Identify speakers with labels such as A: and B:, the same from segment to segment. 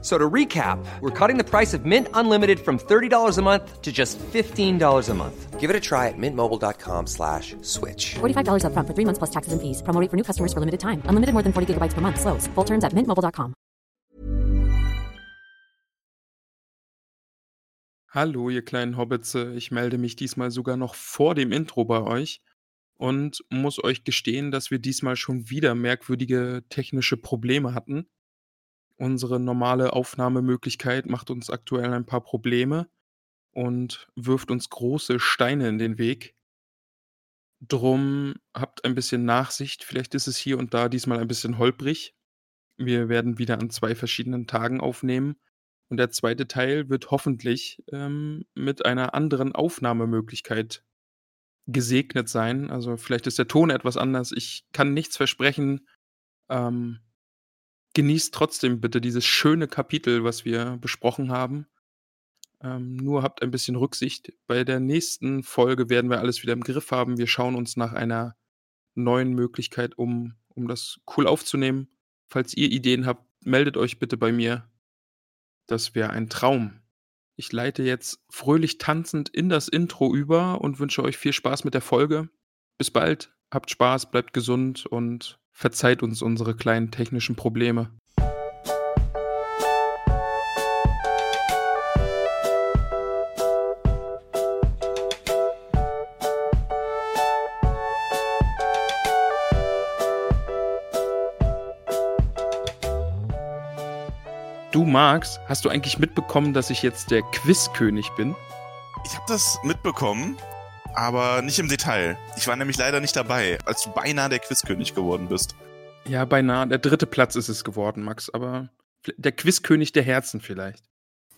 A: So to recap, we're cutting the price of Mint Unlimited from $30 a month to just $15 a month.
B: Give it a try at mintmobile.com slash switch.
C: $45 upfront for three months plus taxes and fees. Promo rate for new customers for limited time. Unlimited more than 40 gigabytes per month. Slows. Full terms at mintmobile.com.
D: Hallo, ihr kleinen Hobbitze. Ich melde mich diesmal sogar noch vor dem Intro bei euch und muss euch gestehen, dass wir diesmal schon wieder merkwürdige technische Probleme hatten. Unsere normale Aufnahmemöglichkeit macht uns aktuell ein paar Probleme und wirft uns große Steine in den Weg. Drum habt ein bisschen Nachsicht. Vielleicht ist es hier und da diesmal ein bisschen holprig. Wir werden wieder an zwei verschiedenen Tagen aufnehmen. Und der zweite Teil wird hoffentlich ähm, mit einer anderen Aufnahmemöglichkeit gesegnet sein. Also vielleicht ist der Ton etwas anders. Ich kann nichts versprechen. Ähm, genießt trotzdem bitte dieses schöne Kapitel, was wir besprochen haben. Ähm, nur habt ein bisschen Rücksicht. Bei der nächsten Folge werden wir alles wieder im Griff haben. Wir schauen uns nach einer neuen Möglichkeit um, um das cool aufzunehmen. Falls ihr Ideen habt, meldet euch bitte bei mir. Das wäre ein Traum. Ich leite jetzt fröhlich tanzend in das Intro über und wünsche euch viel Spaß mit der Folge. Bis bald, habt Spaß, bleibt gesund und verzeiht uns unsere kleinen technischen Probleme. Du Max, hast du eigentlich mitbekommen, dass ich jetzt der Quizkönig bin?
E: Ich habe das mitbekommen, aber nicht im Detail. Ich war nämlich leider nicht dabei, als du beinahe der Quizkönig geworden bist.
D: Ja, beinahe. Der dritte Platz ist es geworden, Max, aber der Quizkönig der Herzen vielleicht.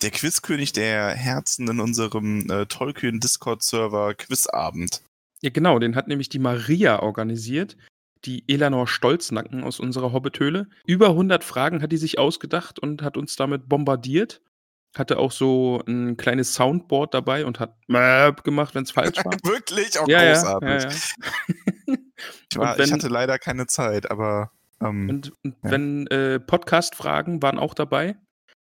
E: Der Quizkönig der Herzen in unserem äh, tollkühnen Discord-Server Quizabend.
D: Ja, genau, den hat nämlich die Maria organisiert, die Elanor Stolznacken aus unserer Hobbithöhle. Über 100 Fragen hat die sich ausgedacht und hat uns damit bombardiert. Hatte auch so ein kleines Soundboard dabei und hat Möp gemacht, wenn es falsch war.
E: Wirklich? Auch
D: ja,
E: großartig.
D: Ja, ja,
E: ich, war,
D: wenn,
E: ich, hatte leider keine Zeit, aber. Ähm,
D: und, und wenn äh, Podcast-Fragen waren auch dabei.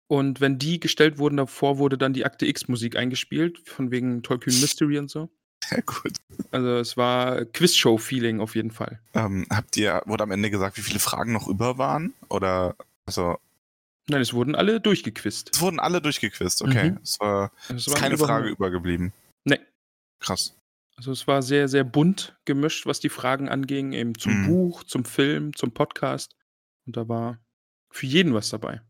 D: Und wenn die gestellt wurden, davor wurde dann die Akte X-Musik eingespielt, von wegen Tollkühn Mystery und so.
E: Ja, gut.
D: Also es war Quizshow-Feeling auf jeden Fall.
E: Ähm, habt ihr, wurde am Ende gesagt, wie viele Fragen noch über waren? Oder, also.
D: Nein, es wurden alle durchgequizt.
E: Es wurden alle durchgequizt, okay.
D: Mhm.
E: Es war,
D: Es
E: ist keine
D: über
E: Frage
D: 100.
E: übergeblieben.
D: Nee.
E: Krass.
D: Also es war sehr, sehr bunt gemischt, was die Fragen anging, eben zum
E: Mhm.
D: Buch, zum Film, zum Podcast. Und da war für jeden was dabei.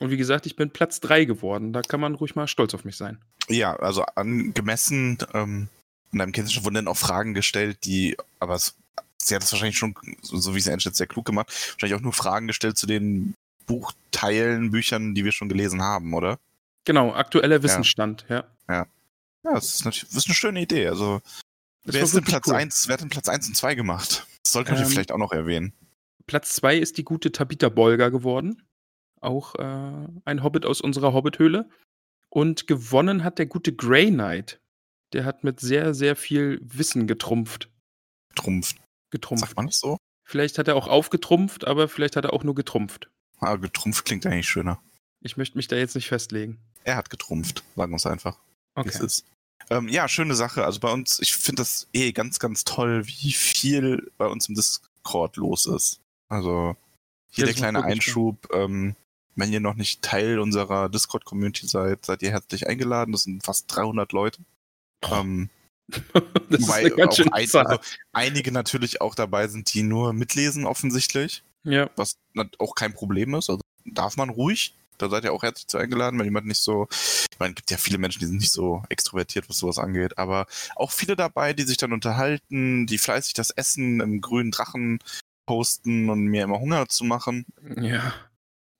D: Und wie gesagt, ich bin Platz 3 geworden. Da kann man ruhig mal stolz auf mich sein.
E: Ja, also angemessen, ähm, in deinem Kennzeichen wurden dann auch Fragen gestellt, die, aber es, sie hat es wahrscheinlich schon, so, so wie sie einschätzt, sehr klug gemacht, wahrscheinlich auch nur Fragen gestellt zu den Buchteilen, Büchern, die wir schon gelesen haben, oder?
D: Genau, aktueller Wissensstand, ja.
E: Ja, das ist natürlich, das ist eine schöne Idee. Also, wer ist denn Platz
D: cool.
E: 1, wer hat denn Platz 1 und 2 gemacht? Das sollte man
D: Ähm,
E: vielleicht auch noch erwähnen.
D: Platz 2 ist die gute Tabitha Bolger geworden. Auch äh, ein Hobbit aus unserer Hobbithöhle. Und gewonnen hat der gute Grey Knight. Der hat mit sehr, sehr viel Wissen getrumpft.
E: Trumpf.
D: Getrumpft.
E: Sagt man das so?
D: Vielleicht hat er auch aufgetrumpft, aber vielleicht hat er auch nur getrumpft.
E: Ah, getrumpft klingt eigentlich schöner.
D: Ich möchte mich da jetzt nicht festlegen.
E: Er hat getrumpft, sagen wir es einfach. es
D: Okay.
E: ist. Ähm, ja, schöne Sache. Also bei uns, ich finde das eh ganz, ganz toll, wie viel bei uns im Discord los ist. Also hier der kleine Einschub. Ähm, wenn ihr noch nicht Teil unserer Discord-Community seid, seid ihr herzlich eingeladen. Das sind fast 300 Leute. Ähm,
D: das
E: wobei
D: ist eine ganz
E: auch
D: schöne
E: ein, also einige natürlich auch dabei sind, die nur mitlesen offensichtlich,
D: ja,
E: was auch kein Problem ist. Also darf man ruhig. Da seid ihr auch herzlich zu eingeladen, wenn jemand nicht so, ich meine, es gibt ja viele Menschen, die sind nicht so extrovertiert, was sowas angeht, aber auch viele dabei, die sich dann unterhalten, die fleißig das Essen im grünen Drachen posten und mir immer Hunger zu machen
D: ja.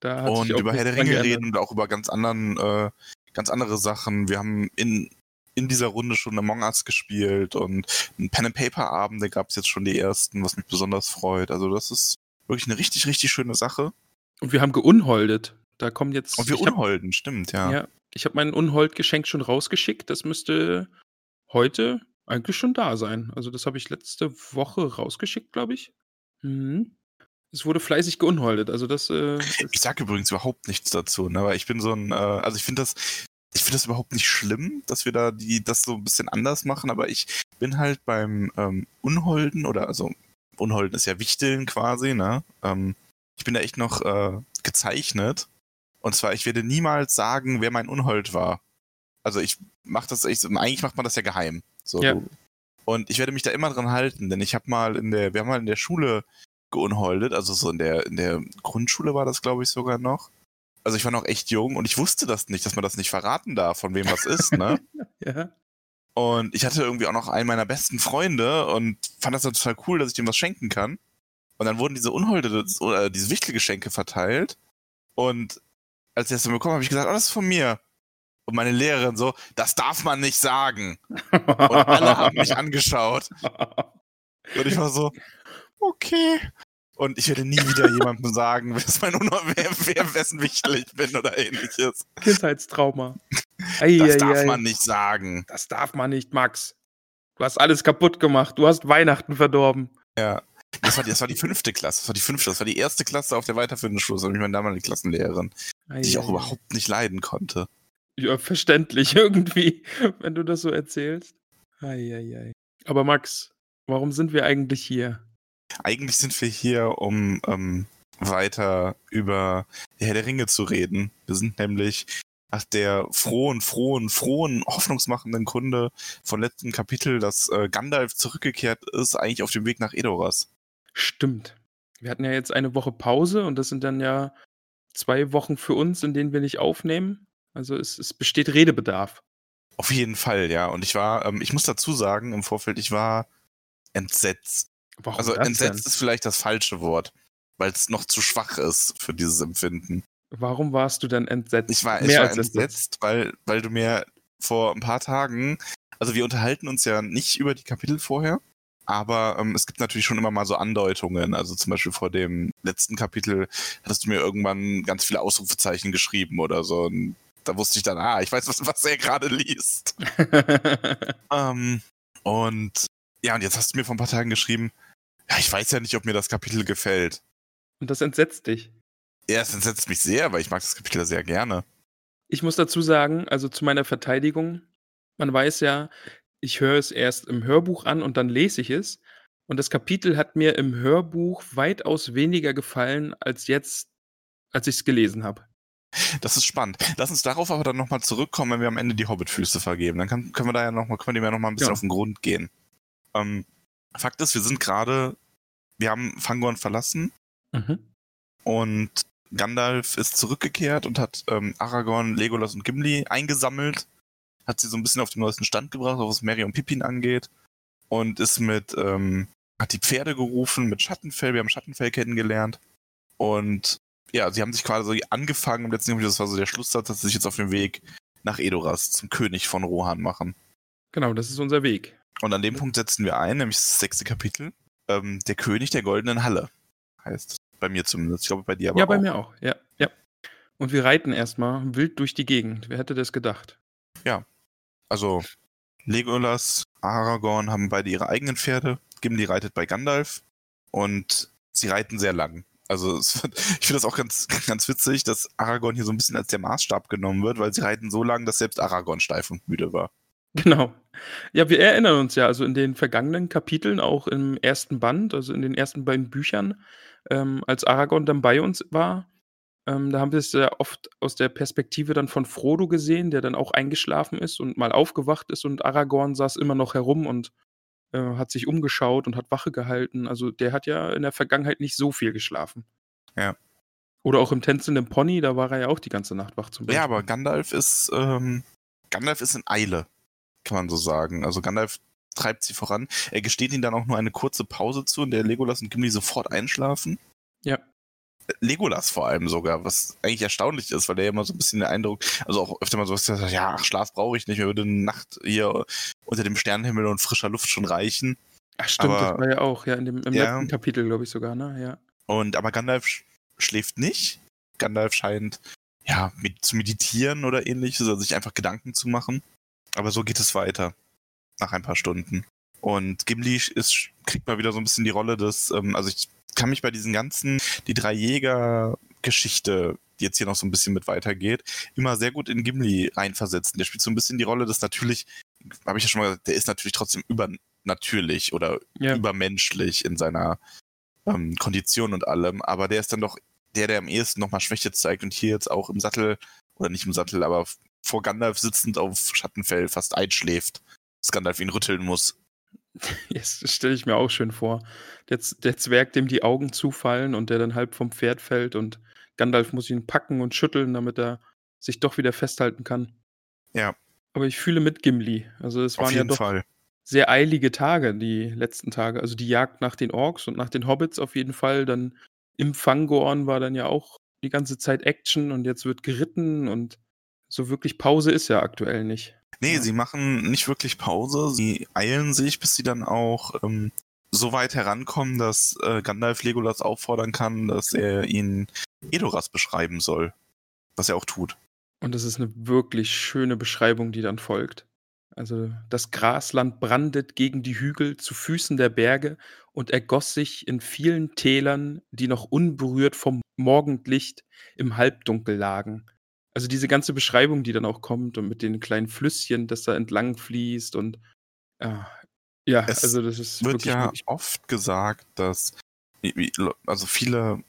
D: Da hat
E: und über Herr der Ringe reden und auch über ganz anderen, äh, ganz andere Sachen. Wir haben in, in dieser Runde schon Among Us gespielt und ein Pen and Paper Abende gab es jetzt schon die ersten, was mich besonders freut. Also das ist wirklich eine richtig, richtig schöne Sache.
D: Und wir haben geunholdet. Da kommen jetzt.
E: Und wir
D: ich hab-
E: unholden, stimmt, ja.
D: Ja, ich habe mein Unhold-Geschenk schon rausgeschickt. Das müsste heute eigentlich schon da sein. Also, das habe ich letzte Woche rausgeschickt, glaube ich. Mhm. Es wurde fleißig geunholdet. Also, das. Äh,
E: Ich sage übrigens überhaupt nichts dazu, ne? Weil ich bin so ein, äh, also ich finde das, ich finde das überhaupt nicht schlimm, dass wir da die das so ein bisschen anders machen, aber ich bin halt beim ähm, Unholden oder also Unholden ist ja Wichteln quasi, ne? Ähm, ich bin da echt noch äh, gezeichnet. Und zwar, ich werde niemals sagen, wer mein Unhold war. Also ich mache das echt, eigentlich macht man das ja geheim. So,
D: Ja.
E: Und ich werde mich da immer dran halten, denn ich habe mal in der, wir haben mal in der Schule geunholdet, also so in der, in der Grundschule war das, glaube ich, sogar noch. Also ich war noch echt jung und ich wusste das nicht, dass man das nicht verraten darf, von wem was ist, ne?
D: ja.
E: Und ich hatte irgendwie auch noch einen meiner besten Freunde und fand das total cool, dass ich dem was schenken kann. Und dann wurden diese Unholde oder diese Wichtelgeschenke verteilt. Und als ich das dann bekommen habe, habe ich gesagt, oh, das ist von mir. Und meine Lehrerin so, das darf man nicht sagen. Und alle haben mich angeschaut. Und ich war so, okay. Und ich werde nie wieder jemandem sagen, wer, wer wessen Wichtel ich bin oder ähnliches.
D: Kindheitstrauma.
E: Das
D: Eieiei.
E: darf man nicht sagen.
D: Das darf man nicht, Max. Du hast alles kaputt gemacht. Du hast Weihnachten verdorben.
E: Ja. Das war, die, das war die fünfte Klasse. Das war die fünfte. Das war die erste Klasse auf der weiterführenden Schule. Das war nämlich meine damalige Klassenlehrerin, die ich auch überhaupt nicht leiden konnte.
D: Ja, verständlich irgendwie, wenn du das so erzählst. Eieiei. Aber Max, warum sind wir eigentlich hier?
E: Eigentlich sind wir hier, um ähm, weiter über die Herr der Ringe zu reden. Wir sind nämlich nach der frohen, frohen, frohen, hoffnungsmachenden Kunde von letzten Kapitel, dass äh, Gandalf zurückgekehrt ist, eigentlich auf dem Weg nach Edoras.
D: Stimmt. Wir hatten ja jetzt eine Woche Pause und das sind dann ja zwei Wochen für uns, in denen wir nicht aufnehmen. Also es, es besteht Redebedarf.
E: Auf jeden Fall, ja. Und ich war, ähm, ich muss dazu sagen, im Vorfeld, ich war entsetzt.
D: Warum
E: Also entsetzt
D: denn?
E: ist vielleicht das falsche Wort, weil es noch zu schwach ist für dieses Empfinden.
D: Warum warst du denn entsetzt?
E: Ich war, ich war
D: als
E: entsetzt, weil, weil du mir vor ein paar Tagen, also wir unterhalten uns ja nicht über die Kapitel vorher, aber ähm, es gibt natürlich schon immer mal so Andeutungen. Also zum Beispiel vor dem letzten Kapitel hattest du mir irgendwann ganz viele Ausrufezeichen geschrieben oder so. Und da wusste ich dann, ah, ich weiß, was, was er gerade liest. Ähm, und ja, und jetzt hast du mir vor ein paar Tagen geschrieben, ja, ich weiß ja nicht, ob mir das Kapitel gefällt.
D: und das entsetzt dich.
E: Ja, es entsetzt mich sehr, weil ich mag das Kapitel sehr gerne.
D: Ich muss dazu sagen, also zu meiner Verteidigung, man weiß ja, ich höre es erst im Hörbuch an und dann lese ich es. Und das Kapitel hat mir im Hörbuch weitaus weniger gefallen als jetzt, als ich es gelesen habe.
E: Das ist spannend. Lass uns darauf aber dann nochmal zurückkommen, wenn wir am Ende die Hobbit-Füße vergeben. Dann kann, können wir da ja noch mal, können wir dem ja nochmal ein bisschen
D: Ja.
E: auf den Grund gehen. Ähm, Fakt ist, wir sind gerade, wir haben Fangorn verlassen
D: Mhm.
E: und Gandalf ist zurückgekehrt und hat ähm, Aragorn, Legolas und Gimli eingesammelt, hat sie so ein bisschen auf den neuesten Stand gebracht, was Mary und Pippin angeht und ist mit, ähm, hat die Pferde gerufen mit Schattenfell, wir haben Schattenfell kennengelernt und ja, sie haben sich quasi angefangen im letzten Kapitel, das war so der Schlusssatz, dass sie sich jetzt auf den Weg nach Edoras zum König von Rohan machen.
D: Genau, das ist unser Weg.
E: Und an dem Punkt setzen wir ein, nämlich das sechste Kapitel, ähm, der König der goldenen Halle heißt. Bei mir zumindest. Ich glaube, bei dir aber
D: ja,
E: auch.
D: bei mir auch. Ja, ja. Und wir reiten erstmal wild durch die Gegend. Wer hätte das gedacht?
E: Also, Legolas, Aragorn haben beide ihre eigenen Pferde. Gimli reitet bei Gandalf. Und sie reiten sehr lang. Also, es ich finde das auch ganz, ganz witzig, dass Aragorn hier so ein bisschen als der Maßstab genommen wird, weil sie reiten so lang, dass selbst Aragorn steif und müde war.
D: Genau. Ja, wir erinnern uns ja, also in den vergangenen Kapiteln, auch im ersten Band, also in den ersten beiden Büchern, ähm, als Aragorn dann bei uns war, ähm, da haben wir es ja oft aus der Perspektive dann von Frodo gesehen, der dann auch eingeschlafen ist und mal aufgewacht ist und Aragorn saß immer noch herum und äh, hat sich umgeschaut und hat Wache gehalten. Also der hat ja in der Vergangenheit nicht so viel geschlafen.
E: Ja.
D: Oder auch im tänzelnden Pony, da war er ja auch die ganze Nacht wach zum Beispiel.
E: Ja, aber Gandalf ist, ähm, Gandalf ist in Eile, kann man so sagen. Also Gandalf treibt sie voran. Er gesteht ihnen dann auch nur eine kurze Pause zu, in der Legolas und Gimli sofort einschlafen.
D: Ja.
E: Legolas vor allem sogar, was eigentlich erstaunlich ist, weil er ja immer so ein bisschen den Eindruck, also auch öfter mal so was, sagt, ja, ach, Schlaf brauche ich nicht, mir würde eine Nacht hier unter dem Sternenhimmel und frischer Luft schon reichen.
D: Ach stimmt, das
E: aber-
D: war ja auch, ja, in dem, im
E: Ja.
D: letzten Kapitel, glaube ich sogar, ne? Ja.
E: Und aber Gandalf sch schläft nicht, Gandalf scheint ja mit, zu meditieren oder ähnliches, also sich einfach Gedanken zu machen. Aber so geht es weiter nach ein paar Stunden. Und Gimli ist, kriegt mal wieder so ein bisschen die Rolle des, ähm, also ich kann mich bei diesen ganzen, die drei Jäger-Geschichte, die jetzt hier noch so ein bisschen mit weitergeht, immer sehr gut in Gimli reinversetzen. Der spielt so ein bisschen die Rolle des natürlich, habe ich ja schon mal gesagt, der ist natürlich trotzdem übernatürlich oder
D: Ja.
E: übermenschlich in seiner ähm, Kondition und allem, aber der ist dann doch der, der am ehesten nochmal Schwäche zeigt und hier jetzt auch im Sattel, oder nicht im Sattel, aber vor Gandalf sitzend auf Schattenfell fast einschläft, dass Gandalf ihn rütteln muss.
D: Jetzt stelle ich mir auch schön vor. Der, der Zwerg, dem die Augen zufallen und der dann halb vom Pferd fällt und Gandalf muss ihn packen und schütteln, damit er sich doch wieder festhalten kann.
E: Ja,
D: Aber ich fühle mit Gimli. Also es waren ja doch
E: Fall.
D: sehr eilige Tage, die letzten Tage. Also die Jagd nach den Orks und nach den Hobbits auf jeden Fall. Dann im Fangorn war dann ja auch die ganze Zeit Action und jetzt wird geritten und so wirklich Pause ist ja aktuell nicht.
E: Nee,
D: Ja.
E: sie machen nicht wirklich Pause. Sie eilen sich, bis sie dann auch ähm, so weit herankommen, dass äh, Gandalf Legolas auffordern kann, dass er ihnen Edoras beschreiben soll. Was er auch tut.
D: Und das ist eine wirklich schöne Beschreibung, die dann folgt. Also das Grasland brandet gegen die Hügel zu Füßen der Berge und ergoss sich in vielen Tälern, die noch unberührt vom Morgendlicht im Halbdunkel lagen. Also diese ganze Beschreibung, die dann auch kommt und mit den kleinen Flüsschen, das da entlang fließt und ja, ja
E: Es
D: also das ist
E: wird
D: wirklich,
E: ja
D: wirklich
E: oft gesagt, dass also viele,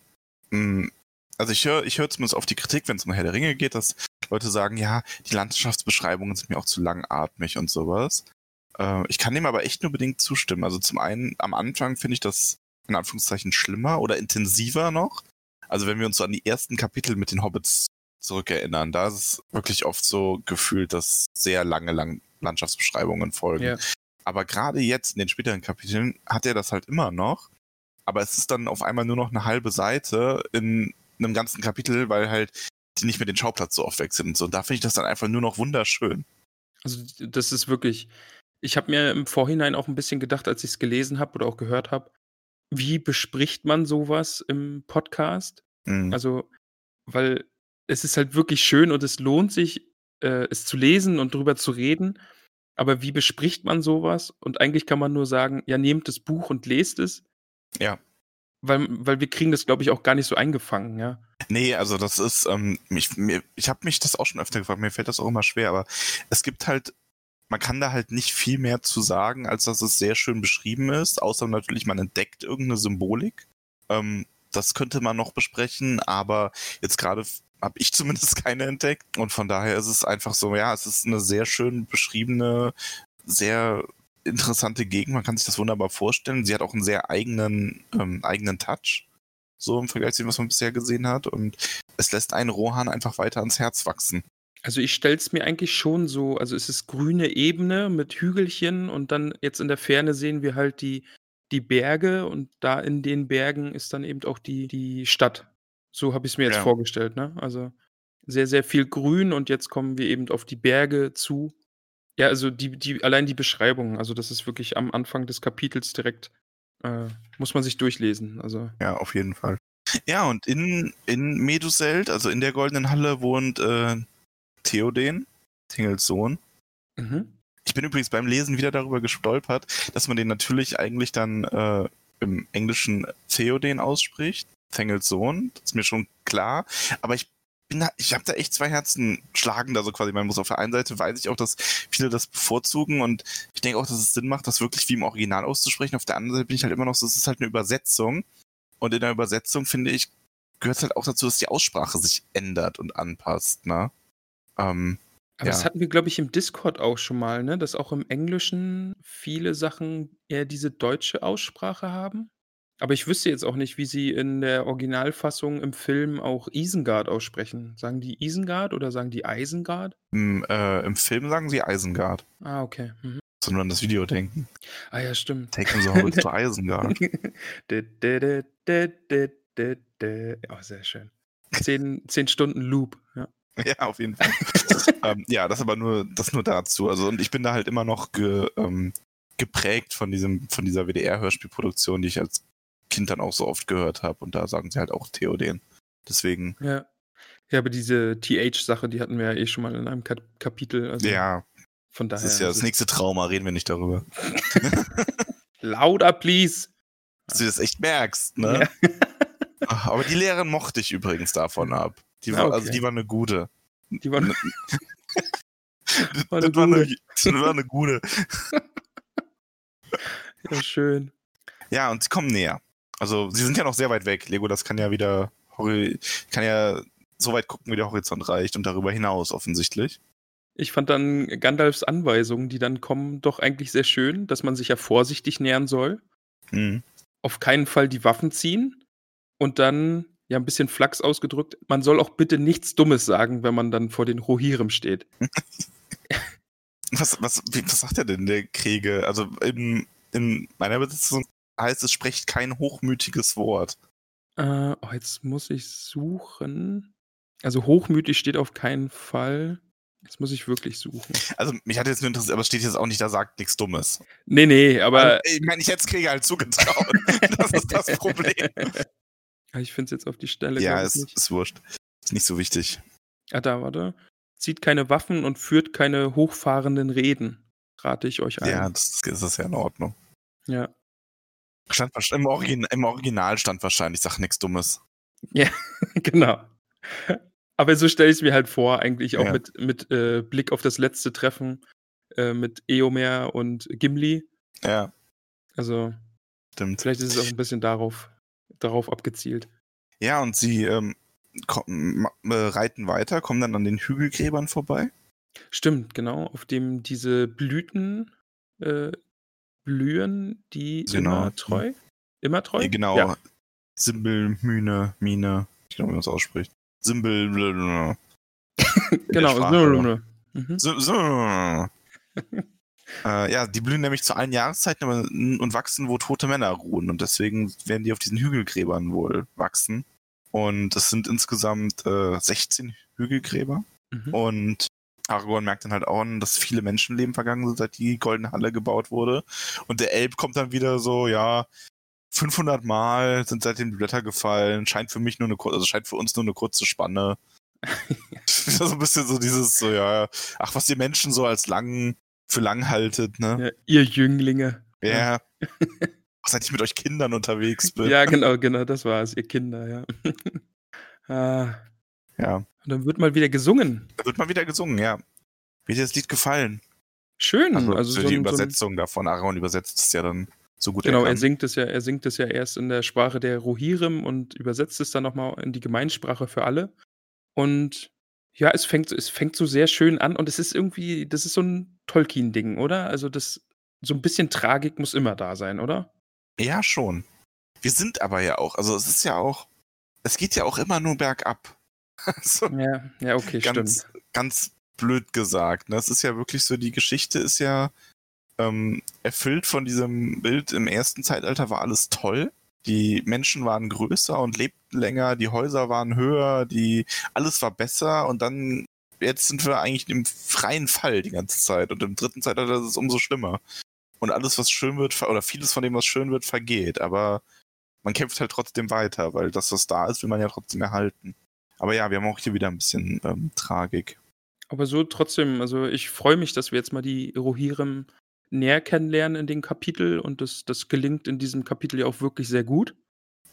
E: mh, also ich höre ich höre zumindest auf die Kritik, wenn es um Herr der Ringe geht, dass Leute sagen, ja, die Landschaftsbeschreibungen sind mir auch zu langatmig und sowas. Äh, ich kann dem aber echt nur bedingt zustimmen. Also zum einen, am Anfang finde ich das in Anführungszeichen schlimmer oder intensiver noch. Also wenn wir uns so an die ersten Kapitel mit den Hobbits zurückerinnern, da ist es wirklich oft so gefühlt, dass sehr lange lang Landschaftsbeschreibungen folgen.
D: Ja.
E: Aber gerade jetzt in den späteren Kapiteln hat er das halt immer noch. Aber es ist dann auf einmal nur noch eine halbe Seite in einem ganzen Kapitel, weil halt die nicht mehr den Schauplatz so oft wechseln und so. Und da finde ich das dann einfach nur noch wunderschön.
D: Also das ist wirklich, ich habe mir im Vorhinein auch ein bisschen gedacht, als ich es gelesen habe oder auch gehört habe, wie bespricht man sowas im Podcast?
E: Mhm.
D: Also, weil es ist halt wirklich schön und es lohnt sich, äh, es zu lesen und drüber zu reden. Aber wie bespricht man sowas? Und eigentlich kann man nur sagen, ja, nehmt das Buch und lest es,
E: ja.
D: weil, weil wir kriegen das, glaube ich, auch gar nicht so eingefangen, ja.
E: Nee, also das ist, ähm, ich, mir, ich habe mich das auch schon öfter gefragt, mir fällt das auch immer schwer, aber es gibt halt, man kann da halt nicht viel mehr zu sagen, als dass es sehr schön beschrieben ist, außer natürlich, man entdeckt irgendeine Symbolik. Ähm, das könnte man noch besprechen, aber jetzt gerade habe ich zumindest keine entdeckt und von daher ist es einfach so, ja, es ist eine sehr schön beschriebene, sehr interessante Gegend, man kann sich das wunderbar vorstellen. Sie hat auch einen sehr eigenen, ähm, eigenen Touch so im Vergleich zu dem, was man bisher gesehen hat. Und es lässt einen Rohan einfach weiter ans Herz wachsen.
D: Also ich stelle es mir eigentlich schon so, also es ist grüne Ebene mit Hügelchen und dann jetzt in der Ferne sehen wir halt die, die Berge und da in den Bergen ist dann eben auch die, die Stadt. So habe ich es mir jetzt
E: Ja.
D: vorgestellt, ne? Also sehr, sehr viel Grün und jetzt kommen wir eben auf die Berge zu. Ja, also die, die, allein die Beschreibung, also das ist wirklich am Anfang des Kapitels direkt, äh, muss man sich durchlesen. Also
E: Ja, auf jeden Fall. Ja, und in, in Meduselt, also in der Goldenen Halle, wohnt äh, Theoden, Tingels Sohn.
D: mhm.
E: Ich bin übrigens beim Lesen wieder darüber gestolpert, dass man den natürlich eigentlich dann äh, im Englischen Theoden ausspricht. Thengels Sohn, das ist mir schon klar. Aber ich bin da, ich habe da echt zwei Herzen schlagen da so quasi. Man muss auf der einen Seite weiß ich auch, dass viele das bevorzugen und ich denke auch, dass es Sinn macht, das wirklich wie im Original auszusprechen. Auf der anderen Seite bin ich halt immer noch so, es ist halt eine Übersetzung. Und in der Übersetzung, finde ich, gehört halt auch dazu, dass die Aussprache sich ändert und anpasst, ne? Ähm,
D: Aber
E: Ja.
D: das hatten wir, glaube ich, im Discord auch schon mal, ne? Dass auch im Englischen viele Sachen eher diese deutsche Aussprache haben. Aber ich wüsste jetzt auch nicht, wie sie in der Originalfassung im Film auch Isengard aussprechen. Sagen die Isengard oder sagen die Eisengard?
E: im, äh, Im Film sagen sie Eisengard.
D: Ah, okay. Mhm.
E: So nur an das Video denken.
D: Ah ja, stimmt.
E: Take the Hobbits to Isengard.
D: Dä, dä, dä, dä, dä, dä, dä. Oh, sehr schön. Zehn, zehn Stunden Loop. Ja.
E: Ja, auf jeden Fall. ähm, ja, das aber nur, das nur dazu. Also, und ich bin da halt immer noch ge, ähm, geprägt von diesem, von dieser WDR-Hörspielproduktion, die ich als Kind dann auch so oft gehört habe. Und da sagen sie halt auch Theoden. Deswegen,
D: ja. Ja, aber diese TH-Sache, die hatten wir ja eh schon mal in einem Kap Kapitel. Also
E: Ja,
D: Von daher.
E: das ist ja das nächste Trauma, reden wir nicht darüber.
D: Lauter, please.
E: Dass du das echt merkst, ne? Ach, Aber die Lehrerin mochte ich übrigens davon ab. Die war,
D: Ah,
E: Also
D: okay.
E: die war eine gute.
D: Die War
E: das,
D: eine
E: war eine,
D: gute.
E: das war eine gute.
D: ja, schön.
E: Ja, und sie kommen näher. Also sie sind ja noch sehr weit weg. Legolas kann ja wieder kann ja so weit gucken, wie der Horizont reicht und darüber hinaus offensichtlich.
D: Ich fand dann Gandalfs Anweisungen, die dann kommen, doch eigentlich sehr schön, dass man sich ja vorsichtig nähern soll.
E: Hm.
D: Auf keinen Fall die Waffen ziehen. Und dann, ja, ein bisschen Flachs ausgedrückt, man soll auch bitte nichts Dummes sagen, wenn man dann vor den Rohirrim steht.
E: Was, was, wie, was sagt er denn, der Kriege? Also in, in meiner Besitzung heißt es, sprecht kein hochmütiges Wort.
D: Äh, oh, jetzt muss ich suchen. Also hochmütig steht auf keinen Fall. Jetzt muss ich wirklich suchen.
E: Also mich hat jetzt nur interessiert, aber es steht jetzt auch nicht, da sagt nichts Dummes.
D: Nee, nee, aber
E: Also, ich meine, ich hätte es Krieger halt zugetraut. das ist das Problem.
D: Ich finde es jetzt auf die Stelle.
E: ja, ist,
D: nicht.
E: ist wurscht. Ist nicht so wichtig.
D: Ah, da, warte. Zieht keine Waffen und führt keine hochfahrenden Reden. Rate ich euch ein.
E: Ja, das, das ist ja in Ordnung.
D: ja.
E: Stand, im, Origin, Im Original stand wahrscheinlich, sag nichts Dummes.
D: genau. Aber so stelle ich es mir halt vor, eigentlich auch
E: Ja.
D: mit, mit äh, Blick auf das letzte Treffen äh, mit Eomer und Gimli.
E: Ja,
D: Also,
E: stimmt.
D: vielleicht ist es auch ein bisschen darauf, darauf abgezielt.
E: Ja, und sie ähm, kommen, äh, reiten weiter, kommen dann an den Hügelgräbern vorbei.
D: Stimmt, genau, auf dem diese Blüten äh, blühen, die
E: Genau.
D: immer treu. Immer treu?
E: Genau.
D: Ja.
E: Simbel, Mühne, Mine. Ich glaube, wie man es ausspricht. Simbel, blablabla.
D: genau. Mhm.
E: So, so. äh, ja, die blühen nämlich zu allen Jahreszeiten und wachsen, wo tote Männer ruhen. Und deswegen werden die auf diesen Hügelgräbern wohl wachsen. Und es sind insgesamt äh, 16 Hügelgräber.
D: Mhm.
E: Und Aragorn merkt dann halt auch an, dass viele Menschenleben vergangen sind, seit die Goldene Halle gebaut wurde. Und der Elb kommt dann wieder so, ja, 500 Mal sind seitdem die Blätter gefallen. Scheint für mich nur eine kurze, also scheint für uns nur eine kurze Spanne. so ein bisschen so dieses, so, ja, ach, was die Menschen so als lang, für lang haltet, ne?
D: Ja, ihr Jünglinge.
E: Ja. Seit ich mit euch Kindern unterwegs bin.
D: Ja, genau, genau, das war es, ihr Kinder, ja. ah,
E: ja.
D: Und dann wird mal wieder gesungen.
E: Da wird mal wieder gesungen, ja. Wie dir das Lied gefallen?
D: Schön.
E: Also,
D: also so
E: die
D: ein, so ein,
E: Übersetzung davon. Aaron übersetzt es ja dann so gut
D: genau,
E: er
D: er singt es ja, er singt es ja erst in der Sprache der Rohirrim und übersetzt es dann nochmal in die Gemeinsprache für alle. Und ja, es fängt, es fängt so sehr schön an und es ist irgendwie, das ist so ein Tolkien-Ding, oder? Also das, so ein bisschen Tragik muss immer da sein, oder?
E: Ja, schon. Wir sind aber ja auch, also es ist ja auch, es geht ja auch immer nur bergab. Also,
D: Ja, ja, okay,
E: ganz,
D: stimmt.
E: ganz blöd gesagt. Ne? Es ist ja wirklich so, die Geschichte ist ja ähm, erfüllt von diesem Bild, im ersten Zeitalter war alles toll. Die Menschen waren größer und lebten länger, die Häuser waren höher, die alles war besser und dann jetzt sind wir eigentlich im freien Fall die ganze Zeit und im dritten Zeitalter ist es umso schlimmer. Und alles, was schön wird, oder vieles von dem, was schön wird, vergeht. Aber man kämpft halt trotzdem weiter, weil das, was da ist, will man ja trotzdem erhalten. Aber ja, wir haben auch hier wieder ein bisschen ähm, Tragik.
D: Aber so trotzdem, also ich freue mich, dass wir jetzt mal die Rohirrim näher kennenlernen in dem Kapitel und das, das gelingt in diesem Kapitel ja auch wirklich sehr gut.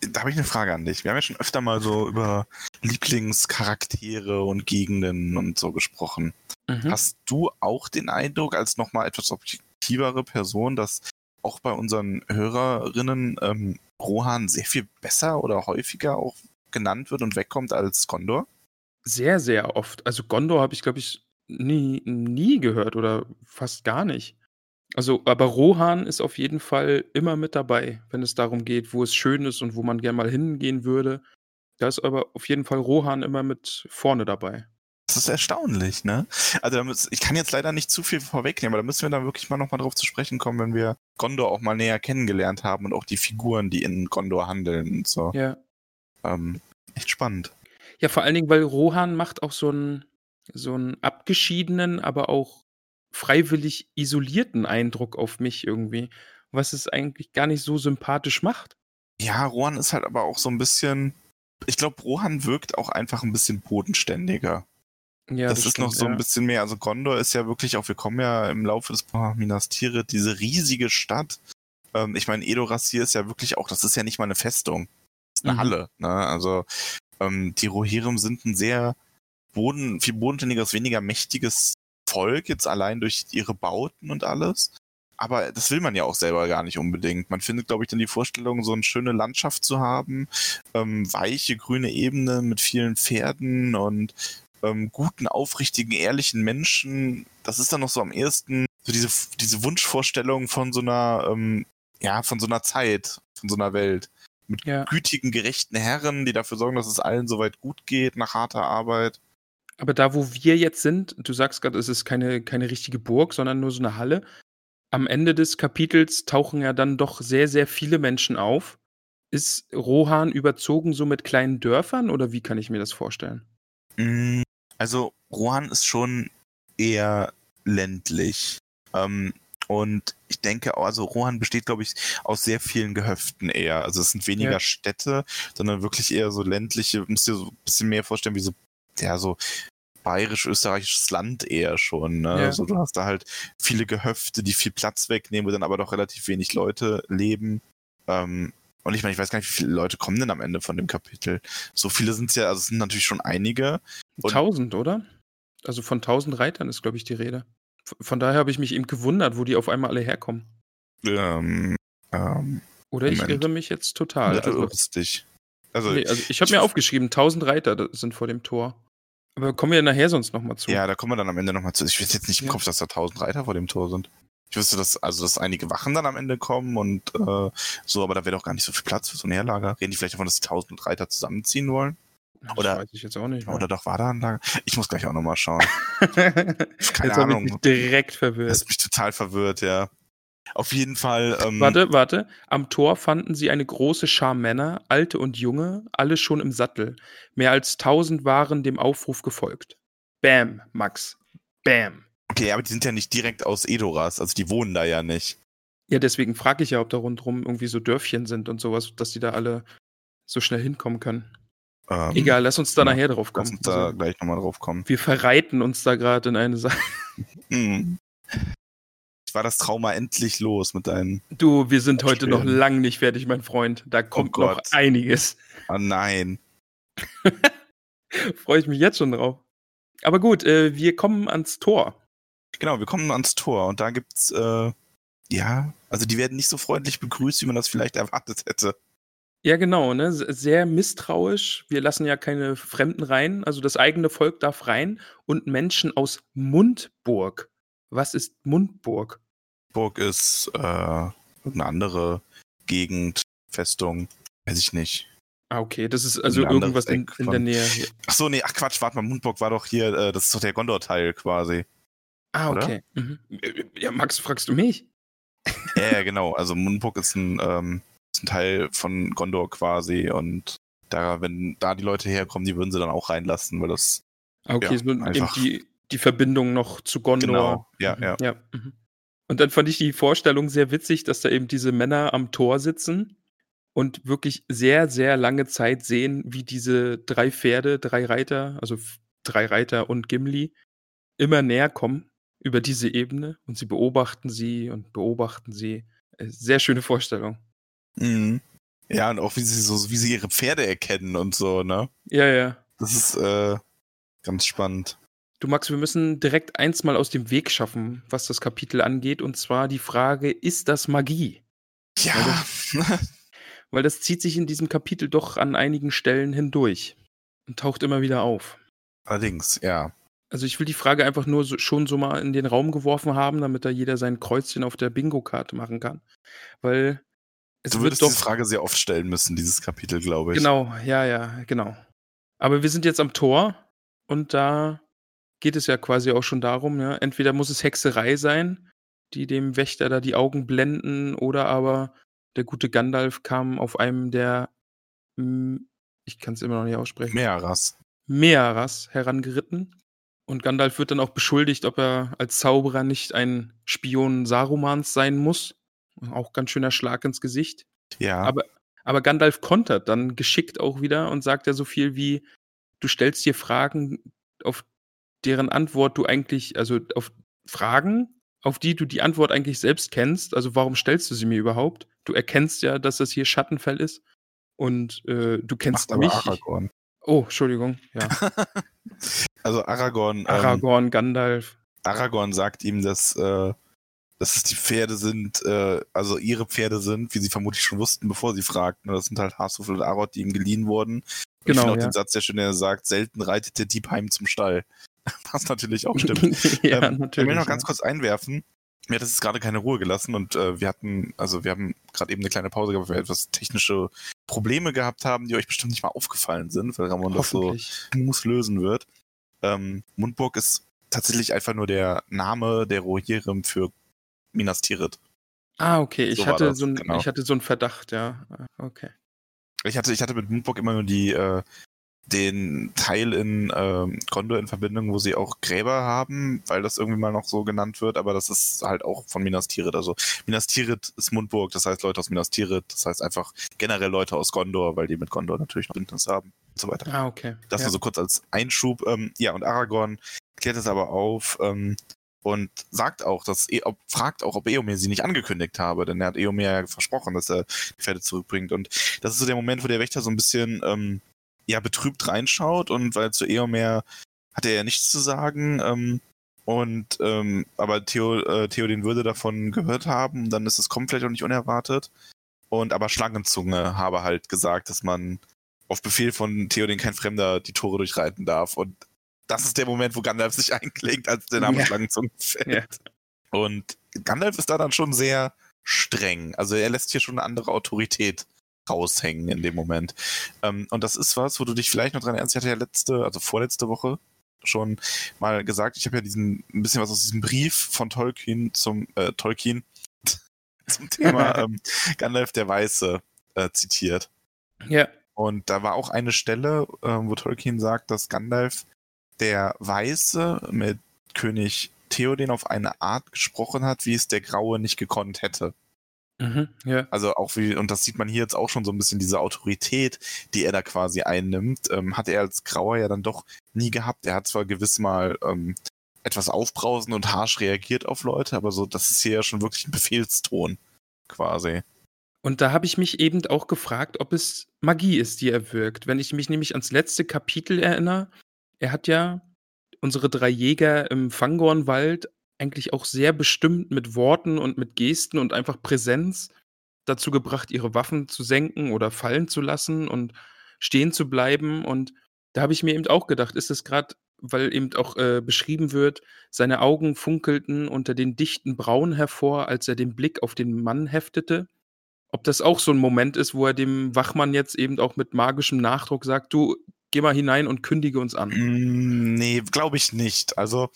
E: Da habe ich eine Frage an dich. Wir haben ja schon öfter mal so über Lieblingscharaktere und Gegenden und so gesprochen.
D: Mhm.
E: Hast du auch den Eindruck, als nochmal etwas objektivere Person, dass auch bei unseren Hörerinnen ähm, Rohan sehr viel besser oder häufiger auch genannt wird und wegkommt als Gondor?
D: Sehr, sehr oft. Also Gondor habe ich, glaube ich, nie, nie gehört oder fast gar nicht. Also, aber Rohan ist auf jeden Fall immer mit dabei, wenn es darum geht, wo es schön ist und wo man gerne mal hingehen würde. Da ist aber auf jeden Fall Rohan immer mit vorne dabei.
E: Das ist erstaunlich, ne? Also ich kann jetzt leider nicht zu viel vorwegnehmen, aber da müssen wir dann wirklich mal nochmal drauf zu sprechen kommen, wenn wir Gondor auch mal näher kennengelernt haben und auch die Figuren, die in Gondor handeln und so.
D: Ja.
E: Ähm, echt spannend.
D: Ja, vor allen Dingen, weil Rohan macht auch so einen, so einen abgeschiedenen, aber auch freiwillig isolierten Eindruck auf mich irgendwie, was es eigentlich gar nicht so sympathisch macht.
E: Ja, Rohan ist halt aber auch so ein bisschen, ich glaube, Rohan wirkt auch einfach ein bisschen bodenständiger.
D: Ja,
E: das, ist
D: stimmt,
E: noch so
D: ja.
E: ein bisschen mehr. Also Gondor ist ja wirklich auch, wir kommen ja im Laufe des Minas Tirith, diese riesige Stadt. Ähm, ich meine, Edoras hier ist ja wirklich auch, das ist ja nicht mal eine Festung. Ist eine
D: Mhm.
E: Halle. Ne? Also ähm, die Rohirrim sind ein sehr boden, viel bodenständigeres, weniger mächtiges Volk, jetzt allein durch ihre Bauten und alles. Aber das will man ja auch selber gar nicht unbedingt. Man findet, glaube ich, dann die Vorstellung, so eine schöne Landschaft zu haben, ähm, weiche grüne Ebene mit vielen Pferden und ähm, guten, aufrichtigen, ehrlichen Menschen. Das ist dann noch so am ehesten so diese, diese Wunschvorstellung von so einer, ähm, ja, von so einer Zeit, von so einer Welt. Mit
D: Ja.
E: gütigen, gerechten Herren, die dafür sorgen, dass es allen soweit gut geht nach harter Arbeit.
D: Aber da, wo wir jetzt sind, du sagst gerade, es ist keine, keine richtige Burg, sondern nur so eine Halle. Am Ende des Kapitels tauchen ja dann doch sehr, sehr viele Menschen auf. Ist Rohan überzogen so mit kleinen Dörfern oder wie kann ich mir das vorstellen?
E: Mm, Also Rohan ist schon eher ländlich. Ähm, und ich denke, auch, also Rohan besteht, glaube ich, aus sehr vielen Gehöften eher. Also es sind weniger
D: Ja.
E: Städte, sondern wirklich eher so ländliche, musst dir so ein bisschen mehr vorstellen, wie so, ja, so bayerisch-österreichisches Land eher schon. Ne?
D: Ja.
E: Also du hast da halt viele Gehöfte, die viel Platz wegnehmen, wo dann aber doch relativ wenig Leute leben. Ähm, und ich meine, ich weiß gar nicht, wie viele Leute kommen denn am Ende von dem Kapitel. So viele sind es ja, also es sind natürlich schon einige. Und-
D: Tausend, oder? Also von tausend Reitern ist, glaube ich, die Rede. Von daher habe ich mich eben gewundert, wo die auf einmal alle herkommen.
E: Ähm, ähm,
D: Oder ich
E: Moment.
D: irre mich jetzt total.
E: du
D: Also,
E: dich. Also,
D: nee, also ich habe
E: ich-
D: mir aufgeschrieben, tausend Reiter da- sind vor dem Tor. Aber kommen wir nachher sonst noch mal zu.
E: ja, da kommen wir dann am Ende nochmal zu. Ich weiß jetzt nicht im
D: Ja.
E: Kopf, dass da tausend Reiter vor dem Tor sind. Ich wüsste, dass, also, dass einige Wachen dann am Ende kommen und äh, so, aber da wäre doch gar nicht so viel Platz für so ein Heerlager. Reden die vielleicht davon, dass die tausend Reiter zusammenziehen wollen?
D: Das
E: oder-
D: weiß ich jetzt auch nicht.
E: Oder doch war da ein Lager? Ich muss gleich auch nochmal schauen.
D: jetzt
E: Keine
D: ich
E: Ahnung.
D: mich direkt
E: Das
D: verwirrt.
E: ist mich total verwirrt, ja. Auf jeden Fall. Ähm,
D: Warte, warte. Am Tor fanden sie eine große Schar Männer, alte und junge, alle schon im Sattel. Mehr als tausend waren dem Aufruf gefolgt. Bam, Max. Bam.
E: Okay, aber die sind ja nicht direkt aus Edoras, also die wohnen da ja nicht.
D: Ja, deswegen frage ich ja, ob da rundherum irgendwie so Dörfchen sind und sowas, dass die da alle so schnell hinkommen können.
E: Ähm,
D: Egal, lass uns da
E: ja,
D: nachher drauf
E: Lass
D: kommen.
E: uns da
D: Also,
E: gleich nochmal drauf kommen.
D: wir verreiten uns da gerade in eine Sache.
E: Mhm. War das Trauma endlich los mit deinen.
D: Du, wir sind heute noch lang nicht fertig, mein Freund. Da kommt noch
E: Oh Gott.
D: einiges.
E: Ah nein.
D: Freue ich mich jetzt schon drauf. Aber gut, äh, wir kommen ans Tor.
E: Genau, wir kommen ans Tor und da gibt's, äh, ja, also die werden nicht so freundlich begrüßt, wie man das vielleicht erwartet hätte.
D: Ja, genau, ne? S- Sehr misstrauisch. Wir lassen ja keine Fremden rein. Also das eigene Volk darf rein und Menschen aus Mundburg. Was ist Mundburg?
E: Burg ist, äh, irgendeine andere Gegend, Festung, weiß ich nicht.
D: Ah, okay, das ist also
E: Ein anderes
D: irgendwas in,
E: Eck
D: in
E: von-
D: der Nähe. Hier.
E: Ach so, nee, ach Quatsch, warte mal, Mundburg war doch hier, äh, das ist doch der Gondor-Teil quasi.
D: Ah,
E: Oder?
D: okay. Mhm. Ja, Max, fragst du mich?
E: Ja, ja, genau, also Mundburg ist ein, ähm, ein Teil von Gondor quasi und da, wenn da die Leute herkommen, die würden sie dann auch reinlassen, weil das,
D: okay,
E: Ja,
D: so eben
E: einfach.
D: die, die Verbindung noch zu Gondor.
E: genau, ja,
D: Mhm,
E: ja.
D: ja. mhm. Und dann fand ich die Vorstellung sehr witzig, dass da eben diese Männer am Tor sitzen und wirklich sehr, sehr lange Zeit sehen, wie diese drei Pferde, drei Reiter, also drei Reiter und Gimli, immer näher kommen über diese Ebene und sie beobachten sie und beobachten sie. Äh, Sehr schöne Vorstellung.
E: Mhm. Ja, und auch wie sie so, wie sie ihre Pferde erkennen und so, ne?
D: Ja, ja.
E: Das ist äh, ganz spannend.
D: Du Max, wir müssen direkt eins mal aus dem Weg schaffen, was das Kapitel angeht, und zwar die Frage, ist das Magie?
E: Ja,
D: Weil das zieht sich in diesem Kapitel doch an einigen Stellen hindurch und taucht immer wieder auf.
E: allerdings, ja.
D: Also ich will die Frage einfach nur so, schon so mal in den Raum geworfen haben, damit da jeder sein Kreuzchen auf der Bingo-Karte machen kann. Weil es
E: Du
D: wird
E: würdest
D: doch.
E: diese Frage sehr oft stellen müssen, dieses Kapitel, glaube ich.
D: Genau, ja, ja, genau. Aber wir sind jetzt am Tor und da geht es ja quasi auch schon darum, ja, entweder muss es Hexerei sein, die dem Wächter da die Augen blenden, oder aber der gute Gandalf kam auf einem der, mm, ich kann es immer noch nicht aussprechen,
E: Meeras.
D: Mearas herangeritten. Und Gandalf wird dann auch beschuldigt, ob er als Zauberer nicht ein Spion Sarumans sein muss. Auch ganz schöner Schlag ins Gesicht.
E: Ja.
D: Aber, Aber Gandalf kontert dann geschickt auch wieder und sagt ja so viel wie, du stellst dir Fragen, auf deren Antwort du eigentlich, also auf Fragen, auf die du die Antwort eigentlich selbst kennst. Also warum stellst du sie mir überhaupt? Du erkennst ja, dass das hier Schattenfell ist. Und äh, du kennst
E: Macht
D: mich.
E: Aragorn.
D: Oh, Entschuldigung, ja.
E: Also Aragorn, ähm,
D: Aragorn, Gandalf.
E: Aragorn sagt ihm, dass, äh, dass es die Pferde sind, äh, also ihre Pferde sind, wie sie vermutlich schon wussten, bevor sie fragten. Das sind halt Haarstuffel und Arod, die ihm geliehen wurden. Und ich
D: Genau,
E: finde auch
D: ja.
E: den Satz sehr schön, der sagt, selten reitet der Dieb heim zum Stall. Was natürlich auch stimmt.
D: ja,
E: ähm, Ich
D: natürlich.
E: will noch ganz
D: ja.
E: kurz einwerfen. Mir hat es jetzt gerade keine Ruhe gelassen und äh, wir hatten, also wir haben gerade eben eine kleine Pause gehabt, weil wir etwas technische Probleme gehabt haben, die euch bestimmt nicht mal aufgefallen sind, weil Ramon das so smooth lösen wird. Ähm, Mundburg ist tatsächlich einfach nur der Name der Rohirrim für Minas Tirith.
D: Ah, okay. Ich,
E: So
D: hatte so ein,
E: genau.
D: ich hatte so einen Verdacht, ja. Ah, Okay.
E: Ich hatte, ich hatte mit Mundburg immer nur die, äh, den Teil in ähm, Gondor in Verbindung, wo sie auch Gräber haben, weil das irgendwie mal noch so genannt wird, aber das ist halt auch von Minas Tirith. Also Minas Tirith ist Mundburg, das heißt Leute aus Minas Tirith, das heißt einfach generell Leute aus Gondor, weil die mit Gondor natürlich noch Bündnis haben und so weiter.
D: Ah, okay.
E: Das
D: ja.
E: nur so kurz als Einschub. Ähm, ja, und Aragorn klärt es aber auf ähm, und sagt auch, dass e fragt auch, ob Eomer sie nicht angekündigt habe, denn er hat Eomer ja versprochen, dass er die Pferde zurückbringt. Und das ist so der Moment, wo der Wächter so ein bisschen ähm, ja betrübt reinschaut und weil zu Eomer hat er ja nichts zu sagen. Ähm, und ähm, aber Theo, äh, Theoden würde davon gehört haben, dann ist es kommt vielleicht auch nicht unerwartet. Und aber Schlangenzunge habe halt gesagt, dass man auf Befehl von Theoden kein Fremder die Tore durchreiten darf. Und das ist der Moment, wo Gandalf sich einklingt, als der Name
D: Ja.
E: Schlangenzunge fällt.
D: Ja.
E: Und Gandalf ist da dann schon sehr streng. Also er lässt hier schon eine andere Autorität raushängen in dem Moment. Ähm, und das ist was, wo du dich vielleicht noch dran erinnerst. Ich hatte ja letzte, also vorletzte Woche schon mal gesagt, ich habe ja diesen ein bisschen was aus diesem Brief von Tolkien zum äh, Tolkien zum Thema ähm, Gandalf der Weiße äh, zitiert.
D: ja.
E: Und da war auch eine Stelle, äh, wo Tolkien sagt, dass Gandalf der Weiße mit König Theoden auf eine Art gesprochen hat, wie es der Graue nicht gekonnt hätte.
D: Mhm. ja.
E: Also auch wie, und das sieht man hier jetzt auch schon so ein bisschen, diese Autorität, die er da quasi einnimmt, ähm, hat er als Grauer ja dann doch nie gehabt. Er hat zwar gewiss mal ähm, etwas aufbrausend und harsch reagiert auf Leute, aber so, das ist hier ja schon wirklich ein Befehlston, quasi.
D: Und da habe ich mich eben auch gefragt, ob es Magie ist, die er wirkt. Wenn ich mich nämlich ans letzte Kapitel erinnere, er hat ja unsere drei Jäger im Fangornwald eigentlich auch sehr bestimmt mit Worten und mit Gesten und einfach Präsenz dazu gebracht, ihre Waffen zu senken oder fallen zu lassen und stehen zu bleiben. Und da habe ich mir eben auch gedacht, ist es gerade, weil eben auch äh, beschrieben wird, seine Augen funkelten unter den dichten Brauen hervor, als er den Blick auf den Mann heftete. Ob das auch so ein Moment ist, wo er dem Wachmann jetzt eben auch mit magischem Nachdruck sagt, du geh mal hinein und kündige uns an.
E: Mm, Nee, glaube ich nicht. Also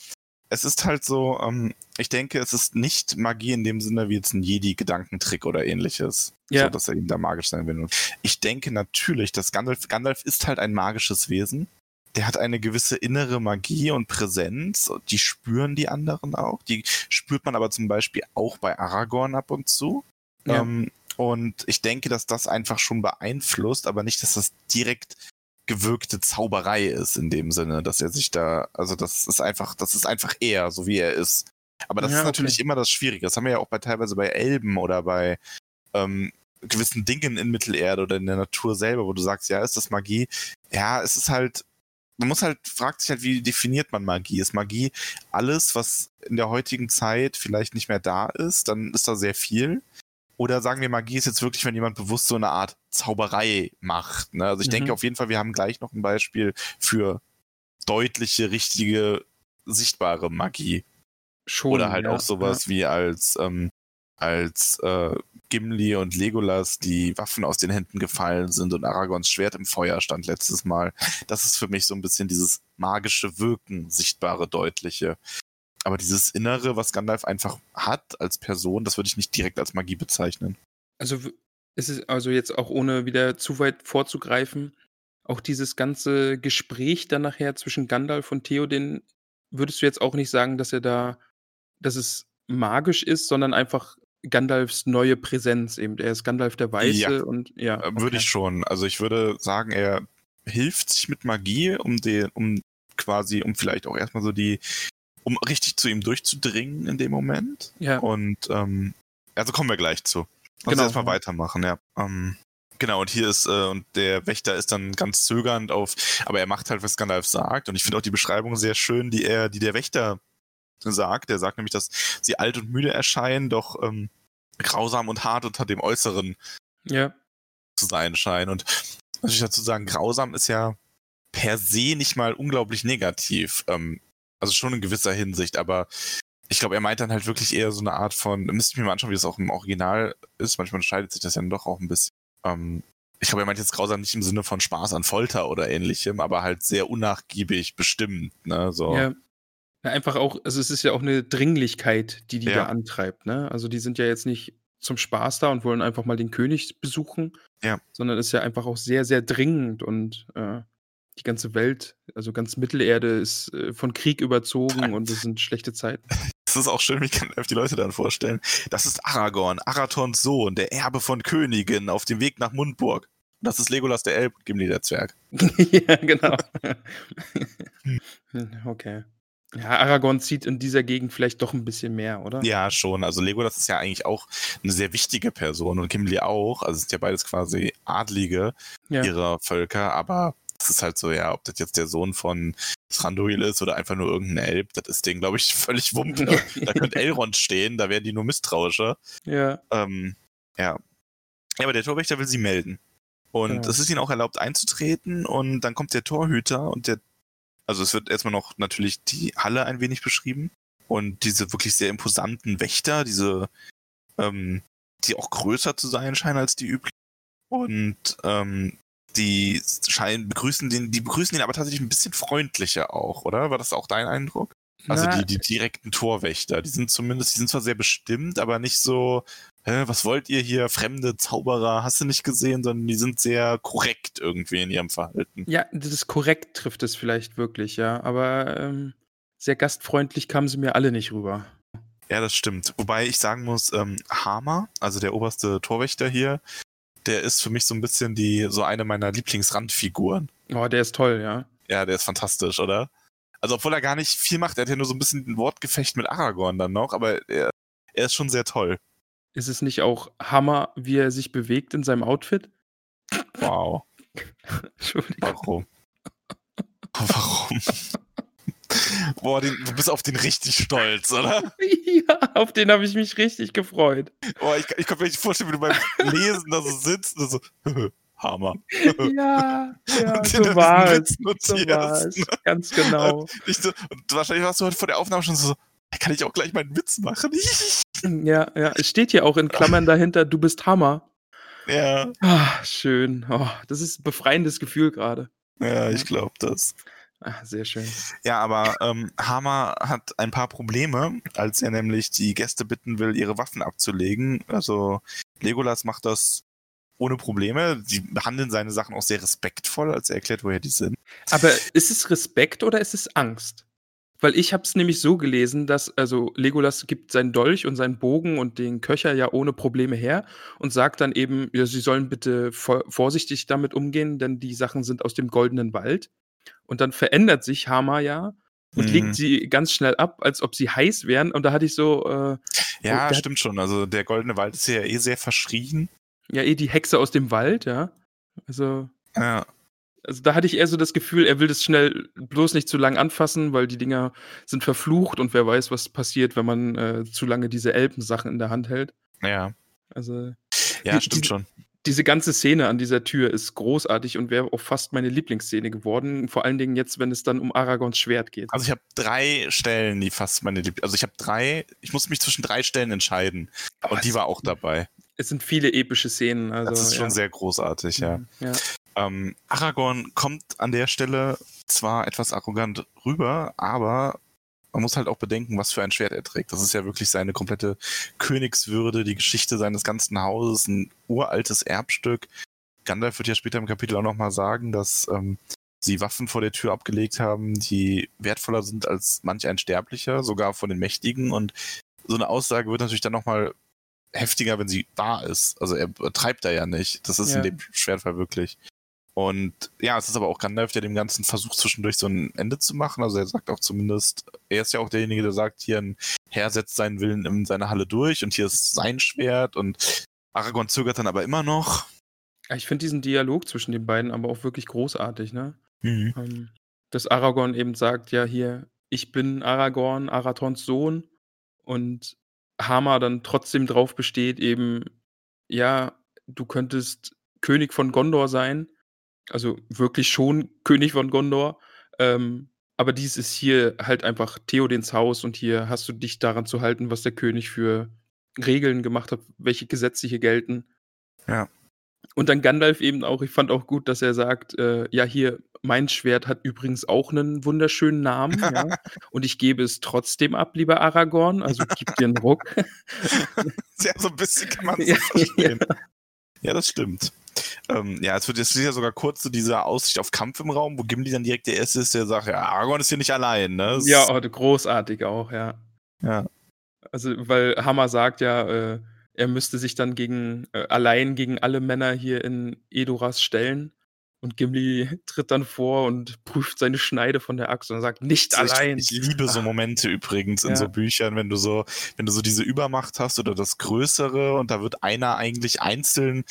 E: es ist halt so, ähm, ich denke, es ist nicht Magie in dem Sinne wie jetzt ein Jedi-Gedankentrick oder ähnliches.
D: Ja.
E: So, dass er ihm da magisch sein will. Und ich denke natürlich, dass Gandalf, Gandalf ist halt ein magisches Wesen. Der hat eine gewisse innere Magie und Präsenz. Die spüren die anderen auch. Die spürt man aber zum Beispiel auch bei Aragorn ab und zu.
D: Ja.
E: Ähm, und ich denke, dass das einfach schon beeinflusst, aber nicht, dass das direkt gewirkte Zauberei ist in dem Sinne, dass er sich da, also das ist einfach, das ist einfach er, so wie er ist. Aber das
D: Ja,
E: ist
D: okay.
E: natürlich immer das Schwierige. Das haben wir ja auch bei teilweise bei Elben oder bei ähm, gewissen Dingen in Mittelerde oder in der Natur selber, wo du sagst, ja, ist das Magie? Ja, es ist halt, man muss halt, fragt sich halt, wie definiert man Magie? Ist Magie alles, was in der heutigen Zeit vielleicht nicht mehr da ist? Dann ist da sehr viel. Oder sagen wir, Magie ist jetzt wirklich, wenn jemand bewusst so eine Art Zauberei macht. Ne? Also ich
D: Mhm.
E: denke auf jeden Fall, wir haben gleich noch ein Beispiel für deutliche, richtige, sichtbare Magie.
D: Schon.
E: Oder halt
D: ja,
E: auch sowas wie als, ähm, als äh, Gimli und Legolas die Waffen aus den Händen gefallen sind und Aragons Schwert im Feuer stand letztes Mal. Das ist für mich so ein bisschen dieses magische Wirken, sichtbare, deutliche. Aber dieses Innere, was Gandalf einfach hat als Person, das würde ich nicht direkt als Magie bezeichnen.
D: Also es ist also jetzt auch ohne wieder zu weit vorzugreifen, auch dieses ganze Gespräch dann nachher zwischen Gandalf und Theoden, würdest du jetzt auch nicht sagen, dass er da, dass es magisch ist, sondern einfach Gandalfs neue Präsenz eben. Er ist Gandalf der Weiße
E: Ja.
D: und ja.
E: Äh, Würde ich schon. Also ich würde sagen, er hilft sich mit Magie, um den, um quasi, um vielleicht auch erstmal so die, um richtig zu ihm durchzudringen in dem Moment.
D: Ja.
E: Und ähm, also kommen wir gleich zu. Lass
D: Genau.
E: uns erstmal weitermachen, ja. Ähm, genau, und hier ist, äh, und der Wächter ist dann ganz zögernd auf, aber er macht halt, was Gandalf sagt. Und ich finde auch die Beschreibung sehr schön, die er, die der Wächter sagt. Der sagt nämlich, dass sie alt und müde erscheinen, doch ähm, grausam und hart unter dem Äußeren
D: Ja.
E: zu sein scheinen. Und was ich dazu sagen, grausam ist ja per se nicht mal unglaublich negativ. Ähm, also schon in gewisser Hinsicht, aber ich glaube, er meint dann halt wirklich eher so eine Art von, müsste ich mir mal anschauen, wie das auch im Original ist. Manchmal unterscheidet sich das ja dann doch auch ein bisschen. Ähm, ich glaube, er meint jetzt grausam nicht im Sinne von Spaß an Folter oder ähnlichem, aber halt sehr unnachgiebig bestimmt, ne? So.
D: Ja. ja. Einfach auch, also es ist ja auch eine Dringlichkeit, die die
E: Ja.
D: da antreibt, ne? Also die sind ja jetzt nicht zum Spaß da und wollen einfach mal den König besuchen,
E: Ja.
D: sondern ist ja einfach auch sehr, sehr dringend und äh, die ganze Welt, also ganz Mittelerde ist äh, von Krieg überzogen und es sind schlechte Zeiten.
E: Das ist auch schön, wie kann ich die Leute dann vorstellen. Das ist Aragorn, Arathons Sohn, der Erbe von Königen auf dem Weg nach Mundburg. Und das ist Legolas der Elb, Gimli der Zwerg.
D: ja, genau. okay. Ja, Aragorn zieht in dieser Gegend vielleicht doch ein bisschen mehr, oder?
E: Ja, schon. Also Legolas ist ja eigentlich auch eine sehr wichtige Person und Gimli auch. Also es sind ja beides quasi Adlige
D: Ja.
E: ihrer Völker, aber es ist halt so, ja, ob das jetzt der Sohn von Thranduil ist oder einfach nur irgendein Elb, das ist denen, glaube ich, völlig Wumpe. da könnte Elrond stehen, da wären die nur misstrauischer.
D: Ja.
E: Ähm, ja. ja. Aber der Torwächter will sie melden. Und
D: Genau.
E: es ist ihnen auch erlaubt einzutreten und dann kommt der Torhüter und der, also es wird erstmal noch natürlich die Halle ein wenig beschrieben und diese wirklich sehr imposanten Wächter, diese, ähm, die auch größer zu sein scheinen als die üblichen. Und ähm, die scheinen begrüßen den, die begrüßen ihn aber tatsächlich ein bisschen freundlicher auch, oder? War das auch dein Eindruck? Also
D: Na,
E: die, die direkten Torwächter, die sind zumindest, die sind zwar sehr bestimmt, aber nicht so, hä, was wollt ihr hier, fremde Zauberer, hast du nicht gesehen, sondern die sind sehr korrekt irgendwie in ihrem Verhalten.
D: Ja, das ist korrekt trifft es vielleicht wirklich, ja. Aber ähm, sehr gastfreundlich kamen sie mir alle nicht rüber.
E: Ja, das stimmt. Wobei ich sagen muss, ähm, Hamer, also der oberste Torwächter hier, der ist für mich so ein bisschen die, so eine meiner Lieblingsrandfiguren.
D: Oh, der ist toll, ja.
E: Ja, der ist fantastisch, oder? Also obwohl er gar nicht viel macht, er hat ja nur so ein bisschen ein Wortgefecht mit Aragorn dann noch, aber er, er ist schon sehr toll.
D: Ist es nicht auch Hammer, wie er sich bewegt in seinem Outfit?
E: Wow.
D: Entschuldigung.
E: Warum? Warum? Boah, den, du bist auf den richtig stolz, oder?
D: Ja, auf den habe ich mich richtig gefreut.
E: Boah, ich, ich kann mir nicht vorstellen, wie du beim Lesen da so sitzt und so, Hammer.
D: Ja, ja,
E: Und
D: so war es. So
E: notierst,
D: war es.
E: ne?
D: Ganz genau.
E: Ich so, und wahrscheinlich warst du heute vor der Aufnahme schon so, da kann ich auch gleich meinen Witz machen.
D: Ja, ja. Es steht hier auch in Klammern dahinter, du bist Hammer.
E: ja,
D: Ah, schön. Oh, das ist ein befreiendes Gefühl gerade.
E: ja, ich glaube das.
D: Ah, sehr schön.
E: Ja, aber ähm, Hammer hat ein paar Probleme, als er nämlich die Gäste bitten will, ihre Waffen abzulegen. Also Legolas macht das ohne Probleme. Sie behandeln seine Sachen auch sehr respektvoll, als er erklärt, woher die sind.
D: Aber ist es Respekt oder ist es Angst? Weil ich habe es nämlich so gelesen, dass also Legolas gibt seinen Dolch und seinen Bogen und den Köcher ja ohne Probleme her und sagt dann eben, ja, sie sollen bitte vor vorsichtig damit umgehen, denn die Sachen sind aus dem goldenen Wald. Und dann verändert sich Hama ja und
E: Mhm.
D: legt sie ganz schnell ab, als ob sie heiß wären. Und da hatte ich so, äh,
E: Ja,
D: der-
E: stimmt schon. Also der Goldene Wald ist ja eh sehr verschrien.
D: ja, eh die Hexe aus dem Wald, ja. Also,
E: Ja,
D: also da hatte ich eher so das Gefühl, er will das schnell bloß nicht zu lang anfassen, weil die Dinger sind verflucht und wer weiß, was passiert, wenn man äh, zu lange diese Elbensachen in der Hand hält.
E: ja,
D: Also
E: ja,
D: Die-
E: stimmt
D: die-
E: schon.
D: Diese ganze Szene an dieser Tür ist großartig und wäre auch fast meine Lieblingsszene geworden. Vor allen Dingen jetzt, wenn es dann um Aragons Schwert geht.
E: Also ich habe drei Stellen, die fast meine Lieb Also ich habe drei, ich musste mich zwischen drei Stellen entscheiden.
D: Aber
E: Und die war auch dabei.
D: Es sind viele epische Szenen. Also,
E: Das ist schon
D: ja.
E: sehr großartig, ja.
D: ja.
E: Ähm, Aragorn kommt an der Stelle zwar etwas arrogant rüber, aber man muss halt auch bedenken, was für ein Schwert er trägt. Das ist ja wirklich seine komplette Königswürde, die Geschichte seines ganzen Hauses, ein uraltes Erbstück. Gandalf wird ja später im Kapitel auch nochmal sagen, dass ähm, sie Waffen vor der Tür abgelegt haben, die wertvoller sind als manch ein Sterblicher, sogar von den Mächtigen. Und so eine Aussage wird natürlich dann nochmal heftiger, wenn sie wahr ist. Also er treibt da ja nicht. Das ist
D: Ja.
E: in dem Schwertfall wirklich. Und ja, es ist aber auch Gandalf, der dem Ganzen versucht, zwischendurch so ein Ende zu machen. Also er sagt auch zumindest, er ist ja auch derjenige, der sagt, hier ein Herr setzt seinen Willen in seiner Halle durch und hier ist sein Schwert und Aragorn zögert dann aber immer noch.
D: Ich finde diesen Dialog zwischen den beiden aber auch wirklich großartig, ne?
E: Mhm.
D: Ähm, dass Aragorn eben sagt, ja, hier, ich bin Aragorn, Arathorns Sohn. Und Hammer dann trotzdem drauf besteht, eben, ja, du könntest König von Gondor sein. Also wirklich schon König von Gondor. Ähm, aber dies ist hier halt einfach Theodens Haus und hier hast du dich daran zu halten, was der König für Regeln gemacht hat, welche Gesetze hier gelten.
E: Ja.
D: Und dann Gandalf eben auch, ich fand auch gut, dass er sagt, äh, ja, hier, mein Schwert hat übrigens auch einen wunderschönen Namen, ja, und ich gebe es trotzdem ab, lieber Aragorn, also gib dir einen Ruck.
E: Ja, so ein bisschen kann man es
D: Ja,
E: verstehen. Ja. Das stimmt. Ähm, ja, es wird jetzt ja sogar kurz so diese Aussicht auf Kampf im Raum, wo Gimli dann direkt der Erste ist, der sagt, ja, Aragorn ist hier nicht allein, ne? Das
D: Ja, oh, großartig auch, ja.
E: ja.
D: Also, weil Hammer sagt ja, äh, er müsste sich dann gegen, äh, allein gegen alle Männer hier in Edoras stellen. Und Gimli tritt dann vor und prüft seine Schneide von der Axt und sagt, nicht
E: Also
D: allein.
E: Ich, ich liebe so. Momente übrigens in
D: Ja.
E: so Büchern, wenn du so, wenn du so diese Übermacht hast oder das Größere und da wird einer eigentlich einzeln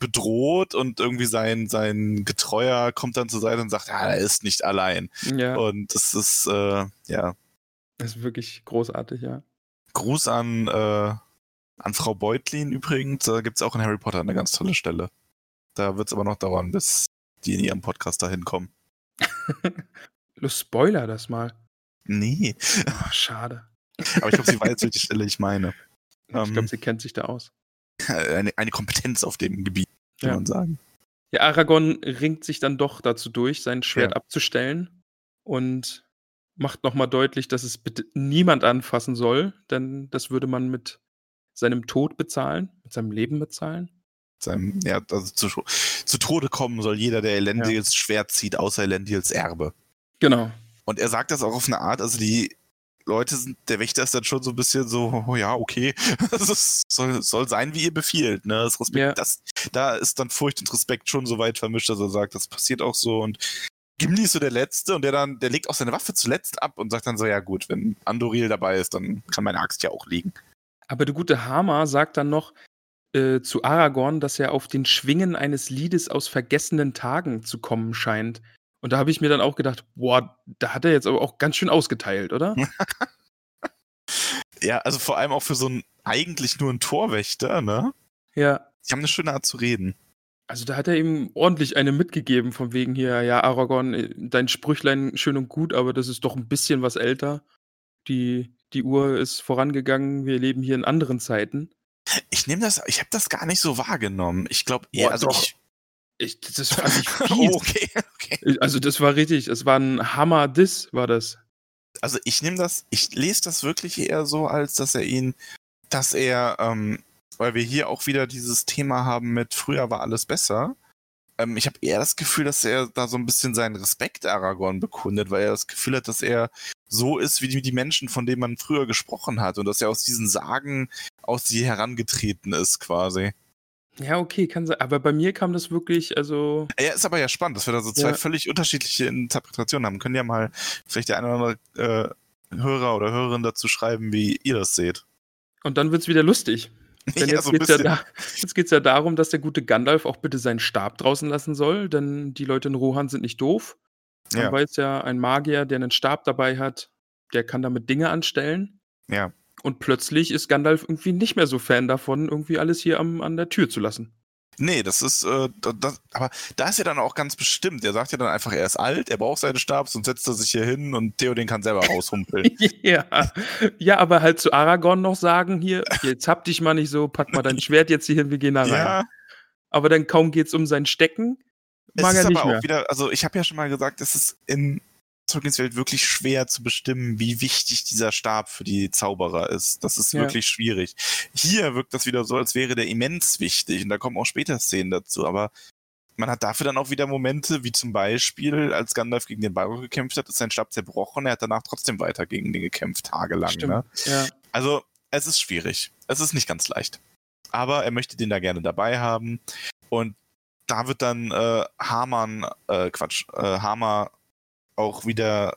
E: bedroht und irgendwie sein, sein Getreuer kommt dann zur Seite und sagt, ja, er ist nicht allein.
D: Ja,
E: Und das ist, äh, ja,
D: das ist wirklich großartig, ja.
E: Gruß an, äh, an Frau Beutlin übrigens. Da gibt's auch in Harry Potter eine ganz tolle Stelle. Da wird's aber noch dauern, bis die in ihrem Podcast dahin kommen.
D: Du spoiler das mal.
E: Nee,
D: Oh, schade.
E: aber ich glaube, sie weiß, welche Stelle ich meine.
D: Ich
E: Ähm,
D: glaube, sie kennt sich da aus.
E: eine, eine Kompetenz auf dem Gebiet, kann
D: Ja.
E: man sagen.
D: Ja, Aragorn ringt sich dann doch dazu durch, sein Schwert
E: Ja.
D: abzustellen und macht nochmal deutlich, dass es bitte niemand anfassen soll, denn das würde man mit seinem Tod bezahlen, mit seinem Leben bezahlen.
E: Seinem, ja, also zu, zu Tode kommen soll jeder, der Elendils Schwert zieht, außer Elendils Erbe.
D: Genau.
E: Und er sagt das auch auf eine Art, also die Leute sind, der Wächter ist dann schon so ein bisschen so, oh ja, okay, das soll, soll sein, wie ihr befiehlt, ne? Das Respekt,
D: Ja.
E: das, da ist dann Furcht und Respekt schon so weit vermischt, dass er sagt, das passiert auch so und Gimli ist so der Letzte und der dann, der legt auch seine Waffe zuletzt ab und sagt dann so, ja gut, wenn Andoril dabei ist, dann kann meine Axt ja auch liegen.
D: Aber der gute Hammer sagt dann noch äh, zu Aragorn, dass er auf den Schwingen eines Liedes aus vergessenen Tagen zu kommen scheint. Und da habe ich mir dann auch gedacht, boah, da hat er jetzt aber auch ganz schön ausgeteilt, oder?
E: Ja, also vor allem auch für so einen eigentlich nur einen Torwächter, ne?
D: ja.
E: Die haben eine schöne Art zu reden.
D: Also da hat er ihm ordentlich eine mitgegeben, von wegen hier, ja, Aragorn, äh, dein Sprüchlein schön und gut, aber das ist doch ein bisschen was älter. Die, die Uhr ist vorangegangen, wir leben hier in anderen Zeiten.
E: Ich nehme das, ich habe das gar nicht so wahrgenommen. Ich glaube eher, also
D: doch.
E: ich.
D: Ich, das fand ich
E: Oh,
D: fies.
E: okay, okay.
D: Also das war richtig, es war ein Hammer-Diss, war das.
E: Also ich nehme das, ich lese das wirklich eher so, als dass er ihn, dass er, ähm, weil wir hier auch wieder dieses Thema haben mit früher war alles besser. Ähm, ich habe eher das Gefühl, dass er da so ein bisschen seinen Respekt Aragorn bekundet, weil er das Gefühl hat, dass er so ist wie die, die Menschen, von denen man früher gesprochen hat und dass er aus diesen Sagen aus sie herangetreten ist quasi.
D: Ja, okay, kann sein. Aber bei mir kam das wirklich, also.
E: Ja, ist aber ja spannend, dass wir da so zwei
D: Ja.
E: völlig unterschiedliche Interpretationen haben. Können ja mal vielleicht der eine oder andere äh, Hörer oder Hörerin dazu schreiben, wie ihr das seht.
D: Und dann wird's wieder lustig. Denn
E: Ja,
D: jetzt
E: so ein
D: geht's ja, da, jetzt geht's ja darum, dass der gute Gandalf auch bitte seinen Stab draußen lassen soll, denn die Leute in Rohan sind nicht doof. Man
E: Ja.
D: weiß ja, ein Magier, der einen Stab dabei hat, der kann damit Dinge anstellen.
E: Ja.
D: Und plötzlich ist Gandalf irgendwie nicht mehr so Fan davon, irgendwie alles hier am, an der Tür zu lassen.
E: Nee, das ist, äh, da- das, aber da ist er dann auch ganz bestimmt. Er sagt ja dann einfach, er ist alt, er braucht seinen Stab, sonst setzt er sich hier hin und Theoden kann selber raushumpeln.
D: ja. ja, aber halt zu Aragorn noch sagen, hier, jetzt hab dich mal nicht so, pack mal dein Schwert jetzt hier hin, wir gehen da rein.
E: ja,
D: Aber dann kaum geht's um sein Stecken,
E: es
D: mag
E: ist
D: er nicht
E: aber
D: mehr.
E: auch wieder, also ich habe ja schon mal gesagt, es ist in Tolkiens Welt wirklich schwer zu bestimmen, wie wichtig dieser Stab für die Zauberer ist. Das ist
D: Ja.
E: wirklich schwierig. Hier wirkt das wieder so, als wäre der immens wichtig und da kommen auch später Szenen dazu, aber man hat dafür dann auch wieder Momente, wie zum Beispiel, als Gandalf gegen den Balrog gekämpft hat, ist sein Stab zerbrochen, er hat danach trotzdem weiter gegen den gekämpft, tagelang.
D: Stimmt.
E: Ne?
D: Ja.
E: Also, es ist schwierig. Es ist nicht ganz leicht. aber er möchte den da gerne dabei haben. Und da wird dann äh, Hamann, äh, Quatsch, äh, Hammer auch wieder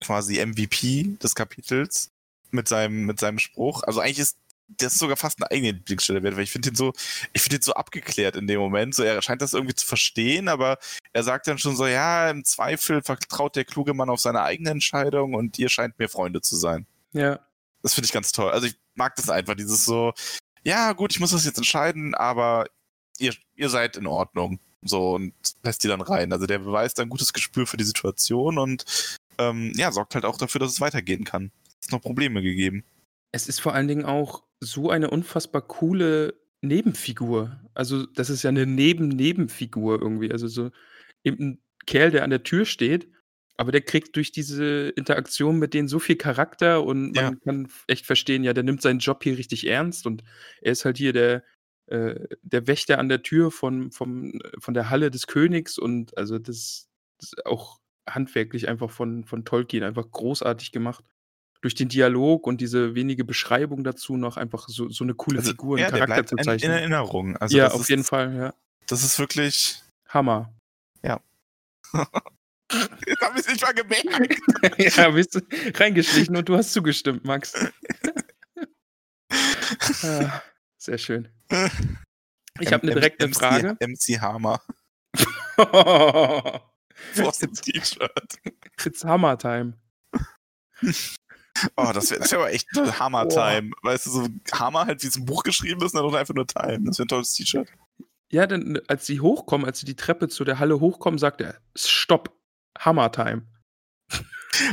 E: quasi MVP des Kapitels mit seinem, mit seinem Spruch. Also eigentlich ist das ist sogar fast eine eigene Lieblingsstelle wert, weil ich finde ihn so, ich finde ihn so abgeklärt in dem Moment. So, er scheint das irgendwie zu verstehen, aber er sagt dann schon so, ja, im Zweifel vertraut der kluge Mann auf seine eigene Entscheidung und ihr scheint mir Freunde zu sein.
D: Ja.
E: Das finde ich ganz toll. Also ich mag das einfach, dieses so, ja, gut, ich muss das jetzt entscheiden, aber ihr, ihr seid in Ordnung. So, und lässt die dann rein. Also der beweist ein gutes Gespür für die Situation und ähm, ja, sorgt halt auch dafür, dass es weitergehen kann. Es noch Probleme gegeben.
D: Es ist vor allen Dingen auch so eine unfassbar coole Nebenfigur. Also, das ist ja eine Neben-Nebenfigur irgendwie. Also, so eben 'n Kerl, der an der Tür steht, aber der kriegt durch diese Interaktion mit denen so viel Charakter und
E: Ja.
D: man kann f echt verstehen, ja, der nimmt seinen Job hier richtig ernst und er ist halt hier der der Wächter an der Tür von vom äh, von der Halle des Königs und also, das das ist auch handwerklich einfach von von Tolkien einfach großartig gemacht. Durch den Dialog und diese wenige Beschreibung dazu noch einfach so so 'ne coole
E: Also,
D: Figur,
E: ja, der
D: Charakter zu
E: in, in
D: zeichnen.
E: Erinnerung. Also
D: Ja, auf
E: ist,
D: jeden Fall, ja.
E: Das ist wirklich.
D: Hammer.
E: Ja. Ich habe es nicht mal gemerkt.
D: Ja, bist du reingeschlichen und du hast zugestimmt, Max. Ah, sehr schön. Ich habe 'ne
E: M-
D: direkte
E: MC,
D: Frage.
E: MC Hammer. Vor dem T-Shirt.
D: it's Hammer Time.
E: Oh, das wäre wär aber echt eine Hammer-Time. Weißt du, so Hammer halt, wie es im Buch geschrieben ist, und dann einfach nur Time. Das wäre ein tolles T-Shirt.
D: Ja, dann, als sie hochkommen als sie die Treppe zu der Halle hochkommen, sagt er: „Stopp, Hammer Time.“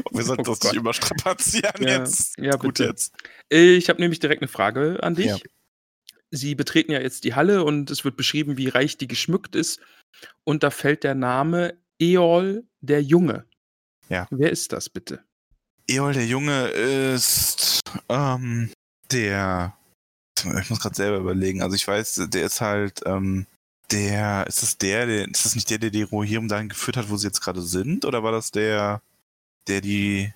E: Und wir sollten
D: Oh
E: das
D: Gott.
E: nicht überstrapazieren
D: Ja,
E: jetzt.
D: ja,
E: Gut
D: bitte.
E: jetzt.
D: Äh, ich habe nämlich direkt 'ne Frage an dich.
E: Ja.
D: Sie betreten ja jetzt die Halle und es wird beschrieben, wie reich die geschmückt ist. Und da fällt der Name Eol der Junge.
E: Ja.
D: Wer ist das bitte?
E: Eol, der Junge, ist ähm, der. Ich muss gerade selber überlegen. Also ich weiß, der ist halt ähm, der. Ist das der, der, ist das nicht der, der die Rohirrim dahin geführt hat, wo sie jetzt gerade sind? Oder war das der, der die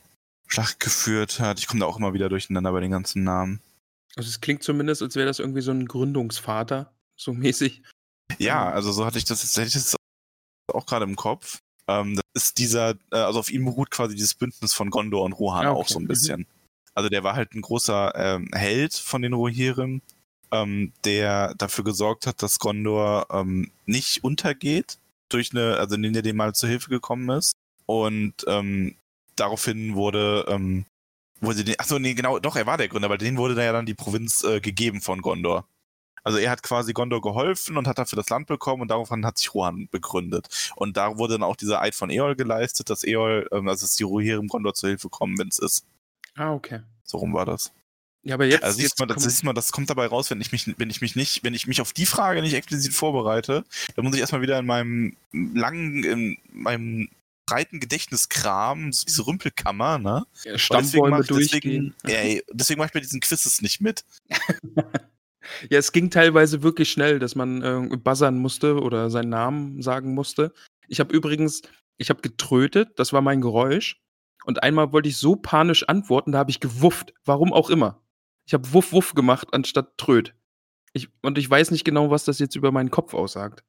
E: Schlacht geführt hat? Ich komme da auch immer wieder durcheinander bei den ganzen Namen.
D: Also, es klingt zumindest, als wäre das irgendwie so 'n Gründungsvater, so mäßig.
E: Ja,
D: Ähm.
E: also so hatte ich das jetzt, hätte ich das auch gerade im Kopf. Ähm, das ist dieser, äh, also auf ihm beruht quasi dieses Bündnis von Gondor und Rohan
D: Ah,
E: auch
D: okay.
E: so ein
D: Mhm.
E: bisschen. Also der war halt ein großer ähm, Held von den Rohirrim, ähm, der dafür gesorgt hat, dass Gondor ähm, nicht untergeht durch eine, also indem der dem mal zur Hilfe gekommen ist. Und ähm, daraufhin wurde, ähm, wurde den, achso, nee, genau, doch, er war der Gründer, weil denen wurde da ja dann die Provinz äh, gegeben von Gondor. Also er hat quasi Gondor geholfen und hat dafür das Land bekommen und daraufhin hat sich Rohan begründet. Und da wurde dann auch dieser Eid von Eol geleistet, dass Eol, ähm, also dass die Rohirrim Gondor zur Hilfe kommen, wenn es ist.
D: Ah, okay.
E: So rum war das.
D: Ja, aber jetzt
E: Also
D: jetzt
E: siehst man, das, siehst man, das kommt dabei raus, wenn ich mich, wenn ich mich nicht, wenn ich mich auf die Frage nicht explizit vorbereite, dann muss ich erstmal wieder in meinem langen, in meinem breiten Gedächtnis kramen, so diese Rümpelkammer, ne?
D: ja, Stammbäume
E: mach ich-
D: durchgehen.
E: Deswegen, ey, deswegen mache ich bei diesen Quizzes nicht mit.
D: Ja, es ging teilweise wirklich schnell, dass man, äh, buzzern musste oder seinen Namen sagen musste. Ich habe übrigens ich habe getrötet, das war mein Geräusch. Und einmal wollte ich so panisch antworten, da habe ich gewufft, warum auch immer. Ich habe Wuff Wuff gemacht anstatt Tröt. Ich und ich weiß nicht genau, was das jetzt über meinen Kopf aussagt.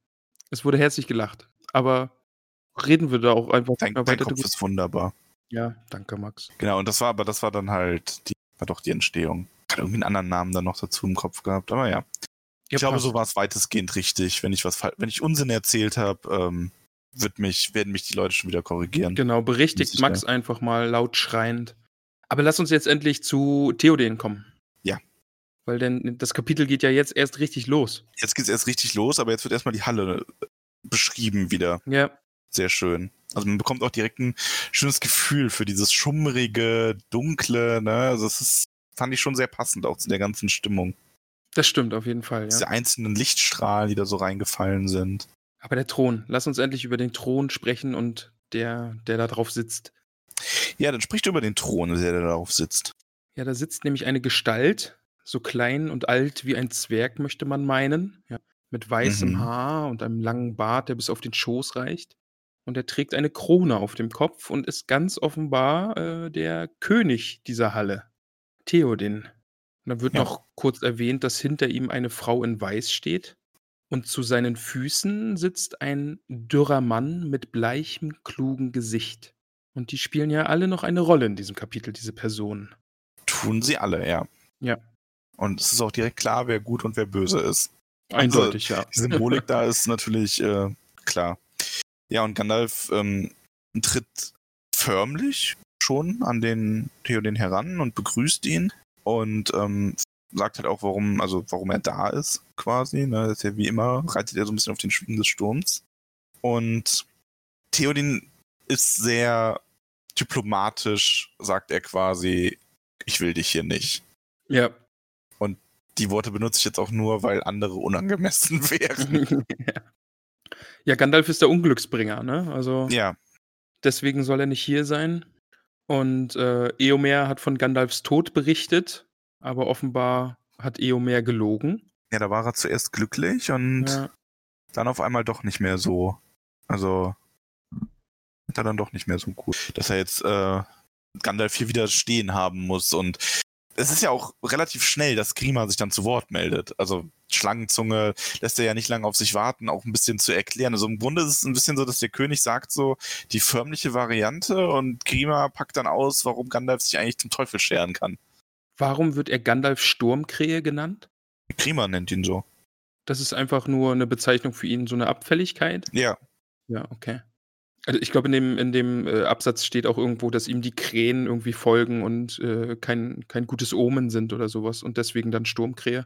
D: Es wurde herzlich gelacht, aber reden wir da auch einfach
E: Dein,
D: mal
E: dein
D: weiter
E: Kopf ist wunderbar.
D: Ja, danke, Max.
E: Genau, und das war, aber das war dann halt die, war doch die Entstehung. Ich hatte irgendwie einen anderen Namen dann noch dazu im Kopf gehabt, aber ja.
D: Ja,
E: ich glaube,
D: passt.
E: so war es weitestgehend richtig. Wenn ich was, wenn ich Unsinn erzählt habe, ähm, wird mich, werden mich die Leute schon wieder korrigieren.
D: Genau, berichtigt. Max einfach mal laut schreiend. Aber lass uns jetzt endlich zu Theoden kommen.
E: Ja.
D: Weil denn das Kapitel geht ja jetzt erst richtig los.
E: Jetzt geht's erst richtig los, aber jetzt wird erstmal die Halle äh, beschrieben wieder.
D: Ja,
E: Sehr schön. Also man bekommt auch direkt ein schönes Gefühl für dieses schummrige, dunkle, ne? Also das ist, fand ich schon sehr passend auch zu der ganzen Stimmung.
D: das stimmt auf jeden Fall,
E: Diese
D: ja.
E: einzelnen Lichtstrahlen, die da so reingefallen sind.
D: Aber der Thron, lass uns endlich über den Thron sprechen und der, der da drauf sitzt.
E: Ja, dann spricht über den Thron, der da darauf sitzt.
D: Ja, da sitzt nämlich eine Gestalt, so klein und alt wie ein Zwerg, möchte man meinen. Ja, mit weißem
E: Mhm.
D: Haar und einem langen Bart, der bis auf den Schoß reicht. Und er trägt eine Krone auf dem Kopf und ist ganz offenbar äh, der König dieser Halle. Theoden. Und dann wird
E: Ja.
D: noch kurz erwähnt, dass hinter ihm eine Frau in Weiß steht und zu seinen Füßen sitzt ein dürrer Mann mit bleichem, klugen Gesicht. Und die spielen ja alle noch eine Rolle in diesem Kapitel, diese Personen.
E: Tun sie alle, ja.
D: Ja.
E: Und es ist auch direkt klar, wer gut und wer böse ist.
D: Eindeutig, ja.
E: Die Symbolik da ist natürlich äh, klar. Ja, und Gandalf ähm, tritt förmlich schon an den Theoden heran und begrüßt ihn und ähm, sagt halt auch, warum, also warum er da ist, quasi. Ne? Das ist ja wie immer, reitet er so ein bisschen auf den Schwingen des Sturms. Und Theoden ist sehr diplomatisch, sagt er quasi, ich will dich hier nicht.
D: Ja.
E: Die Worte benutze ich jetzt auch nur, weil andere unangemessen wären.
D: ja. Ja, Gandalf ist der Unglücksbringer, ne? Also
E: ja,
D: deswegen soll er nicht hier sein. Und äh, Eomer hat von Gandalfs Tod berichtet, aber offenbar hat Eomer gelogen.
E: ja, da war er zuerst glücklich und
D: Ja.
E: dann auf einmal doch nicht mehr so. Also hat er dann doch nicht mehr so gut, dass er jetzt äh, Gandalf hier wieder stehen haben muss und es ist ja auch relativ schnell, dass Grima sich dann zu Wort meldet. Also Schlangenzunge lässt er ja nicht lange auf sich warten, auch ein bisschen zu erklären. Also im Grunde ist es ein bisschen so, dass der König sagt so die förmliche Variante und Grima packt dann aus, warum Gandalf sich eigentlich zum Teufel scheren kann.
D: Warum wird er Gandalf Sturmkrähe genannt?
E: Grima nennt ihn so.
D: Das ist einfach nur eine Bezeichnung für ihn, so eine Abfälligkeit?
E: Ja,
D: Ja, okay. Also ich glaube, in dem, in dem äh, Absatz steht auch irgendwo, dass ihm die Krähen irgendwie folgen und äh, kein, kein gutes Omen sind oder sowas und deswegen dann Sturmkrähe.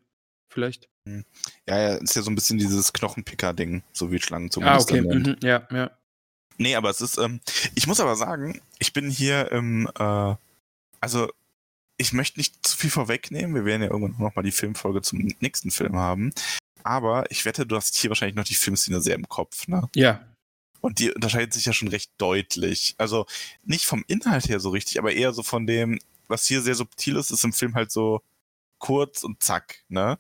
D: Vielleicht.
E: ja, ja, ist ja so ein bisschen dieses Knochenpicker-Ding, so wie Schlangenzunge.
D: ah, okay. Mhm, ja, ja.
E: Nee, aber es ist, ähm, ich muss aber sagen, ich bin hier im, äh, also ich möchte nicht zu viel vorwegnehmen, wir werden ja irgendwann nochmal die Filmfolge zum nächsten Film haben, aber ich wette, du hast hier wahrscheinlich noch die Filmszene sehr im Kopf, ne?
D: Ja,
E: Und die unterscheidet sich ja schon recht deutlich. Also nicht vom Inhalt her so richtig, aber eher so von dem, was hier sehr subtil ist, ist im Film halt so kurz und zack, ne?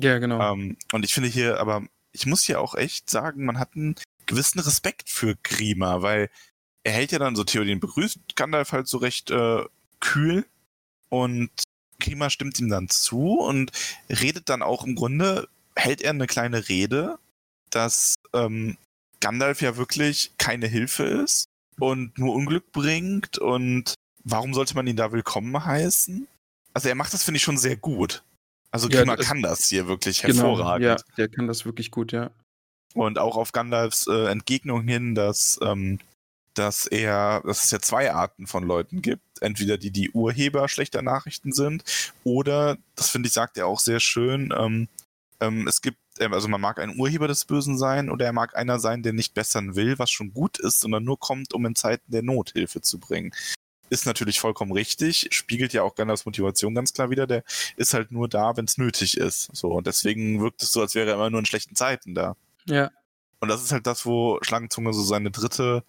D: Ja, genau.
E: Ähm, und ich finde hier, aber ich muss hier auch echt sagen, man hat einen gewissen Respekt für Grima, weil er hält ja dann so Theoden begrüßt Gandalf halt so recht äh, kühl und Grima stimmt ihm dann zu und redet dann auch im Grunde, hält er eine kleine Rede, dass ähm, Gandalf ja wirklich keine Hilfe ist und nur Unglück bringt und warum sollte man ihn da willkommen heißen? Also er macht das, finde ich, schon sehr gut. Also
D: Ja, das-
E: kann das hier wirklich
D: genau.
E: hervorragend.
D: Ja, der kann das wirklich gut, ja.
E: Und auch auf Gandalfs äh, Entgegnung hin, dass, ähm, dass er, dass es ja zwei Arten von Leuten gibt. Entweder die, die Urheber schlechter Nachrichten sind, oder, das finde ich, sagt er auch sehr schön, ähm, ähm, es gibt, äh, also man mag ein Urheber des Bösen sein, oder er mag einer sein, der nicht bessern will, was schon gut ist, sondern nur kommt, um in Zeiten der Not Hilfe zu bringen. Ist natürlich vollkommen richtig, spiegelt ja auch Gandalfs Motivation ganz klar wieder, der ist halt nur da, wenn es nötig ist. So, und deswegen wirkt es so, als wäre er immer nur in schlechten Zeiten da.
D: Ja,
E: Und das ist halt das, wo Schlangenzunge so seine dritte,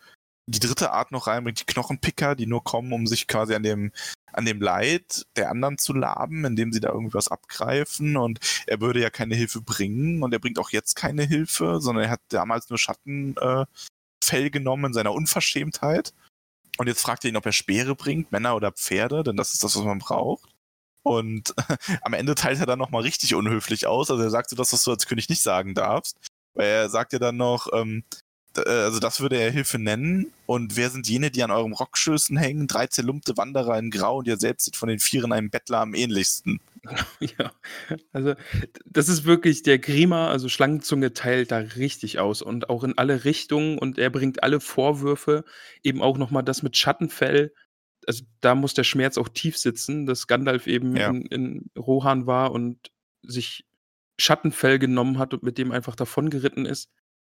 E: die dritte Art noch reinbringt, die Knochenpicker, die nur kommen, um sich quasi an dem, an dem Leid der anderen zu laben, indem sie da irgendwie was abgreifen. Und er würde ja keine Hilfe bringen und er bringt auch jetzt keine Hilfe, sondern er hat damals nur Schattenfell äh, genommen in seiner Unverschämtheit. Und jetzt fragt er ihn, ob er Speere bringt, Männer oder Pferde, denn das ist das, was man braucht. Und am Ende teilt er dann nochmal richtig unhöflich aus. Also er sagt so das, was du als König nicht sagen darfst. Weil er sagt ja dann noch, ähm, äh, also das würde er Hilfe nennen. Und wer sind jene, die an eurem Rockschößen hängen? Drei zerlumpte Wanderer in Grau und ihr selbst seht von den Vieren einem Bettler am ähnlichsten.
D: ja. Also, das ist wirklich der Grima, also Schlangenzunge teilt da richtig aus und auch in alle Richtungen und er bringt alle Vorwürfe, eben auch nochmal das mit Schattenfell. Also, da muss der Schmerz auch tief sitzen, dass Gandalf eben
E: Ja.
D: in, in Rohan war und sich Schattenfell genommen hat und mit dem einfach davongeritten ist.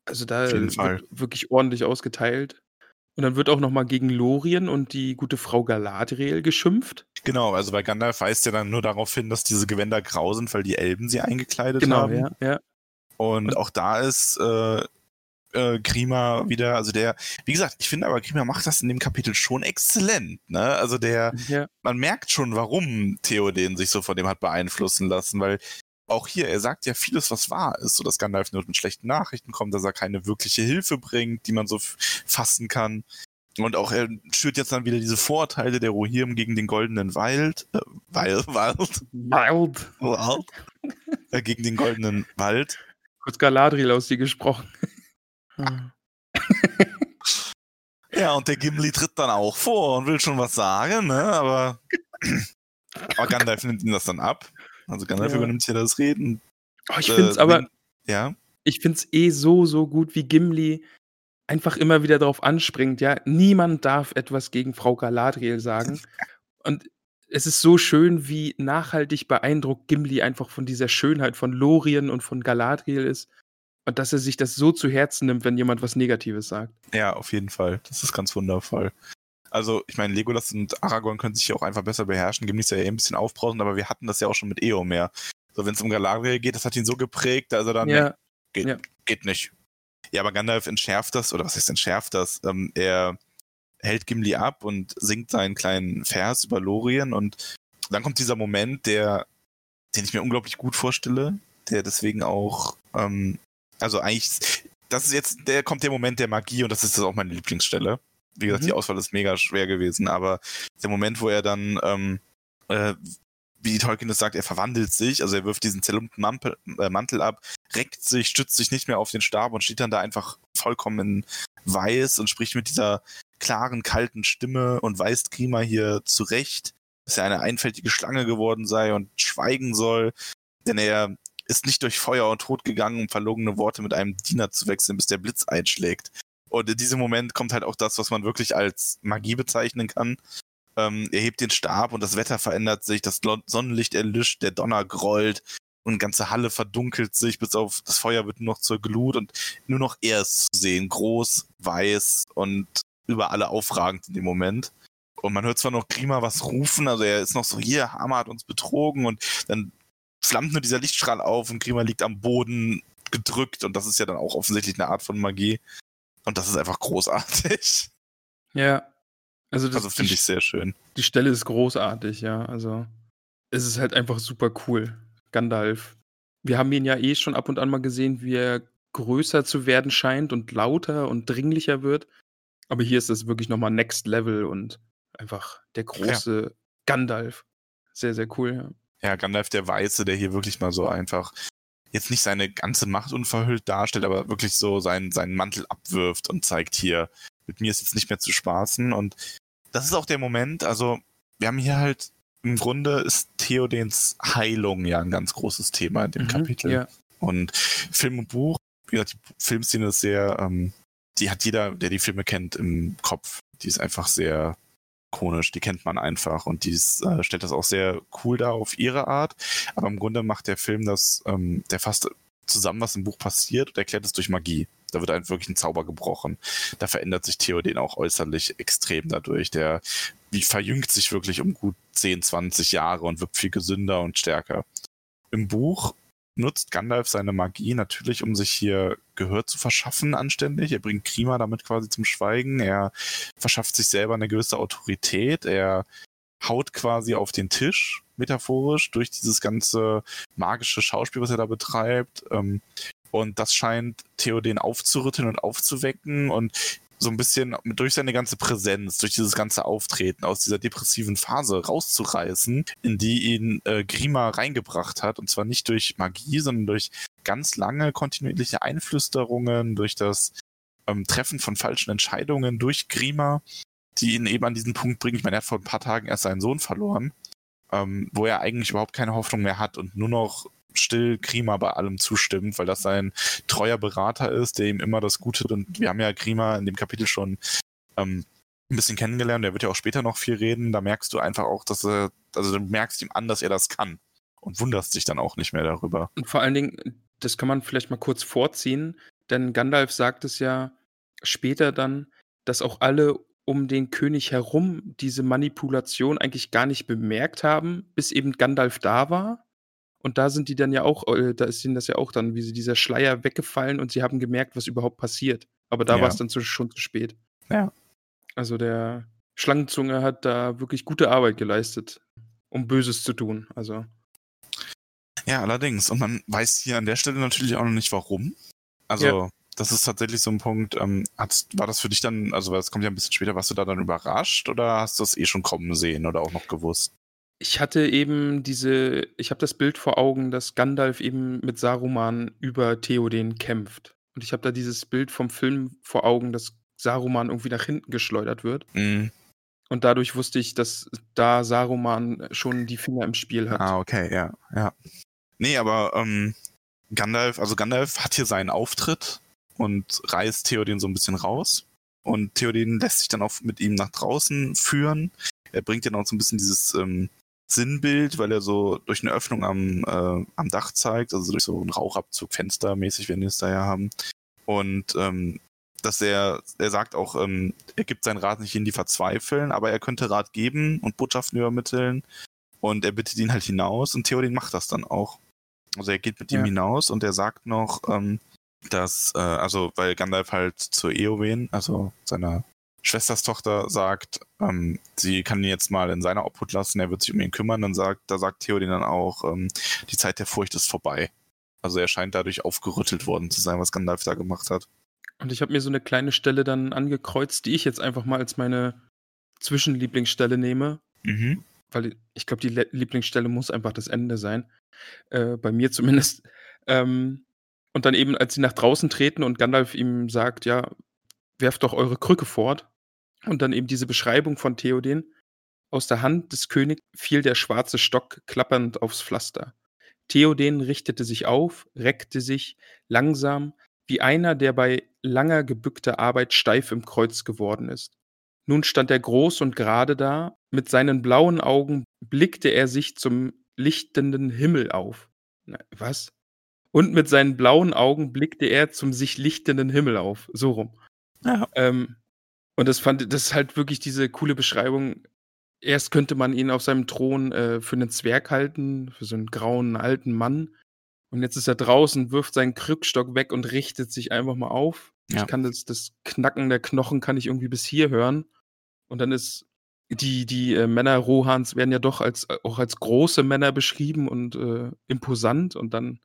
D: Also, da
E: Auf jeden
D: wird
E: Fall.
D: wirklich ordentlich ausgeteilt. Und dann wird auch nochmal gegen Lorien und die gute Frau Galadriel geschimpft.
E: Genau, also bei Gandalf weist er dann nur darauf hin, dass diese Gewänder grau sind, weil die Elben sie eingekleidet
D: Genau,
E: haben.
D: ja, ja.
E: Und
D: Und-
E: auch da ist äh, äh, Grima wieder, also der, wie gesagt, ich finde aber Grima macht das in dem Kapitel schon exzellent, ne? Also der,
D: ja.
E: man merkt schon, warum Theoden sich so von dem hat beeinflussen lassen, weil auch hier, er sagt ja vieles, was wahr ist, so dass Gandalf nur mit schlechten Nachrichten kommt, dass er keine wirkliche Hilfe bringt, die man so fassen kann. Und auch er schürt jetzt dann wieder diese Vorurteile der Rohirrim gegen den Goldenen Wald, äh, Wild, Wild,
D: Wild.
E: Wild. Äh, gegen den goldenen Wald.
D: Kurz Galadriel aus dir gesprochen.
E: Ja, und der Gimli tritt dann auch vor und will schon was sagen, ne? Aber, aber Gandalf nimmt ihm das dann ab. Also Gandalf
D: Ja.
E: übernimmt hier das Reden.
D: Oh, ich
E: Äh,
D: finde es aber,
E: Ja,
D: ich finde es eh so, so gut, wie Gimli einfach immer wieder darauf anspringt, ja, niemand darf etwas gegen Frau Galadriel sagen. Und es ist so schön, wie nachhaltig beeindruckt Gimli einfach von dieser Schönheit von Lorien und von Galadriel ist. Und dass er sich das so zu Herzen nimmt, wenn jemand was Negatives sagt.
E: ja, auf jeden Fall. Das ist ganz wundervoll. Also, ich meine, Legolas und Aragorn können sich ja auch einfach besser beherrschen. Gimli ist ja eh ein bisschen aufbrausend, aber wir hatten das ja auch schon mit Eomer. So, wenn es um Galadriel geht, das hat ihn so geprägt, er dann
D: Ja,
E: Geht,
D: Ja.
E: geht nicht. Ja, aber Gandalf entschärft das, oder was heißt entschärft das? Ähm, er hält Gimli ab und singt seinen kleinen Vers über Lorien und dann kommt dieser Moment, der, den ich mir unglaublich gut vorstelle, der deswegen auch, ähm, also eigentlich, das ist jetzt, der kommt der Moment der Magie und das ist auch meine Lieblingsstelle. Wie gesagt,
D: Mhm.
E: die Auswahl ist mega schwer gewesen, aber der Moment, wo er dann, ähm, äh, wie Tolkien es sagt, er verwandelt sich, also er wirft diesen zerlumpten Mantel, äh, Mantel ab, reckt sich, stützt sich nicht mehr auf den Stab und steht dann da einfach vollkommen in weiß und spricht mit dieser klaren, kalten Stimme und weist Grima hier zurecht, dass er eine einfältige Schlange geworden sei und schweigen soll, denn er ist nicht durch Feuer und Tod gegangen, um verlogene Worte mit einem Diener zu wechseln, bis der Blitz einschlägt. Und in diesem Moment kommt halt auch das, was man wirklich als Magie bezeichnen kann. Ähm, er hebt den Stab und das Wetter verändert sich, das Sonnenlicht erlischt, der Donner grollt und ganze Halle verdunkelt sich, bis auf das Feuer wird nur noch zur Glut und nur noch er ist zu sehen, groß, weiß und über alle aufragend in dem Moment. Und man hört zwar noch Grima was rufen, also er ist noch so, hier, Hammer hat uns betrogen und dann flammt nur dieser Lichtstrahl auf und Grima liegt am Boden gedrückt und das ist ja dann auch offensichtlich eine Art von Magie. Und das ist einfach großartig.
D: ja. Also, das,
E: Also finde ich sehr schön.
D: die Stelle ist großartig, ja. Also, es ist halt einfach super cool. Gandalf. Wir haben ihn ja eh schon ab und an mal gesehen, wie er größer zu werden scheint und lauter und dringlicher wird. Aber hier ist das wirklich nochmal Next Level und einfach der große Gandalf. Sehr, sehr cool, ja.
E: Ja, Gandalf der Weiße, der hier wirklich mal so einfach jetzt nicht seine ganze Macht unverhüllt darstellt, aber wirklich so seinen, seinen Mantel abwirft und zeigt hier, mit mir ist jetzt nicht mehr zu spaßen. Und das ist auch der Moment, also wir haben hier halt, im Grunde ist Theodens Heilung ja ein ganz großes Thema in dem
D: Mhm,
E: Kapitel.
D: Ja.
E: Und Film und Buch, wie gesagt, die Filmszene ist sehr, ähm, die hat jeder, der die Filme kennt, im Kopf. Die ist einfach sehr ikonisch, die kennt man einfach und die äh, stellt das auch sehr cool dar auf ihre Art. Aber im Grunde macht der Film das, ähm, der fasst zusammen, was im Buch passiert und erklärt es durch Magie. Da wird halt wirklich ein Zauber gebrochen. Da verändert sich Theoden auch äußerlich extrem dadurch. Der wie verjüngt sich wirklich um gut 10, 20 Jahre und wird viel gesünder und stärker. Im Buch nutzt Gandalf seine Magie natürlich, um sich hier Gehör zu verschaffen, anständig. Er bringt Grima damit quasi zum Schweigen. Er verschafft sich selber eine gewisse Autorität. Er haut quasi auf den Tisch, metaphorisch, durch dieses ganze magische Schauspiel, was er da betreibt. Ähm, und das scheint Theoden aufzurütteln und aufzuwecken und so ein bisschen durch seine ganze Präsenz, durch dieses ganze Auftreten aus dieser depressiven Phase rauszureißen, in die ihn äh, Grima reingebracht hat. Und zwar nicht durch Magie, sondern durch ganz lange kontinuierliche Einflüsterungen, durch das ähm, Treffen von falschen Entscheidungen, durch Grima, die ihn eben an diesen Punkt bringen. Ich meine, er hat vor ein paar Tagen erst seinen Sohn verloren, ähm, wo er eigentlich überhaupt keine Hoffnung mehr hat und nur noch still Grima bei allem zustimmt, weil das sein treuer Berater ist, der ihm immer das Gute und wir haben ja Grima in dem Kapitel schon ähm, ein bisschen kennengelernt, der wird ja auch später noch viel reden, da merkst du einfach auch, dass er, also du merkst ihm an, dass er das kann und wunderst dich dann auch nicht mehr darüber.
D: Und vor allen Dingen, das kann man vielleicht mal kurz vorziehen, denn Gandalf sagt es ja später dann, dass auch alle um den König herum diese Manipulation eigentlich gar nicht bemerkt haben, bis eben Gandalf da war. Und da sind die dann ja auch, äh, da ist ihnen das ja auch dann, wie sie dieser Schleier weggefallen und sie haben gemerkt, was überhaupt passiert. Aber da
E: Ja.
D: war es dann zu, schon zu spät.
E: Ja.
D: Also der Schlangenzunge hat da wirklich gute Arbeit geleistet, um Böses zu tun. Also
E: Ja, allerdings. Und man weiß hier an der Stelle natürlich auch noch nicht warum. Also,
D: Ja.
E: das ist tatsächlich so ein Punkt. Ähm, war das für dich dann, also das kommt ja ein bisschen später, warst du da dann überrascht oder hast du das eh schon kommen sehen oder auch noch gewusst?
D: Ich hatte eben diese ich habe das Bild vor Augen, dass Gandalf eben mit Saruman über Theoden kämpft. Und ich habe da dieses Bild vom Film vor Augen, dass Saruman irgendwie nach hinten geschleudert wird.
E: Mhm.
D: Und dadurch wusste ich, dass da Saruman schon die Finger im Spiel hat.
E: Ah, okay, ja, ja. Nee, aber ähm, Gandalf, also Gandalf hat hier seinen Auftritt und reißt Theoden so ein bisschen raus. Und Theoden lässt sich dann auch mit ihm nach draußen führen. Er bringt dann auch so ein bisschen dieses ähm, Sinnbild, weil er so durch eine Öffnung am, äh, am Dach zeigt, also durch so einen Rauchabzug, Fenstermäßig, wenn wir es da ja haben. Und ähm, dass er, er sagt auch, ähm, er gibt seinen Rat nicht in die verzweifeln, aber er könnte Rat geben und Botschaften übermitteln. Und er bittet ihn halt hinaus und Theoden macht das dann auch. Also er geht mit
D: Ja.
E: ihm hinaus und er sagt noch, ähm, dass, äh, also weil Gandalf halt zu Eowen, also seiner Schwesterstochter, sagt, ähm, sie kann ihn jetzt mal in seiner Obhut lassen, er wird sich um ihn kümmern, dann sagt, da sagt Theoden dann auch, ähm, die Zeit der Furcht ist vorbei. Also er scheint dadurch aufgerüttelt worden zu sein, was Gandalf da gemacht hat.
D: Und ich habe mir so eine kleine Stelle dann angekreuzt, die ich jetzt einfach mal als meine Zwischenlieblingsstelle nehme.
E: Mhm.
D: weil ich glaube, die Le Lieblingsstelle muss einfach das Ende sein. Äh, bei mir zumindest. Ähm, und dann eben, als sie nach draußen treten und Gandalf ihm sagt, ja, werft doch eure Krücke fort. Und dann eben diese Beschreibung von Theoden. Aus der Hand des Königs fiel der schwarze Stock klappernd aufs Pflaster. Theoden richtete sich auf, reckte sich langsam, wie einer, der bei langer gebückter Arbeit steif im Kreuz geworden ist. Nun stand er groß und gerade da, mit seinen blauen Augen blickte er sich zum lichtenden Himmel auf. Na, was? Und mit seinen blauen Augen blickte er zum sich lichtenden Himmel auf. So rum.
E: Ja.
D: Ähm, und das fand, das ist halt wirklich diese coole Beschreibung. Erst könnte man ihn auf seinem Thron äh, für einen Zwerg halten, für so einen grauen alten Mann. Und jetzt ist er draußen, wirft seinen Krückstock weg und richtet sich einfach mal auf.
E: Ja.
D: Ich kann das, das Knacken der Knochen kann ich irgendwie bis hier hören. Und dann ist die, die äh, Männer Rohans werden ja doch als, äh, auch als große Männer beschrieben und äh, imposant. Und dann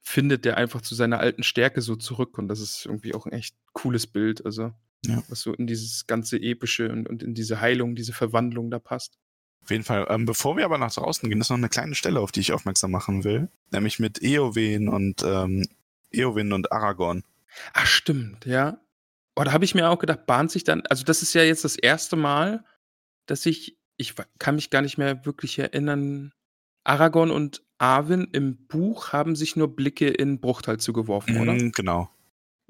D: findet der einfach zu seiner alten Stärke so zurück. Und das ist irgendwie auch ein echt cooles Bild. Also,
E: Ja.
D: was so in dieses ganze Epische und, und in diese Heilung, diese Verwandlung da passt.
E: Auf jeden Fall. Ähm, bevor wir aber nach draußen gehen, ist noch eine kleine Stelle, auf die ich aufmerksam machen will. Nämlich mit Eowen und ähm, Eowyn und Aragorn.
D: Ach, stimmt, ja. Oh, da habe ich mir auch gedacht, bahnt sich dann, also das ist ja jetzt das erste Mal, dass ich, ich kann mich gar nicht mehr wirklich erinnern, Aragorn und Arwen im Buch haben sich nur Blicke in Bruchtal zugeworfen, oder?
E: Mhm, genau.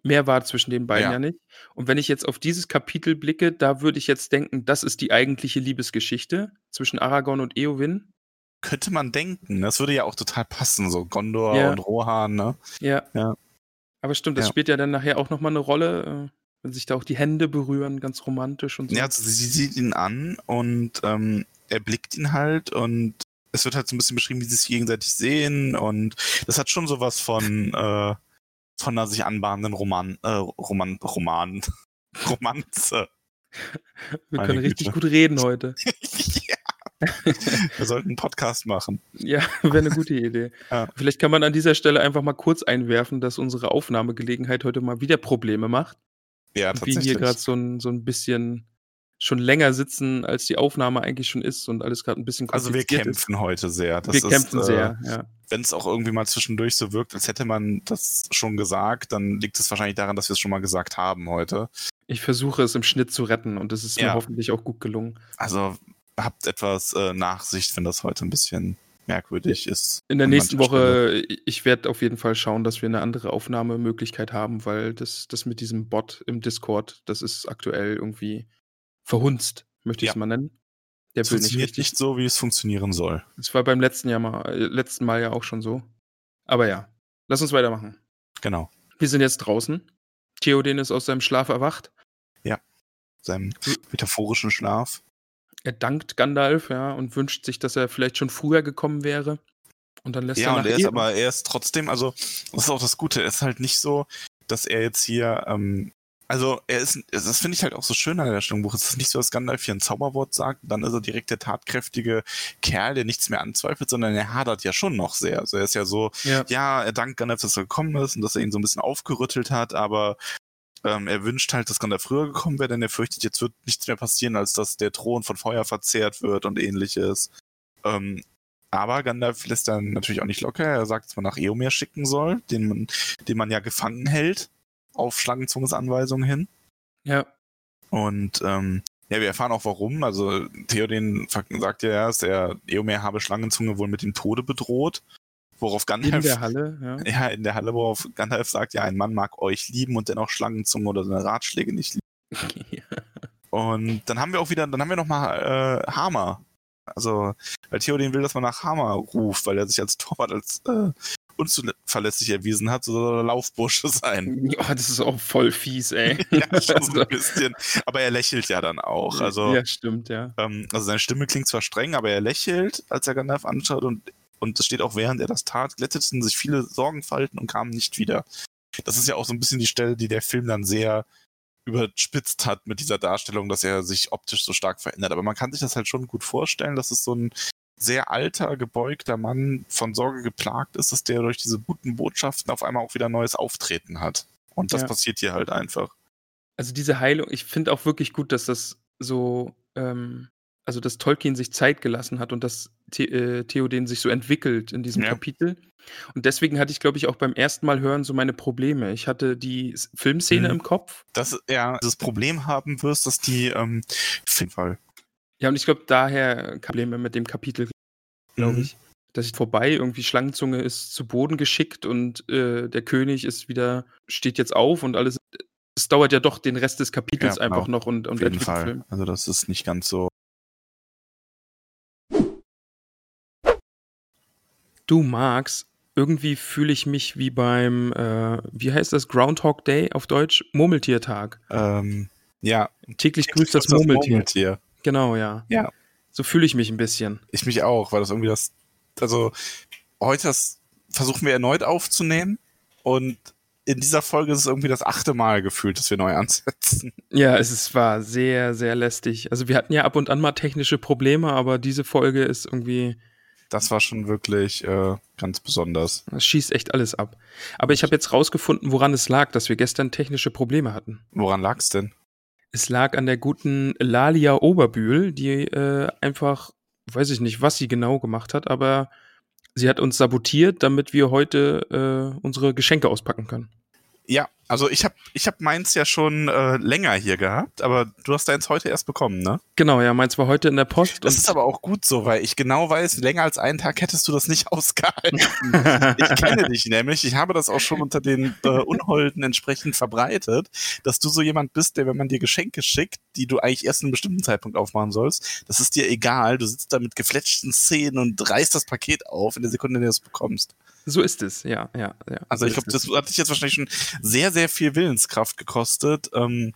D: Mehr war zwischen den beiden ja.
E: Ja.
D: nicht. Und wenn ich jetzt auf dieses Kapitel blicke, da würde ich jetzt denken, das ist die eigentliche Liebesgeschichte zwischen Aragorn und Eowyn.
E: Könnte man denken. Das würde ja auch total passen, so Gondor
D: Ja.
E: und Rohan, ne?
D: Ja.
E: Ja.
D: Aber stimmt, das spielt ja dann nachher auch nochmal eine Rolle, äh, wenn sich da auch die Hände berühren, ganz romantisch und so.
E: Ja, also sie sieht ihn an und ähm, er blickt ihn halt und es wird halt so ein bisschen beschrieben, wie sie sich gegenseitig sehen und das hat schon sowas von äh, von einer sich anbahnenden Roman, äh, Roman, Roman, Romanze.
D: Wir können richtig gut reden heute.
E: ja. Wir sollten einen Podcast machen.
D: Ja, wäre eine gute Idee.
E: Ja.
D: Vielleicht kann man an dieser Stelle einfach mal kurz einwerfen, dass unsere Aufnahmegelegenheit heute mal wieder Probleme macht.
E: Ja,
D: wir
E: tatsächlich.
D: hier gerade so ein, so ein bisschen schon länger sitzen, als die Aufnahme eigentlich schon ist und alles gerade ein bisschen
E: also wir
D: kompliziert
E: kämpfen heute sehr.
D: ist.
E: Das
D: Wir
E: ist,
D: kämpfen
E: äh,
D: sehr, ja.
E: Wenn es auch irgendwie mal zwischendurch so wirkt, als hätte man das schon gesagt, dann liegt es wahrscheinlich daran, dass wir es schon mal gesagt haben heute.
D: Ich versuche es im Schnitt zu retten und es ist mir
E: Ja.
D: hoffentlich auch gut gelungen.
E: Also habt etwas äh, Nachsicht, wenn das heute ein bisschen merkwürdig ist.
D: In der nächsten
E: mancher Stelle.
D: Woche, ich werde auf jeden Fall schauen, dass wir eine andere Aufnahmemöglichkeit haben, weil das, das mit diesem Bot im Discord, das ist aktuell irgendwie verhunzt, möchte ich es
E: Ja.
D: mal nennen. Der
E: Es
D: nicht
E: funktioniert
D: richtig.
E: nicht so, wie es funktionieren soll.
D: Es war beim letzten Jahr mal, äh, letzten Mal ja auch schon so. Aber ja, lass uns weitermachen.
E: Genau.
D: Wir sind jetzt draußen. Theoden ist aus seinem Schlaf erwacht.
E: Seinem metaphorischen Schlaf.
D: Er dankt Gandalf, ja, und wünscht sich, dass er vielleicht schon früher gekommen wäre. Und dann lässt
E: Ja,
D: er
E: und
D: nach
E: er ist
D: Ehren-
E: aber, er ist trotzdem, also, das ist auch das Gute, er ist halt nicht so, dass er jetzt hier, ähm, also er ist, das finde ich halt auch so schön an der Stellung Buch. Es ist nicht so, dass Gandalf hier ein Zauberwort sagt, dann ist er direkt der tatkräftige Kerl, der nichts mehr anzweifelt, sondern er hadert ja schon noch sehr. Also er ist ja so,
D: Ja.
E: ja, er dankt Gandalf, dass er gekommen ist und dass er ihn so ein bisschen aufgerüttelt hat, aber ähm, er wünscht halt, dass Gandalf früher gekommen wäre, denn er fürchtet, jetzt wird nichts mehr passieren, als dass der Thron von Feuer verzehrt wird und ähnliches. Ähm, aber Gandalf lässt dann natürlich auch nicht locker. Er sagt, dass man nach Eomer schicken soll, den man, den man ja gefangen hält, auf Schlangenzunges Anweisung hin.
D: Ja.
E: Und ähm, ja, wir erfahren auch warum. Also Theoden sagt ja erst, der Eomer habe Schlangenzunge wohl mit dem Tode bedroht. Worauf Gandalf.
D: In der Halle, ja.
E: Ja, in der Halle, worauf Gandalf sagt, ja, ein Mann mag euch lieben und dennoch Schlangenzunge oder seine Ratschläge nicht lieben.
D: ja.
E: Und dann haben wir auch wieder, dann haben wir nochmal äh, Hammer. Also, weil Theoden will, dass man nach Hammer ruft, weil er sich als Torwart als äh, unzuverlässig erwiesen hat, so soll er Laufbursche sein.
D: Ja, das ist auch voll fies, ey.
E: ja, schon so ein bisschen. Aber er lächelt ja dann auch. Also,
D: ja, stimmt, ja.
E: ähm, also seine Stimme klingt zwar streng, aber er lächelt, als er Gandalf anschaut und und es steht auch, während er das tat, glätteten sich viele Sorgenfalten und kamen nicht wieder. Das ist ja auch so ein bisschen die Stelle, die der Film dann sehr überspitzt hat mit dieser Darstellung, dass er sich optisch so stark verändert. Aber man kann sich das halt schon gut vorstellen, dass es so ein sehr alter, gebeugter Mann von Sorge geplagt ist, dass der durch diese guten Botschaften auf einmal auch wieder neues Auftreten hat. Und das
D: Ja.
E: passiert hier halt einfach.
D: Also diese Heilung, ich finde auch wirklich gut, dass das so, ähm, also dass Tolkien sich Zeit gelassen hat und dass The äh, Theoden sich so entwickelt in diesem
E: Ja.
D: Kapitel. Und deswegen hatte ich, glaube ich, auch beim ersten Mal hören so meine Probleme. Ich hatte die Filmszene
E: Mhm.
D: im Kopf.
E: Dass ja das Problem haben wirst, dass die ähm, auf jeden Fall.
D: Ja, und ich glaube, daher Probleme mit dem Kapitel, glaube
E: Mhm.
D: ich. Dass ich vorbei, irgendwie Schlangenzunge ist zu Boden geschickt und äh, der König ist wieder, steht jetzt auf und alles. Es dauert ja doch den Rest des Kapitels
E: Ja, genau.
D: einfach noch und, und
E: Auf jeden Fall.
D: Film.
E: Also das ist nicht ganz so.
D: Du magst, irgendwie fühle ich mich wie beim, äh, wie heißt das, Groundhog Day auf Deutsch? Murmeltiertag.
E: Ähm, ja,
D: Täglich grüßt das Murmeltier.
E: Murmeltier.
D: Genau, ja.
E: Ja.
D: So fühle ich mich ein bisschen.
E: Ich mich auch, weil das irgendwie das. Also, heute das versuchen wir erneut aufzunehmen und in dieser Folge ist es irgendwie das achte Mal gefühlt, dass wir neu ansetzen.
D: Ja, es ist, war sehr, sehr lästig. Also wir hatten ja ab und an mal technische Probleme, aber diese Folge ist irgendwie,
E: Das war schon wirklich äh, ganz besonders.
D: das schießt echt alles ab. Aber ich habe jetzt rausgefunden, woran es lag, dass wir gestern technische Probleme hatten.
E: Woran lag's denn?
D: Es lag an der guten Lalia Oberbühl, die äh, einfach, weiß ich nicht, was sie genau gemacht hat, aber sie hat uns sabotiert, damit wir heute äh, unsere Geschenke auspacken können.
E: Ja, also ich habe ich hab meins ja schon äh, länger hier gehabt, aber du hast deins heute erst bekommen, ne?
D: Genau, ja, meins war heute in der Post.
E: Das ist aber auch gut so, weil ich genau weiß, länger als einen Tag hättest du das nicht ausgehalten. ich kenne dich nämlich, ich habe das auch schon unter den äh, Unholden entsprechend verbreitet, dass du so jemand bist, der, wenn man dir Geschenke schickt, die du eigentlich erst in einem bestimmten Zeitpunkt aufmachen sollst, das ist dir egal, du sitzt da mit gefletschten Szenen und reißt das Paket auf in der Sekunde, in der du es bekommst.
D: So ist es, ja, ja, ja.
E: Also
D: so
E: ich glaube, das hat dich jetzt wahrscheinlich schon sehr, sehr viel Willenskraft gekostet, ähm,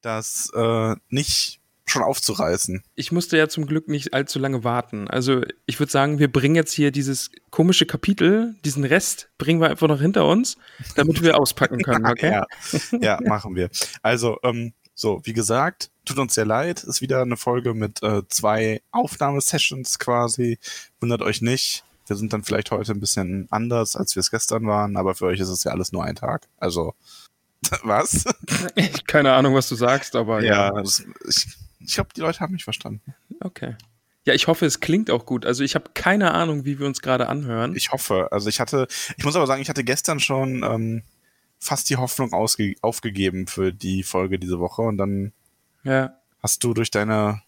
E: das äh, nicht schon aufzureißen.
D: ich musste ja zum Glück nicht allzu lange warten. Also ich würde sagen, wir bringen jetzt hier dieses komische Kapitel, diesen Rest bringen wir einfach noch hinter uns, damit wir auspacken können, okay?
E: Ja, ja machen wir. Also, ähm, so, wie gesagt, tut uns sehr leid. Ist wieder eine Folge mit äh, zwei Aufnahmesessions quasi. Wundert euch nicht. Wir sind dann vielleicht heute ein bisschen anders, als wir es gestern waren, aber für euch ist es ja alles nur ein Tag. Also, was?
D: Keine Ahnung, was du sagst, aber ja.
E: ja, das, ich, ich glaube, die Leute haben mich verstanden.
D: Okay. Ja, ich hoffe, es klingt auch gut. Also ich habe keine Ahnung, wie wir uns gerade anhören.
E: Ich hoffe. Also ich hatte, ich muss aber sagen, ich hatte gestern schon ähm, fast die Hoffnung aufgegeben für die Folge diese Woche und dann
D: ja.
E: hast du durch deine,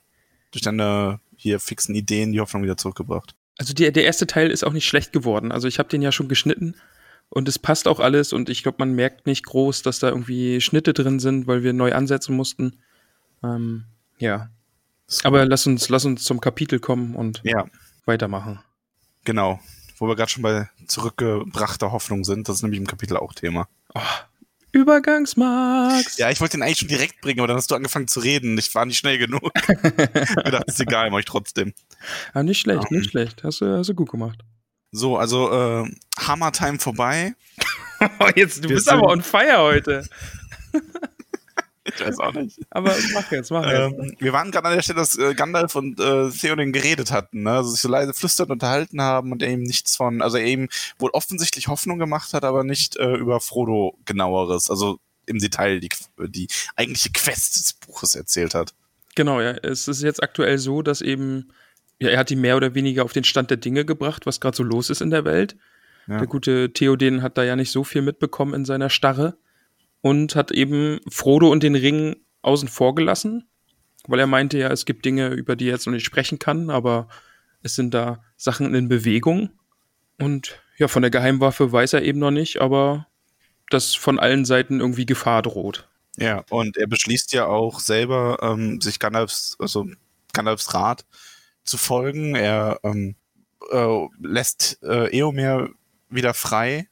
E: durch deine hier fixen Ideen die Hoffnung wieder zurückgebracht.
D: Also die, der erste Teil ist auch nicht schlecht geworden. Also ich habe den ja schon geschnitten und es passt auch alles und ich glaube, man merkt nicht groß, dass da irgendwie Schnitte drin sind, weil wir neu ansetzen mussten. Ähm, ja. Aber lass uns, lass uns zum Kapitel kommen und
E: Ja,
D: weitermachen.
E: genau. Wo wir gerade schon bei zurückgebrachter Hoffnung sind, das ist nämlich im Kapitel auch Thema.
D: Übergangsmax.
E: Ja, ich wollte den eigentlich schon direkt bringen, aber dann hast du angefangen zu reden. Ich war nicht schnell genug. ich gedacht, ist egal, mach ich trotzdem.
D: Ah, nicht schlecht, nicht schlecht. Hast du, hast du gut gemacht.
E: So, also äh, Hammer Time vorbei.
D: Oh, jetzt, du
E: Wir
D: bist aber on fire heute.
E: Ich weiß auch nicht.
D: Aber mach jetzt, mach jetzt.
E: Ähm, wir waren gerade an der Stelle, dass äh, Gandalf und äh, Theoden geredet hatten, ne? also sich so leise flüsternd unterhalten haben und er ihm nichts von, also er ihm wohl offensichtlich Hoffnung gemacht hat, aber nicht äh, über Frodo genaueres, also im Detail die, die eigentliche Quest des Buches erzählt hat.
D: Genau, ja. Es ist jetzt aktuell so, dass eben ja, er hat die mehr oder weniger auf den Stand der Dinge gebracht, was gerade so los ist in der Welt.
E: Ja.
D: Der gute Theoden hat da ja nicht so viel mitbekommen in seiner Starre und hat eben Frodo und den Ring außen vor gelassen, weil er meinte ja, es gibt Dinge, über die er jetzt noch nicht sprechen kann, aber es sind da Sachen in Bewegung. Und ja, von der Geheimwaffe weiß er eben noch nicht, aber dass von allen Seiten irgendwie Gefahr droht.
E: Ja, und er beschließt ja auch selber, ähm, sich Gandalfs, also Gandalfs Rat zu folgen. Er ähm, äh, lässt äh, Eomer wieder frei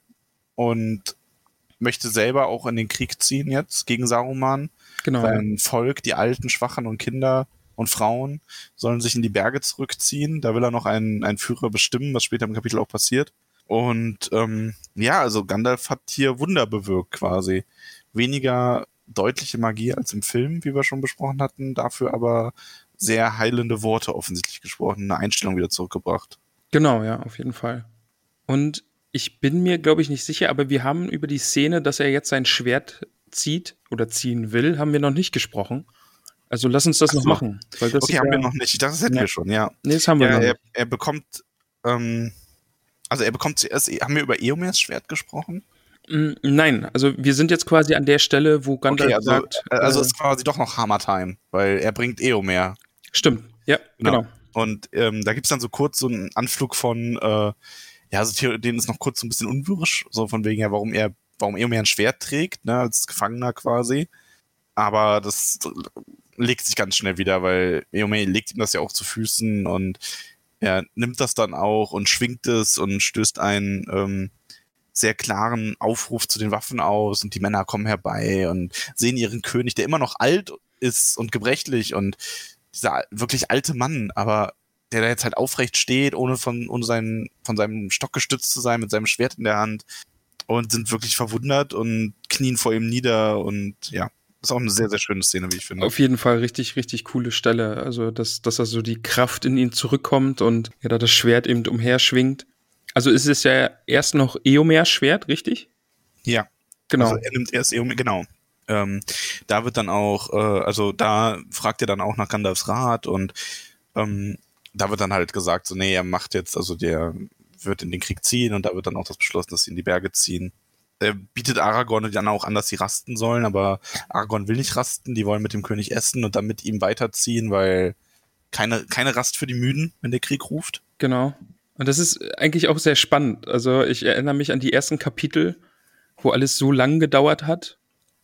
E: und möchte selber auch in den Krieg ziehen jetzt gegen Saruman.
D: Genau.
E: Sein Volk, die Alten, Schwachen und Kinder und Frauen sollen sich in die Berge zurückziehen. Da will er noch einen, einen Führer bestimmen, was später im Kapitel auch passiert. Und ähm, ja, also Gandalf hat hier Wunder bewirkt quasi. Weniger deutliche Magie als im Film, wie wir schon besprochen hatten, dafür aber sehr heilende Worte offensichtlich gesprochen, eine Einstellung wieder zurückgebracht.
D: Genau, ja, auf jeden Fall. Und ich bin mir, glaube ich, nicht sicher, aber wir haben über die Szene, dass er jetzt sein Schwert zieht oder ziehen will, haben wir noch nicht gesprochen. Also lass uns das
E: Ach
D: noch
E: so.
D: machen. Weil das
E: Okay, haben
D: ja,
E: wir noch nicht. Ich dachte, das hätten
D: Ja.
E: wir schon, ja.
D: Nee, das haben wir
E: ja er, er bekommt, ähm, also er bekommt zuerst, haben wir über Eomers Schwert gesprochen?
D: Mm, Nein, also wir sind jetzt quasi an der Stelle, wo Gandalf
E: Okay, also,
D: sagt.
E: äh, also
D: äh,
E: ist quasi doch noch Hammer Time, weil er bringt Eomer.
D: stimmt, ja,
E: Genau.
D: genau.
E: Und ähm, da gibt's dann so kurz so einen Anflug von, äh, ja, also denen ist noch kurz so ein bisschen unwirsch, so von wegen ja, warum er, warum Eomer ein Schwert trägt, ne, als Gefangener quasi. Aber das legt sich ganz schnell wieder, weil Eomer legt ihm das ja auch zu Füßen und er nimmt das dann auch und schwingt es und stößt einen ähm, sehr klaren Aufruf zu den Waffen aus und die Männer kommen herbei und sehen ihren König, der immer noch alt ist und gebrechlich und dieser wirklich alte Mann, aber der da jetzt halt aufrecht steht, ohne von, ohne seinen, von seinem Stock gestützt zu sein, mit seinem Schwert in der Hand und sind wirklich verwundert und knien vor ihm nieder und ja, ist auch eine sehr, sehr schöne Szene, wie ich finde.
D: Auf jeden Fall richtig, richtig coole Stelle. Also, dass, dass er so die Kraft in ihn zurückkommt und ja, da das Schwert eben umherschwingt. Also ist es ja erst noch Eomer Schwert, richtig?
E: Ja,
D: Genau.
E: Also er nimmt erst Eomer, genau. Ähm, da wird dann auch, äh, also da fragt er dann auch nach Gandalfs Rat und ähm, da wird dann halt gesagt, so, nee, er macht jetzt, also der wird in den Krieg ziehen und da wird dann auch das beschlossen, dass sie in die Berge ziehen. Er bietet Aragorn dann auch an, dass sie rasten sollen, aber Aragorn will nicht rasten, die wollen mit dem König essen und dann mit ihm weiterziehen, weil keine, keine Rast für die Müden, wenn der Krieg ruft.
D: Genau. Und das ist eigentlich auch sehr spannend. Also ich erinnere mich an die ersten Kapitel, wo alles so lang gedauert hat.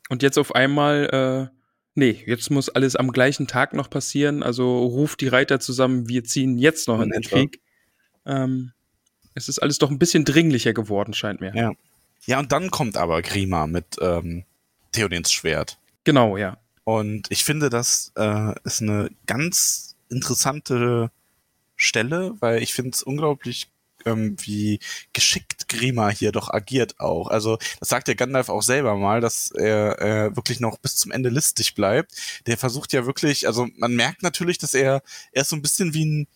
D: Und jetzt auf einmal, äh, nee, jetzt muss alles am gleichen Tag noch passieren. Also ruft die Reiter zusammen, wir ziehen jetzt noch in
E: In
D: den
E: etwa.
D: Krieg. Ähm, es ist alles doch ein bisschen dringlicher geworden, scheint mir.
E: Ja. Ja, und dann kommt aber Grima mit ähm, Theodens Schwert.
D: Genau, ja.
E: Und ich finde, das äh, ist eine ganz interessante Stelle, weil ich finde es unglaublich, ähm, wie geschickt Grima hier doch agiert auch. Also das sagt der Gandalf auch selber mal, dass er äh, wirklich noch bis zum Ende listig bleibt. Der versucht ja wirklich, also man merkt natürlich, dass er, er ist so ein bisschen wie ein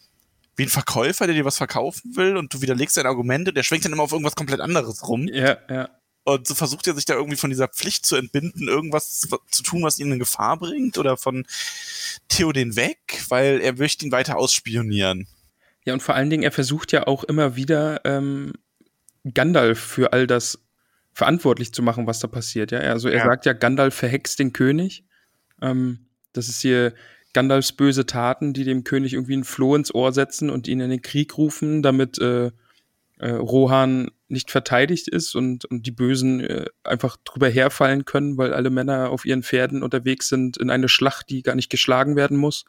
E: wie ein Verkäufer, der dir was verkaufen will und du widerlegst deine Argumente, der schwenkt dann immer auf irgendwas komplett anderes rum.
D: Ja, ja.
E: Und so versucht er sich da irgendwie von dieser Pflicht zu entbinden, irgendwas zu- zu tun, was ihn in Gefahr bringt oder von Theoden weg, weil er möchte ihn weiter ausspionieren.
D: Ja, und vor allen Dingen, er versucht ja auch immer wieder ähm, Gandalf für all das verantwortlich zu machen, was da passiert. Ja, also er
E: Ja.
D: sagt ja, Gandalf verhext den König. Ähm, das ist hier Gandalfs böse Taten, die dem König irgendwie ein Floh ins Ohr setzen und ihn in den Krieg rufen, damit äh, äh, Rohan nicht verteidigt ist und, und die Bösen äh, einfach drüber herfallen können, weil alle Männer auf ihren Pferden unterwegs sind in eine Schlacht, die gar nicht geschlagen werden muss.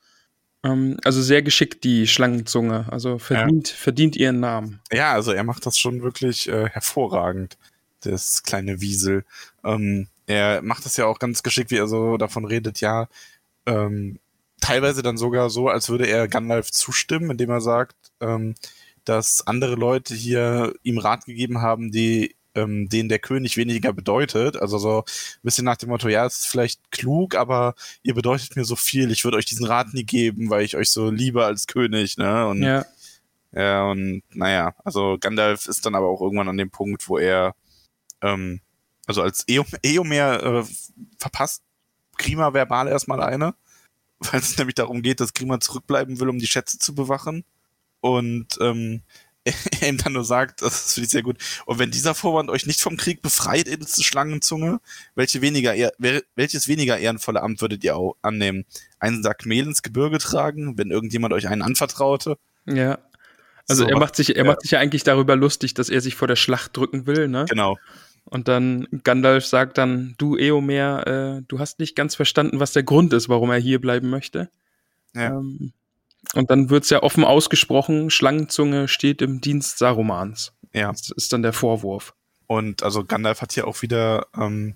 D: Ähm, also sehr geschickt die Schlangenzunge. Also verdient, verdient ihren Namen.
E: Ja, also er macht das schon wirklich äh, hervorragend, das kleine Wiesel. Ähm, er macht das ja auch ganz geschickt, wie er so davon redet, ja, ähm, teilweise dann sogar so, als würde er Gandalf zustimmen, indem er sagt, ähm, dass andere Leute hier ihm Rat gegeben haben, die ähm, denen der König weniger bedeutet. Also so ein bisschen nach dem Motto, ja, es ist vielleicht klug, aber ihr bedeutet mir so viel, ich würde euch diesen Rat nie geben, weil ich euch so liebe als König, ne? Und
D: Ja,
E: ja, und naja, also Gandalf ist dann aber auch irgendwann an dem Punkt, wo er, ähm, also als Eom Eomer äh, verpasst Grima verbal erstmal eine, weil es nämlich darum geht, dass Grima zurückbleiben will, um die Schätze zu bewachen. und ähm, ihm dann nur sagt, das finde ich sehr gut, und wenn dieser Vorwand euch nicht vom Krieg befreit, edelste Schlangenzunge, welche weniger welches weniger ehrenvolle Amt würdet ihr auch annehmen? Einen Sack Mehl ins Gebirge tragen, wenn irgendjemand euch einen anvertraute?
D: Ja. Also
E: So,
D: er macht sich, er
E: ja.
D: macht sich ja eigentlich darüber lustig, dass er sich vor der Schlacht drücken will, ne?
E: Genau.
D: Und dann Gandalf sagt dann, du Eomer, äh, du hast nicht ganz verstanden, was der Grund ist, warum er hier bleiben möchte.
E: Ja.
D: Ähm, und dann wird's ja offen ausgesprochen, Schlangenzunge steht im Dienst Sarumans.
E: Ja.
D: Das ist dann der Vorwurf.
E: Und also Gandalf hat hier auch wieder ähm,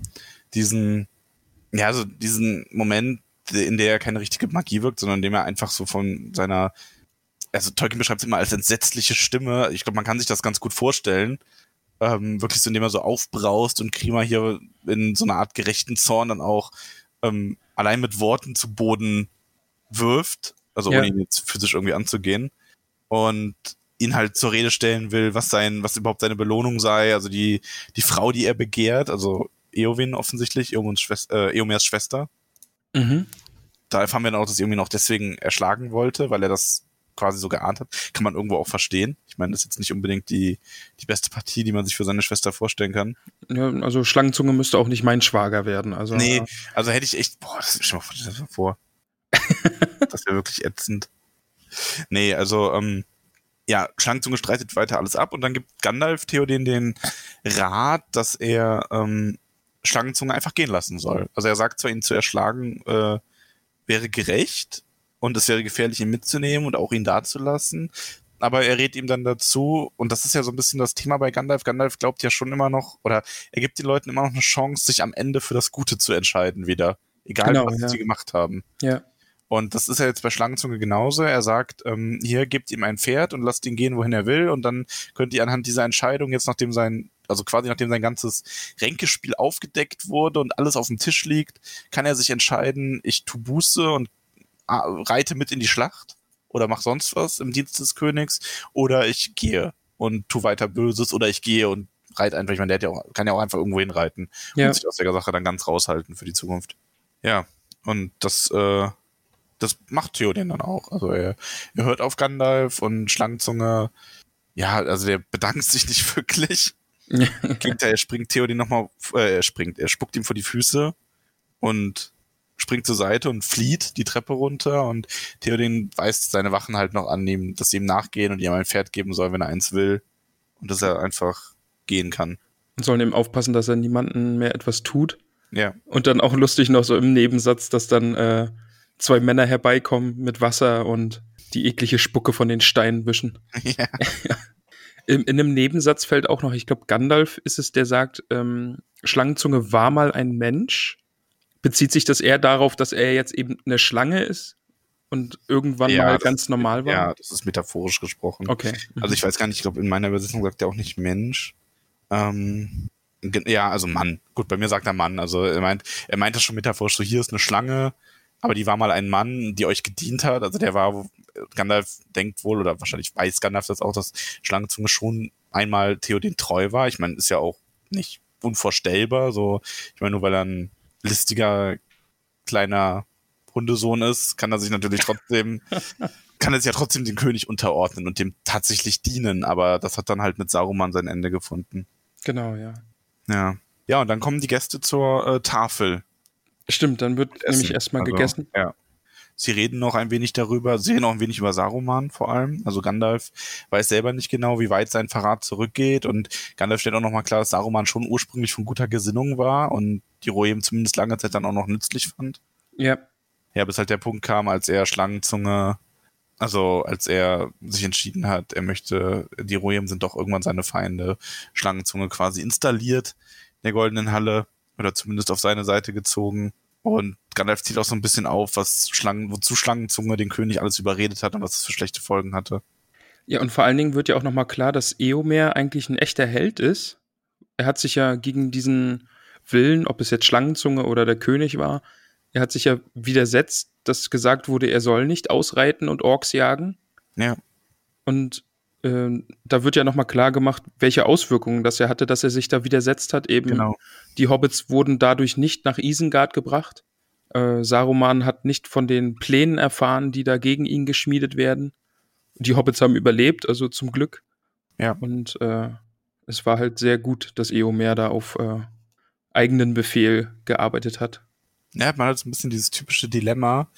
E: diesen, ja, also diesen Moment, in der er keine richtige Magie wirkt, sondern in dem er einfach so von seiner, also Tolkien beschreibt es immer als entsetzliche Stimme. Ich glaube, man kann sich das ganz gut vorstellen. Ähm, wirklich so, indem er so aufbraust und Krima hier in so einer Art gerechten Zorn dann auch ähm, allein mit Worten zu Boden wirft, also
D: Ja.
E: ohne ihn jetzt physisch irgendwie anzugehen. Und ihn halt zur Rede stellen will, was sein, was überhaupt seine Belohnung sei, also die, die Frau, die er begehrt, also Eowyn offensichtlich, Eomers Schwester, äh, Eomers Schwester.
D: Mhm.
E: Da erfahren wir dann auch, dass Eowyn ihn auch deswegen erschlagen wollte, weil er das quasi so geahnt hat. Kann man irgendwo auch verstehen. Ich meine, das ist jetzt nicht unbedingt die, die beste Partie, die man sich für seine Schwester vorstellen kann.
D: Ja, also Schlangenzunge müsste auch nicht mein Schwager werden. Also,
E: Nee, also hätte ich echt, boah, das stell dir mal vor, das wäre wirklich ätzend. Nee, also, ähm, ja, Schlangenzunge streitet weiter alles ab und dann gibt Gandalf Theoden den Rat, dass er ähm, Schlangenzunge einfach gehen lassen soll. Also er sagt zwar, ihn zu erschlagen äh, wäre gerecht und es wäre gefährlich, ihn mitzunehmen und auch ihn dazulassen, aber er rät ihm dann dazu, und das ist ja so ein bisschen das Thema bei Gandalf. Gandalf glaubt ja schon immer noch, oder er gibt den Leuten immer noch eine Chance, sich am Ende für das Gute zu entscheiden wieder. Egal,
D: Genau,
E: was
D: ja.
E: sie gemacht haben.
D: ja.
E: Und das ist ja jetzt bei Schlangenzunge genauso. Er sagt, ähm, hier gebt ihm ein Pferd und lasst ihn gehen, wohin er will. Und dann könnt ihr anhand dieser Entscheidung jetzt, nachdem sein, also quasi nachdem sein ganzes Ränkespiel aufgedeckt wurde und alles auf dem Tisch liegt, kann er sich entscheiden, ich tu Buße und ah, reite mit in die Schlacht oder mach sonst was im Dienst des Königs oder ich gehe und tu weiter Böses oder ich gehe und reite einfach. Ich meine, der hat ja auch, kann ja auch einfach irgendwo hinreiten
D: Ja.
E: und sich aus der Sache dann ganz raushalten für die Zukunft. Ja, und das, äh, das macht Theoden dann auch. Also er, er hört auf Gandalf und Schlangenzunge, ja, also der bedankt sich nicht wirklich. Er, er springt Theoden nochmal, äh, er springt, er spuckt ihm vor die Füße und springt zur Seite und flieht die Treppe runter und Theoden weist seine Wachen halt noch an, ihm, dass sie ihm nachgehen und ihm ein Pferd geben soll, wenn er eins will und dass er einfach gehen kann.
D: Und sollen eben aufpassen, dass er niemanden mehr etwas tut.
E: Ja,
D: Und dann auch lustig noch so im Nebensatz, dass dann äh, zwei Männer herbeikommen mit Wasser und die eklige Spucke von den Steinen wischen.
E: ja,
D: In, in einem Nebensatz fällt auch noch, ich glaube, Gandalf ist es, der sagt, ähm, Schlangenzunge war mal ein Mensch. Bezieht sich das eher darauf, dass er jetzt eben eine Schlange ist und irgendwann
E: Ja,
D: mal
E: das-
D: ganz normal war?
E: ja, das ist metaphorisch gesprochen.
D: Okay.
E: Also ich weiß gar nicht, ich glaube, in meiner Übersetzung sagt er auch nicht Mensch. Ähm, ja, also Mann. Gut, bei mir sagt er Mann. Also er meint, er meint das schon metaphorisch, so hier ist eine Schlange, aber die war mal ein Mann, die euch gedient hat. Also der war, Gandalf denkt wohl, oder wahrscheinlich weiß Gandalf das auch, dass Schlangenzunge schon einmal Theoden treu war. Ich meine, ist ja auch nicht unvorstellbar. So, ich meine, nur weil er ein listiger kleiner Hundesohn ist, kann er sich natürlich trotzdem, kann er sich ja trotzdem dem König unterordnen und dem tatsächlich dienen, aber das hat dann halt mit Saruman sein Ende gefunden.
D: Genau, ja.
E: Ja. Ja, und dann kommen die Gäste zur äh, Tafel.
D: Stimmt, dann wird
E: Essen.
D: nämlich erstmal
E: Also,
D: gegessen.
E: Ja. Sie reden noch ein wenig darüber, sie reden auch ein wenig über Saruman vor allem. Also Gandalf weiß selber nicht genau, wie weit sein Verrat zurückgeht und Gandalf stellt auch nochmal klar, dass Saruman schon ursprünglich von guter Gesinnung war und die Rohirrim zumindest lange Zeit dann auch noch nützlich fand.
D: Ja,
E: Ja, bis halt der Punkt kam, als er Schlangenzunge, also als er sich entschieden hat, er möchte, die Rohirrim sind doch irgendwann seine Feinde, Schlangenzunge quasi installiert in der Goldenen Halle oder zumindest auf seine Seite gezogen. Und Gandalf zieht auch so ein bisschen auf, was Schlangen, wozu Schlangenzunge den König alles überredet hat und was es für schlechte Folgen hatte.
D: Ja, und vor allen Dingen wird ja auch nochmal klar, dass Eomer eigentlich ein echter Held ist. Er hat sich ja gegen diesen Willen, ob es jetzt Schlangenzunge oder der König war, er hat sich ja widersetzt, dass gesagt wurde, er soll nicht ausreiten und Orks jagen.
E: Ja,
D: Und ähm, da wird ja nochmal klar gemacht, welche Auswirkungen das er hatte, dass er sich da widersetzt hat. Eben
E: genau.
D: die Hobbits wurden dadurch nicht nach Isengard gebracht. Äh, Saruman hat nicht von den Plänen erfahren, die da gegen ihn geschmiedet werden. die Hobbits haben überlebt, also zum Glück.
E: Ja.
D: Und äh, es war halt sehr gut, dass Eomer da auf äh, eigenen Befehl gearbeitet hat.
E: Ja, man hat so ein bisschen dieses typische Dilemma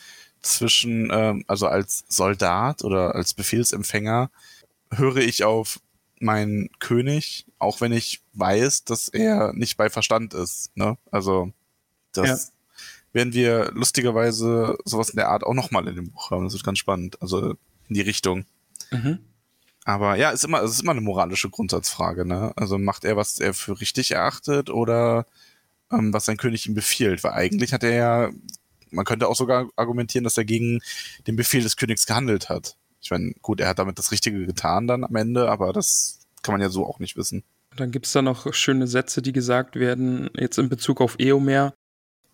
E: zwischen, ähm, also als Soldat oder als Befehlsempfänger höre ich auf meinen König, auch wenn ich weiß, dass er nicht bei Verstand ist. Ne? Also das werden wir lustigerweise sowas in der Art auch nochmal in dem Buch haben. Das wird ganz spannend. Also in die Richtung.
D: Mhm.
E: Aber ja, ist immer, es ist immer eine moralische Grundsatzfrage, ne? Also macht er, was er für richtig erachtet oder ähm, was sein König ihm befiehlt? Weil eigentlich hat er ja, man könnte auch sogar argumentieren, dass er gegen den Befehl des Königs gehandelt hat. Ich meine, gut, er hat damit das Richtige getan dann am Ende, aber das kann man ja so auch nicht wissen.
D: Dann gibt es da noch schöne Sätze, die gesagt werden, jetzt in Bezug auf Eomer.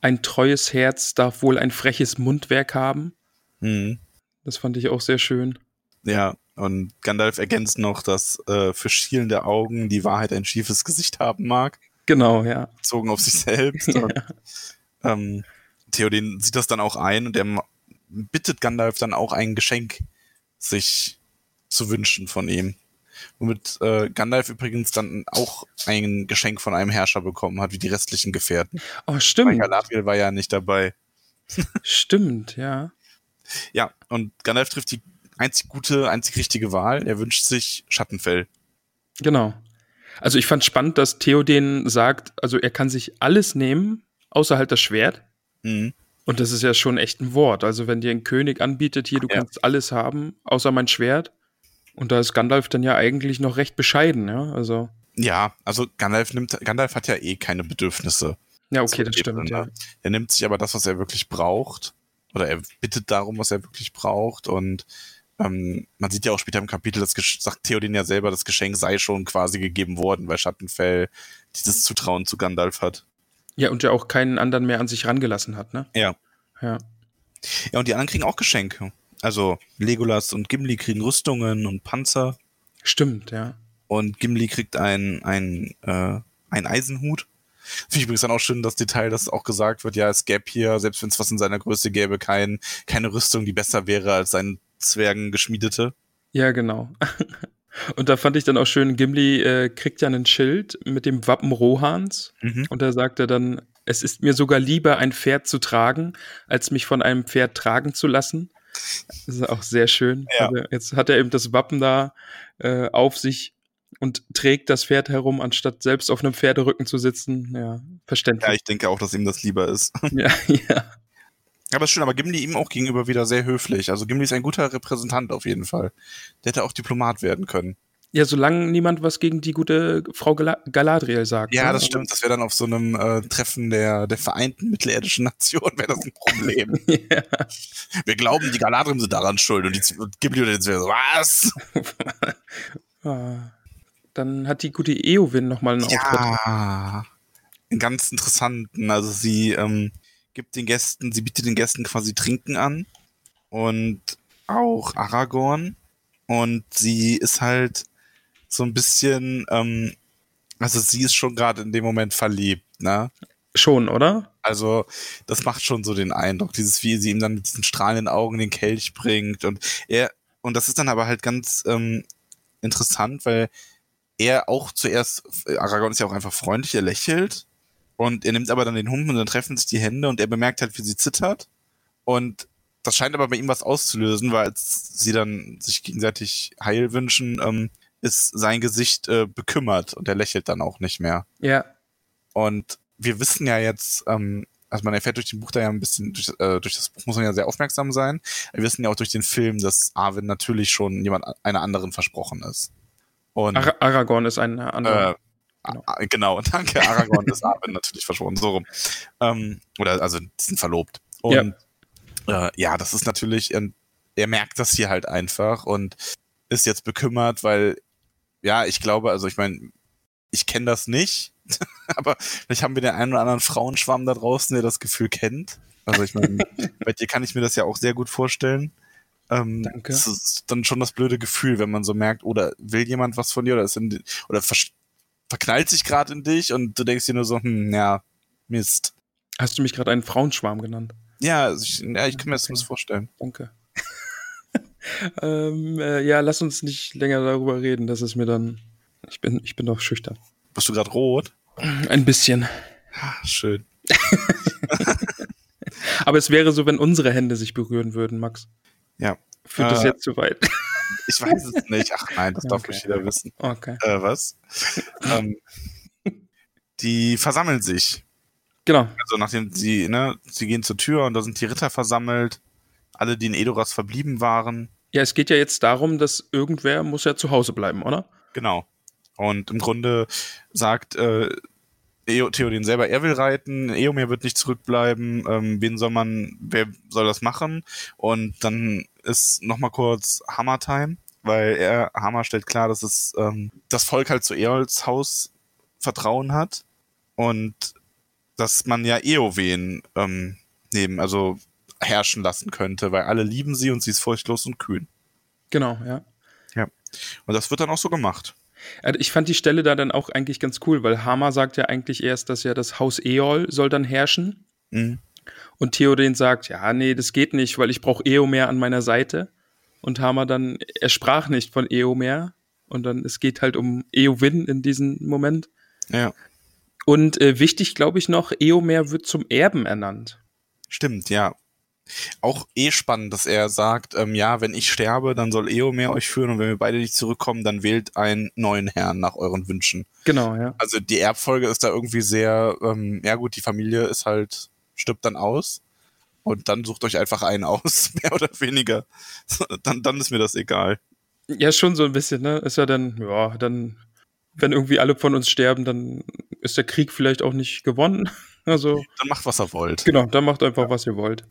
D: Ein treues Herz darf wohl ein freches Mundwerk haben.
E: Mhm.
D: Das fand ich auch sehr schön.
E: Ja, und Gandalf ergänzt noch, dass äh, für schielende Augen die Wahrheit ein schiefes Gesicht haben mag,
D: Genau, ja.
E: bezogen auf sich selbst. Und, ähm, Theoden sieht das dann auch ein und er bittet Gandalf dann auch ein Geschenk sich zu wünschen von ihm. Womit äh, Gandalf übrigens dann auch ein Geschenk von einem Herrscher bekommen hat, wie die restlichen Gefährten.
D: Oh,
E: Weil
D: stimmt.
E: Galadriel war ja nicht dabei.
D: Stimmt, ja.
E: Ja, und Gandalf trifft die einzig gute, einzig richtige Wahl. Er wünscht sich Schattenfell.
D: Genau. Also ich fand spannend, dass Theoden sagt, also er kann sich alles nehmen, außer halt das Schwert.
E: Mhm.
D: Und das ist ja schon echt ein Wort. Also wenn dir ein König anbietet, hier, du
E: Ja.
D: kannst alles haben, außer mein Schwert. Und da ist Gandalf dann ja eigentlich noch recht bescheiden, ja. Also,
E: Ja, also Gandalf nimmt, Gandalf hat ja eh keine Bedürfnisse.
D: ja, okay, das
E: eben,
D: stimmt, ja.
E: Er nimmt sich aber das, was er wirklich braucht, oder er bittet darum, was er wirklich braucht. Und ähm, man sieht ja auch später im Kapitel, das Gesch- sagt Theoden ja selber, das Geschenk sei schon quasi gegeben worden, weil Schattenfell dieses Zutrauen zu Gandalf hat.
D: Ja, und ja auch keinen anderen mehr an sich rangelassen hat, ne?
E: Ja.
D: Ja.
E: Ja, und die anderen kriegen auch Geschenke. Also Legolas und Gimli kriegen Rüstungen und Panzer.
D: Stimmt, ja.
E: Und Gimli kriegt ein, ein, äh, ein Eisenhut. Finde ich übrigens dann auch schön das Detail, dass auch gesagt wird, ja, es gäbe hier, selbst wenn es was in seiner Größe gäbe, kein, keine Rüstung, die besser wäre als sein Zwergen geschmiedete.
D: Ja, genau. Und da fand ich dann auch schön, Gimli äh, kriegt ja ein Schild mit dem Wappen Rohans.
E: Mhm.
D: Und da sagt er dann, es ist mir sogar lieber, ein Pferd zu tragen, als mich von einem Pferd tragen zu lassen. Das ist auch sehr schön.
E: Ja.
D: Also jetzt hat er eben das Wappen da äh, auf sich und trägt das Pferd herum, anstatt selbst auf einem Pferderücken zu sitzen. Ja,
E: Ja,
D: verständlich.
E: ich denke auch, dass ihm das lieber ist.
D: Ja, ja.
E: Aber ist schön, aber Gimli ihm auch gegenüber wieder sehr höflich. Also Gimli ist ein guter Repräsentant auf jeden Fall. Der hätte auch Diplomat werden können.
D: Ja, solange niemand was gegen die gute Frau Gala Galadriel sagt.
E: Ja,
D: ne?
E: das stimmt. Das wäre dann auf so einem äh, Treffen der, der vereinten mittelerdischen Nation, wäre das ein Problem.
D: ja.
E: Wir glauben, die Galadrim sind daran schuld. Und, die, und Gimli und jetzt so, was?
D: Ah. Dann hat die gute Eowyn nochmal einen Auftritt.
E: Ja. Einen ganz interessanten. Also sie ähm, gibt den Gästen, sie bietet den Gästen quasi Trinken an. Und auch Aragorn. Und sie ist halt so ein bisschen, ähm, also sie ist schon gerade in dem Moment verliebt, ne?
D: Schon, oder?
E: Also, das macht schon so den Eindruck, dieses, wie sie ihm dann mit diesen strahlenden Augen den Kelch bringt und er, und das ist dann aber halt ganz ähm, interessant, weil er auch zuerst, Aragorn ist ja auch einfach freundlich, er lächelt und er nimmt aber dann den Humpen und dann treffen sich die Hände und er bemerkt halt, wie sie zittert und das scheint aber bei ihm was auszulösen, weil als sie dann sich gegenseitig Heil wünschen, ähm, ist sein Gesicht äh, bekümmert und er lächelt dann auch nicht mehr.
D: Ja.
E: Und wir wissen ja jetzt, ähm, also man erfährt durch den Buch da ja ein bisschen, durch, äh, durch das Buch muss man ja sehr aufmerksam sein. Wir wissen ja auch durch den Film, dass Arwen natürlich schon jemand einer anderen versprochen ist. Und
D: Ar Aragorn ist ein anderer.
E: äh, a- genau, danke, Aragorn ist Arwen natürlich versprochen, so rum. Ähm, oder also die sind verlobt. Und ja, äh, ja das ist natürlich, er, er merkt das hier halt einfach und ist jetzt bekümmert, weil ja, ich glaube, also ich meine, ich kenne das nicht, aber vielleicht haben wir den einen oder anderen Frauenschwamm da draußen, der das Gefühl kennt. Also ich meine, bei dir kann ich mir das ja auch sehr gut vorstellen. Ähm,
D: Danke.
E: Das ist dann schon das blöde Gefühl, wenn man so merkt, oder will jemand was von dir oder ist in, oder verknallt sich gerade in dich und du denkst dir nur so, hm, ja, Mist.
D: Hast du mich gerade einen Frauenschwarm genannt?
E: Ja, also ich, ja, ich kann mir das
D: Okay.
E: vorstellen.
D: Danke. ähm, äh, ja, lass uns nicht länger darüber reden. Das ist mir dann. Ich bin, ich bin doch schüchtern.
E: Bist du gerade rot?
D: Ein bisschen.
E: Ah, schön.
D: Aber es wäre so, wenn unsere Hände sich berühren würden, Max.
E: Ja.
D: Führt das
E: Äh,
D: jetzt zu weit?
E: Ich weiß es nicht. Ach nein, das darf
D: Okay.
E: nicht jeder wissen.
D: Okay.
E: Äh, was? ähm, die versammeln sich.
D: Genau.
E: Also nachdem sie, ne, sie gehen zur Tür und da sind die Ritter versammelt. Alle, die in Edoras verblieben waren.
D: Ja, es geht ja jetzt darum, dass irgendwer muss ja zu Hause bleiben, oder?
E: Genau. Und im Grunde sagt äh, Eo- Theoden selber, er will reiten, Eomer wird nicht zurückbleiben, ähm, wen soll man, wer soll das machen? Und dann ist nochmal kurz Hammer Time, weil er, Hammer stellt klar, dass es ähm, das Volk halt zu Eols Haus Vertrauen hat und dass man ja Eowen ähm, neben, also herrschen lassen könnte, weil alle lieben sie und sie ist furchtlos und kühn.
D: Genau, ja.
E: Und das wird dann auch so gemacht.
D: Also Ich fand die Stelle da dann auch eigentlich ganz cool, weil Hama sagt ja eigentlich erst, dass ja das Haus Eol soll dann herrschen.
E: Mhm.
D: Und Theoden sagt, ja, nee, das geht nicht, weil ich brauche Eomer an meiner Seite. Und Hama dann, er sprach nicht von Eomer. Und dann, es geht halt um Eowyn in diesem Moment.
E: Ja.
D: Und äh, wichtig, glaube ich noch, Eomer wird zum Erben ernannt.
E: Stimmt, ja. Auch eh spannend, dass er sagt, ähm, ja, wenn ich sterbe, dann soll Eomer euch führen und wenn wir beide nicht zurückkommen, dann wählt einen neuen Herrn nach euren Wünschen.
D: Genau, ja.
E: Also die Erbfolge ist da irgendwie sehr, ähm, ja gut, die Familie ist halt, stirbt dann aus und dann sucht euch einfach einen aus, mehr oder weniger. Dann, dann ist mir das egal.
D: Ja, schon so ein bisschen, ne? Ist ja dann, ja, dann, wenn irgendwie alle von uns sterben, dann ist der Krieg vielleicht auch nicht gewonnen. Also,
E: Dann macht, was er wollt.
D: genau, dann macht einfach, was ihr wollt.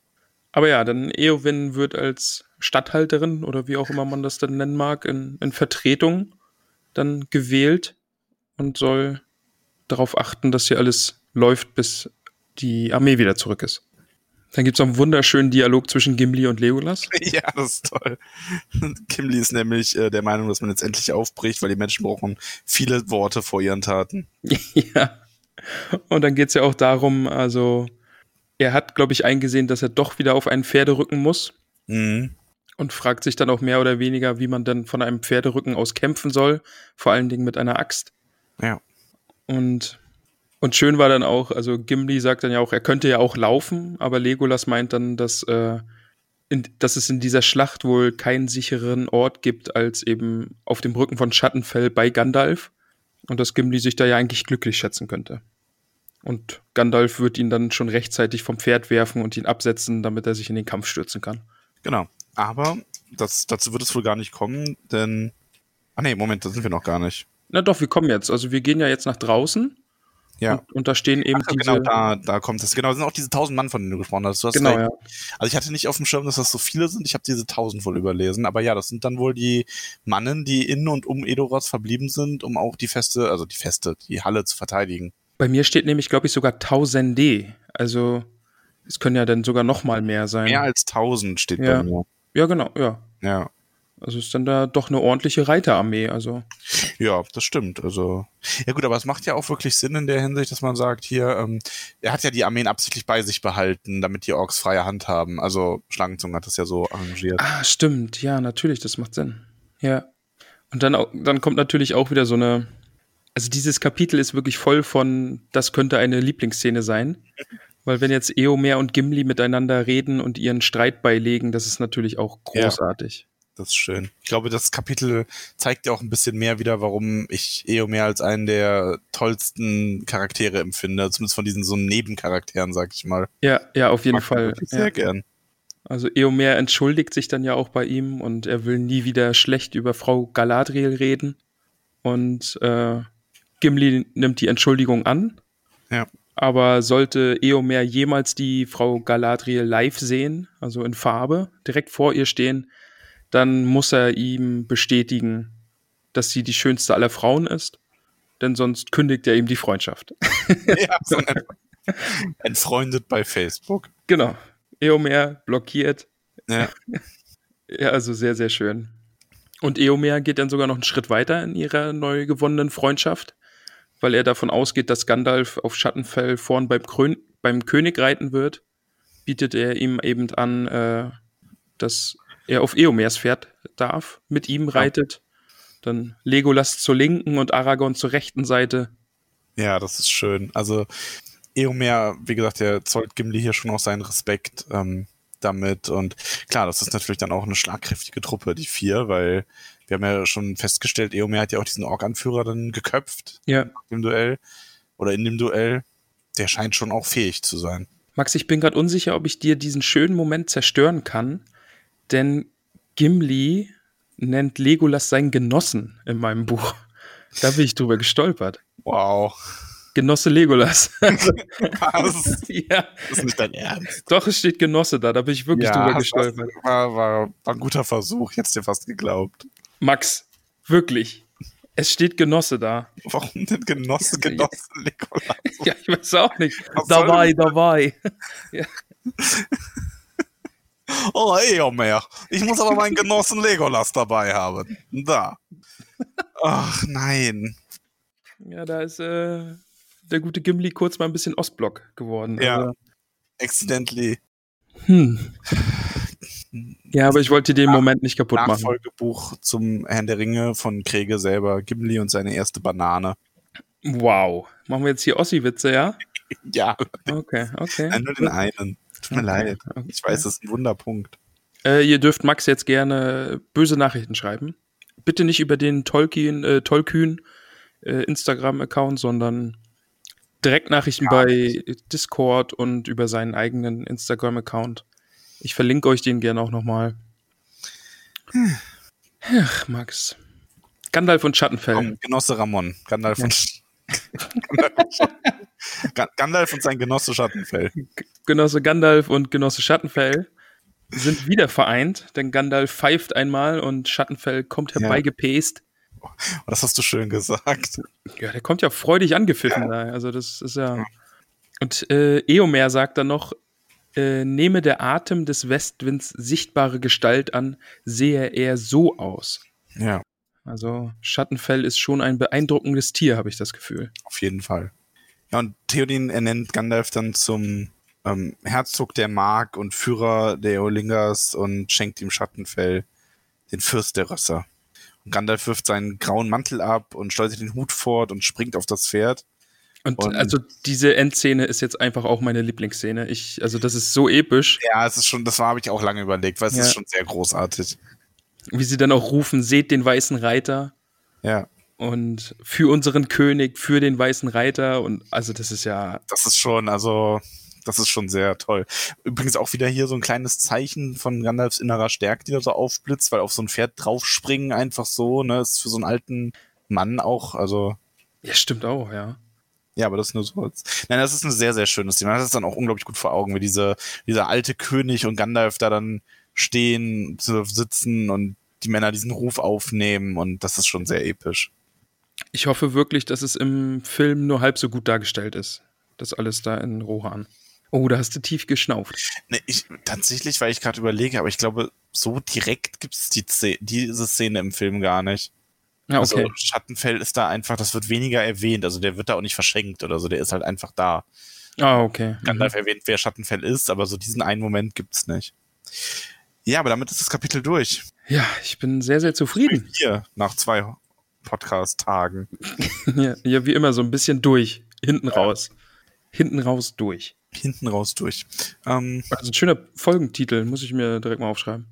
D: Aber ja, dann Eowyn wird als Statthalterin oder wie auch immer man das dann nennen mag, in, in Vertretung dann gewählt und soll darauf achten, dass hier alles läuft, bis die Armee wieder zurück ist. Dann gibt's noch einen wunderschönen Dialog zwischen Gimli und Legolas.
E: Ja, das ist toll. Gimli ist nämlich äh, der Meinung, dass man jetzt endlich aufbricht, weil die Menschen brauchen viele Worte vor ihren Taten.
D: ja. Und dann geht's ja auch darum, also er hat, glaube ich, eingesehen, dass er doch wieder auf einen Pferderücken muss
E: Mhm.
D: und fragt sich dann auch mehr oder weniger, wie man dann von einem Pferderücken aus kämpfen soll, vor allen Dingen mit einer Axt.
E: Ja.
D: Und, und schön war dann auch, also Gimli sagt dann ja auch, er könnte ja auch laufen, aber Legolas meint dann, dass, äh, in, dass es in dieser Schlacht wohl keinen sicheren Ort gibt, als eben auf dem Rücken von Schattenfell bei Gandalf. Und dass Gimli sich da ja eigentlich glücklich schätzen könnte. Und Gandalf wird ihn dann schon rechtzeitig vom Pferd werfen und ihn absetzen, damit er sich in den Kampf stürzen kann.
E: Genau. Aber das, dazu wird es wohl gar nicht kommen, denn. Ah nee, Moment, da sind wir noch gar nicht.
D: Na doch, wir kommen jetzt. Also wir gehen ja jetzt nach draußen
E: Ja.
D: und, und da stehen eben
E: Ach,
D: diese.
E: genau, da, da kommt es. Genau, das sind auch diese tausend Mann, von denen du gesprochen hast. Du hast
D: Genau, ja.
E: Also ich hatte nicht auf dem Schirm, dass das so viele sind. Ich habe diese tausend wohl überlesen. Aber ja, das sind dann wohl die Mannen, die in und um Edoras verblieben sind, um auch die Feste, also die Feste, die Halle zu verteidigen.
D: Bei mir steht nämlich, glaube ich, sogar Tausende. Also es können ja dann sogar noch mal mehr sein.
E: Mehr als tausend steht
D: Ja.
E: bei mir.
D: ja, genau, ja.
E: Ja.
D: Also ist dann da doch eine ordentliche Reiterarmee. Also
E: Ja, das stimmt. Also ja gut, aber es macht ja auch wirklich Sinn in der Hinsicht, dass man sagt, hier, ähm, er hat ja die Armeen absichtlich bei sich behalten, damit die Orks freie Hand haben. Also Schlangenzunge hat das ja so arrangiert.
D: Ah, stimmt. Ja, natürlich, das macht Sinn. Ja. Und dann, dann kommt natürlich auch wieder so eine. Also dieses Kapitel ist wirklich voll von, das könnte eine Lieblingsszene sein. Weil wenn jetzt Eomer und Gimli miteinander reden und ihren Streit beilegen, das ist natürlich auch
E: Ja. Das ist schön. Ich glaube, das Kapitel zeigt ja auch ein bisschen mehr wieder, warum ich Eomer als einen der tollsten Charaktere empfinde. Zumindest von diesen so Nebencharakteren, sag ich mal.
D: Ja, ja, auf jeden
E: Mag ich
D: Fall. Ja.
E: Sehr gern.
D: Also Eomer entschuldigt sich dann ja auch bei ihm und er will nie wieder schlecht über Frau Galadriel reden. Und äh, Gimli nimmt die Entschuldigung an.
E: Ja.
D: Aber sollte Eomer jemals die Frau Galadriel live sehen, also in Farbe, direkt vor ihr stehen, dann muss er ihm bestätigen, dass sie die schönste aller Frauen ist. Denn sonst kündigt er ihm die Freundschaft.
E: ja, so Entfreundet bei Facebook.
D: genau. Eomer blockiert.
E: Ja.
D: Ja, also sehr, sehr schön. Und Eomer geht dann sogar noch einen Schritt weiter in ihrer neu gewonnenen Freundschaft, weil er davon ausgeht, dass Gandalf auf Schattenfell vorn beim, Krön beim König reiten wird, bietet er ihm eben an, äh, dass er auf Eomers Pferd darf, mit ihm reitet. Dann Legolas zur linken und Aragorn zur rechten Seite.
E: Ja, das ist schön. Also Eomer, wie gesagt, der zollt Gimli hier schon auch seinen Respekt ähm, damit. Und klar, das ist natürlich dann auch eine schlagkräftige Truppe, die vier, weil wir haben ja schon festgestellt, Eomer hat ja auch diesen Ork-Anführer dann geköpft
D: Ja.
E: im Duell oder in dem Duell. Der scheint schon auch fähig zu sein.
D: Max, ich bin gerade unsicher, ob ich dir diesen schönen Moment zerstören kann, denn Gimli nennt Legolas seinen Genossen in meinem Buch. Da bin ich drüber gestolpert.
E: Wow.
D: Genosse Legolas.
E: Was?
D: ja,
E: Das ist nicht dein Ernst.
D: doch, es steht Genosse da, da bin ich wirklich drüber
E: hast-
D: gestolpert.
E: War, war, war ein guter Versuch, jetzt dir fast geglaubt.
D: Max, wirklich. Es steht Genosse da.
E: Warum denn Genosse, Genosse Nikolas?
D: Ja, ich weiß auch nicht.
E: Was
D: Dabei, dabei.
E: Oh, Eomer. Ich muss aber meinen Genossen Legolas dabei haben. Da. Ach, nein.
D: Ja, da ist äh, der gute Gimli kurz mal ein bisschen Ostblock geworden.
E: Ja.
D: Also,
E: Accidentally.
D: hm. Ja, aber ich wollte den Moment nicht kaputt machen.
E: Nachfolgebuch zum Herrn der Ringe von Kriege selber. Gimli und seine erste Banane.
D: Wow. Machen wir jetzt hier Ossi-Witze, ja?
E: Ja,
D: Okay, okay.
E: nein, nur den einen. Tut mir leid. Ich weiß, das ist ein Wunderpunkt.
D: Äh, ihr dürft Max jetzt gerne böse Nachrichten schreiben. Bitte nicht über den Tolkien, äh, Tollkühn äh, Instagram-Account, sondern Direktnachrichten bei Discord und über seinen eigenen Instagram-Account. Ich verlinke euch den gerne auch nochmal. Ach, Max. Gandalf und Schattenfell.
E: Genosse Ramon. Gandalf und, Gandalf und Schatten- Ga- Gandalf und sein Genosse Schattenfell.
D: Genosse Gandalf und Genosse Schattenfell sind wieder vereint, denn Gandalf pfeift einmal und Schattenfell kommt
E: Ja.
D: herbeigepäst.
E: Oh, Das hast du schön gesagt.
D: Ja, der kommt ja freudig angepfiffen da. Also das ist ja. Und äh, Eomer sagt dann noch, äh, nehme der Atem des Westwinds sichtbare Gestalt an, sehe er so aus.
E: Ja,
D: Also Schattenfell ist schon ein beeindruckendes Tier, habe ich das Gefühl.
E: auf jeden Fall. Ja, und Theoden ernennt Gandalf dann zum ähm, Herzog der Mark und Führer der Eolingers und schenkt ihm Schattenfell, den Fürst der Rösser. Und Gandalf wirft seinen grauen Mantel ab und schleudert den Hut fort und springt auf das Pferd.
D: Und,
E: Und-
D: also diese Endszene ist jetzt einfach auch meine Lieblingsszene. Ich, also das ist so episch,
E: Ja, es ist schon, das habe ich auch lange überlegt, weil es
D: Ja.
E: ist schon sehr großartig.
D: wie sie dann auch rufen, seht den weißen Reiter
E: Ja,
D: und für unseren König, für den weißen Reiter und also das ist ja
E: das ist schon, also, das ist schon sehr toll. Übrigens auch wieder hier so ein kleines Zeichen von Gandalfs innerer Stärke, die da so aufblitzt, weil auf so ein Pferd draufspringen einfach so, ne, ist für so einen alten Mann auch, also,
D: ja stimmt auch, ja.
E: ja, aber das ist nur so. Nein, das ist ein sehr, sehr schönes Thema. Das ist dann auch unglaublich gut vor Augen, wie diese, dieser alte König und Gandalf da dann stehen, sitzen und die Männer diesen Ruf aufnehmen und das ist schon sehr episch.
D: Ich hoffe wirklich, dass es im Film nur halb so gut dargestellt ist. Das alles da in Rohan. Oh, da hast du tief geschnauft.
E: Ne, ich, tatsächlich, weil ich gerade überlege, aber ich glaube, so direkt gibt es die, diese Szene im Film gar nicht.
D: Ja, okay.
E: Also Schattenfell ist da einfach, das wird weniger erwähnt, also der wird da auch nicht verschenkt oder so, der ist halt einfach da.
D: ah, okay.
E: Gandalf erwähnt, wer Schattenfell ist, aber so diesen einen Moment gibt's nicht. Ja, aber damit ist das Kapitel durch.
D: Ja, ich bin sehr, sehr zufrieden.
E: Hier, nach zwei Podcast-Tagen.
D: ja, ja, wie immer so ein bisschen durch. Hinten raus. Hinten raus durch.
E: Hinten raus durch. Ähm,
D: Also ein schöner Folgentitel, muss ich mir direkt mal aufschreiben.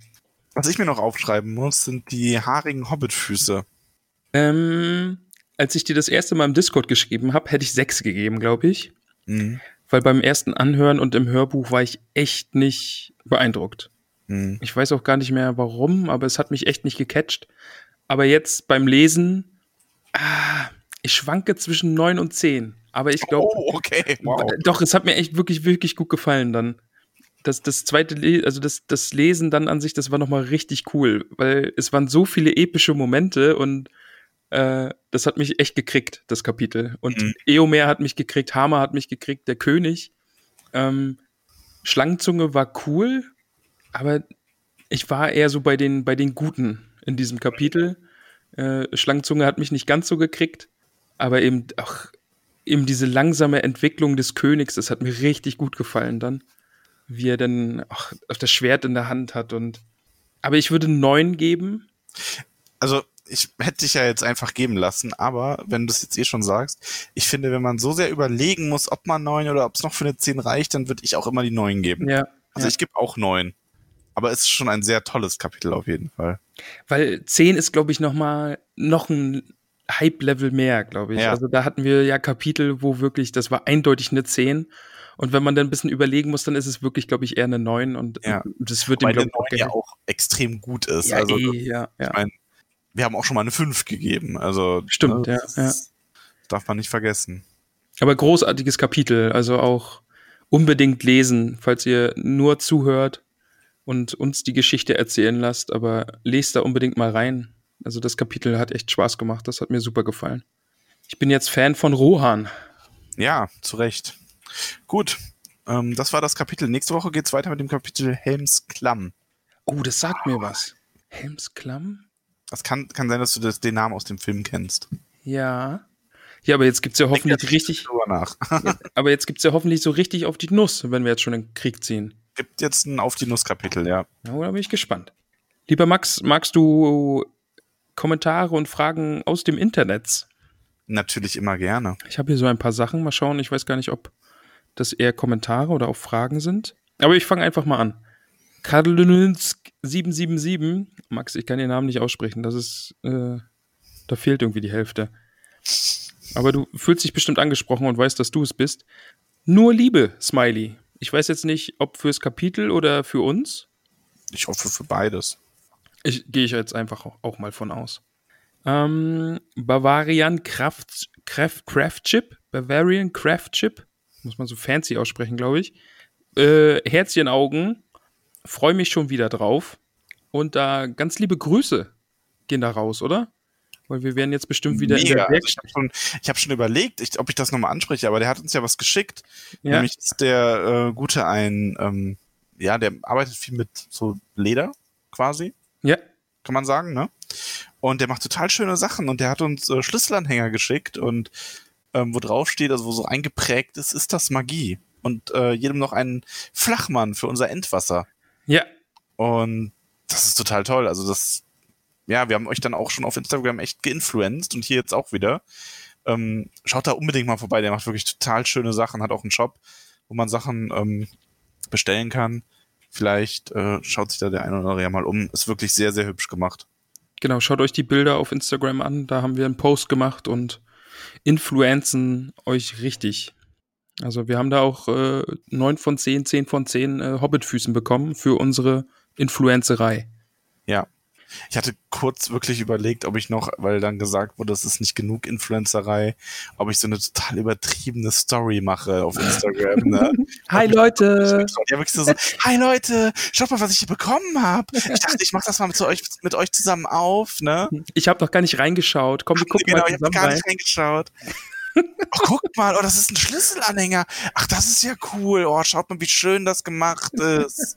E: was ich mir noch aufschreiben muss, sind die haarigen Hobbitfüße.
D: Ähm, als ich dir das erste Mal im Discord geschrieben habe, hätte ich sechs gegeben, glaube ich.
E: Mhm.
D: Weil beim ersten Anhören und im Hörbuch war ich echt nicht beeindruckt.
E: Mhm.
D: Ich weiß auch gar nicht mehr warum, aber es hat mich echt nicht gecatcht. Aber jetzt beim Lesen, ah, ich schwanke zwischen neun und zehn. Aber ich glaube,
E: Oh, okay. Wow.
D: doch, es hat mir echt wirklich, wirklich gut gefallen dann. Das, das zweite, Le also das, das Lesen dann an sich, das war nochmal richtig cool, weil es waren so viele epische Momente und äh, das hat mich echt gekriegt, das Kapitel. Und
E: Mhm.
D: Eomer hat mich gekriegt, Hammer hat mich gekriegt, der König. Ähm, Schlangenzunge war cool, aber ich war eher so bei den, bei den Guten in diesem Kapitel. Äh, Schlangenzunge hat mich nicht ganz so gekriegt, aber eben auch eben diese langsame Entwicklung des Königs, das hat mir richtig gut gefallen dann. Wie er dann auch das Schwert in der Hand hat und Aber ich würde neun geben.
E: Also, ich hätte dich ja jetzt einfach geben lassen, aber wenn du es jetzt eh schon sagst, ich finde, wenn man so sehr überlegen muss, ob man neun oder ob es noch für eine zehn reicht, dann würde ich auch immer die neun geben.
D: Ja.
E: Also
D: ja.
E: ich gebe auch neun. Aber es ist schon ein sehr tolles Kapitel auf jeden Fall.
D: Weil 10 ist, glaube ich, noch mal noch ein Hype-Level mehr, glaube ich.
E: Ja.
D: Also da hatten wir ja Kapitel, wo wirklich, das war eindeutig eine 10. Und wenn man dann ein bisschen überlegen muss, dann ist es wirklich, glaube ich, eher eine 9. Und
E: Ja.
D: das wird dem, glaube ich,
E: neun ja
D: auch
E: extrem gut ist.
D: Ja,
E: also,
D: eh, ja, ja.
E: ich meine, wir haben auch schon mal eine 5 gegeben. Also,
D: Stimmt, ja,
E: das
D: ja.
E: darf man nicht vergessen.
D: Aber großartiges Kapitel, also auch unbedingt lesen, falls ihr nur zuhört und uns die Geschichte erzählen lasst, aber lest da unbedingt mal rein. Also das Kapitel hat echt Spaß gemacht, das hat mir super gefallen. Ich bin jetzt Fan von Rohan.
E: Ja, zu Recht. Gut, ähm, das war das Kapitel. Nächste Woche geht's weiter mit dem Kapitel Helms Klamm.
D: Oh, das sagt mir was. Helmsklamm?
E: Das kann, kann sein, dass du das, den Namen aus dem Film kennst.
D: Ja. Ja, aber jetzt gibt's ja hoffentlich richtig,
E: nach.
D: aber jetzt gibt's ja hoffentlich so richtig auf die Nuss, wenn wir jetzt schon in den Krieg ziehen.
E: Gibt jetzt ein Auf die Nuss Kapitel, ja.
D: Ja, da bin ich gespannt. Lieber Max, magst du Kommentare und Fragen aus dem Internet?
E: Natürlich immer gerne.
D: Ich habe hier so ein paar Sachen. Mal schauen. Ich weiß gar nicht, ob das eher Kommentare oder auch Fragen sind. Aber ich fange einfach mal an. Karlinsk777. Max, ich kann den Namen nicht aussprechen. Das ist, äh, da fehlt irgendwie die Hälfte. Aber du fühlst dich bestimmt angesprochen und weißt, dass du es bist. Nur Liebe, Smiley. Ich weiß jetzt nicht, ob fürs Kapitel oder für uns.
E: Ich hoffe für beides.
D: Ich gehe ich jetzt einfach auch, mal von aus. Ähm, Bavarian Kraft, Kraft, Craft Chip. Bavarian Craft Chip. Muss man so fancy aussprechen, glaube ich. Äh, Herzchenaugen. Freue mich schon wieder drauf. Und da ganz liebe Grüße gehen da raus, oder? Weil wir werden jetzt bestimmt wieder in
E: Mega.
D: der
E: Also ich habe schon, ich hab schon überlegt, ich, ob ich das nochmal anspreche, aber der hat uns ja was geschickt.
D: Ja.
E: Nämlich ist der äh, Gute ein, ähm, ja, der arbeitet viel mit so Leder quasi,
D: Ja,
E: kann man sagen, ne? Und der macht total schöne Sachen und der hat uns äh, Schlüsselanhänger geschickt und ähm, wo drauf steht, also wo so eingeprägt ist, ist das Magie. Und äh, jedem noch einen Flachmann für unser Endwasser.
D: ja,
E: Und das ist total toll. Also das, ja, wir haben euch dann auch schon auf Instagram echt geinfluenced und hier jetzt auch wieder. Ähm, schaut da unbedingt mal vorbei. Der macht wirklich total schöne Sachen. Hat auch einen Shop, wo man Sachen ähm, bestellen kann. Vielleicht äh, schaut sich da der eine oder andere ja mal um. Ist wirklich sehr, sehr hübsch gemacht.
D: genau. Schaut euch die Bilder auf Instagram an. Da haben wir einen Post gemacht und influenzen euch richtig. Also wir haben da auch äh, 9 von 10, 10 von 10 äh, Hobbitfüßen bekommen für unsere Influencerei.
E: Ja. Ich hatte kurz wirklich überlegt, ob ich noch, weil dann gesagt wurde, es ist nicht genug Influencerei, ob ich so eine total übertriebene Story mache auf Instagram. Ne?
D: Hi Leute!
E: Ja, wirklich so, hi Leute, schaut mal, was ich hier bekommen habe. Ich dachte, ich mache das mal mit, euch, mit euch zusammen auf, ne?
D: Ich habe doch gar nicht reingeschaut. Komm, wir gucken
E: genau,
D: mal
E: ich habe
D: zusammen
E: gar
D: rein.
E: nicht reingeschaut. Oh, guckt mal, oh, das ist ein Schlüsselanhänger. Ach, das ist ja cool. Oh, schaut mal, wie schön das gemacht ist.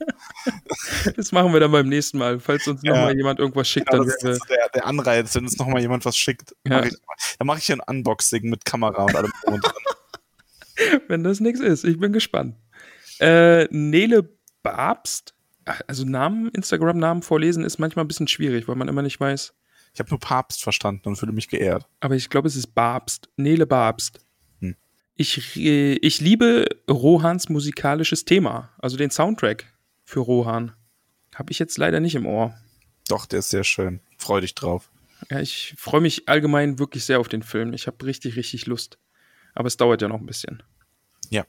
D: Das machen wir dann beim nächsten Mal. Falls uns
E: Ja.
D: noch mal jemand irgendwas schickt,
E: Genau,
D: dann
E: das ist der, der Anreiz, wenn uns nochmal jemand was schickt.
D: Ja.
E: Mach ich, dann mache ich hier ein Unboxing mit Kamera und allem drum und dran.
D: wenn das nichts ist. Ich bin gespannt. Äh, Nele Babst. Ach, Also Namen, Instagram-Namen vorlesen ist manchmal ein bisschen schwierig, weil man immer nicht weiß.
E: Ich habe nur Papst verstanden und fühle mich geehrt.
D: Aber ich glaube, es ist Babst. Nele Babst.
E: Hm.
D: Ich, ich liebe Rohans musikalisches Thema, also den Soundtrack für Rohan. Habe ich jetzt leider nicht im Ohr.
E: Doch, der ist sehr schön. Freu dich drauf.
D: Ja, ich freue mich allgemein wirklich sehr auf den Film. Ich habe richtig, richtig Lust. Aber es dauert ja noch ein bisschen.
E: Ja.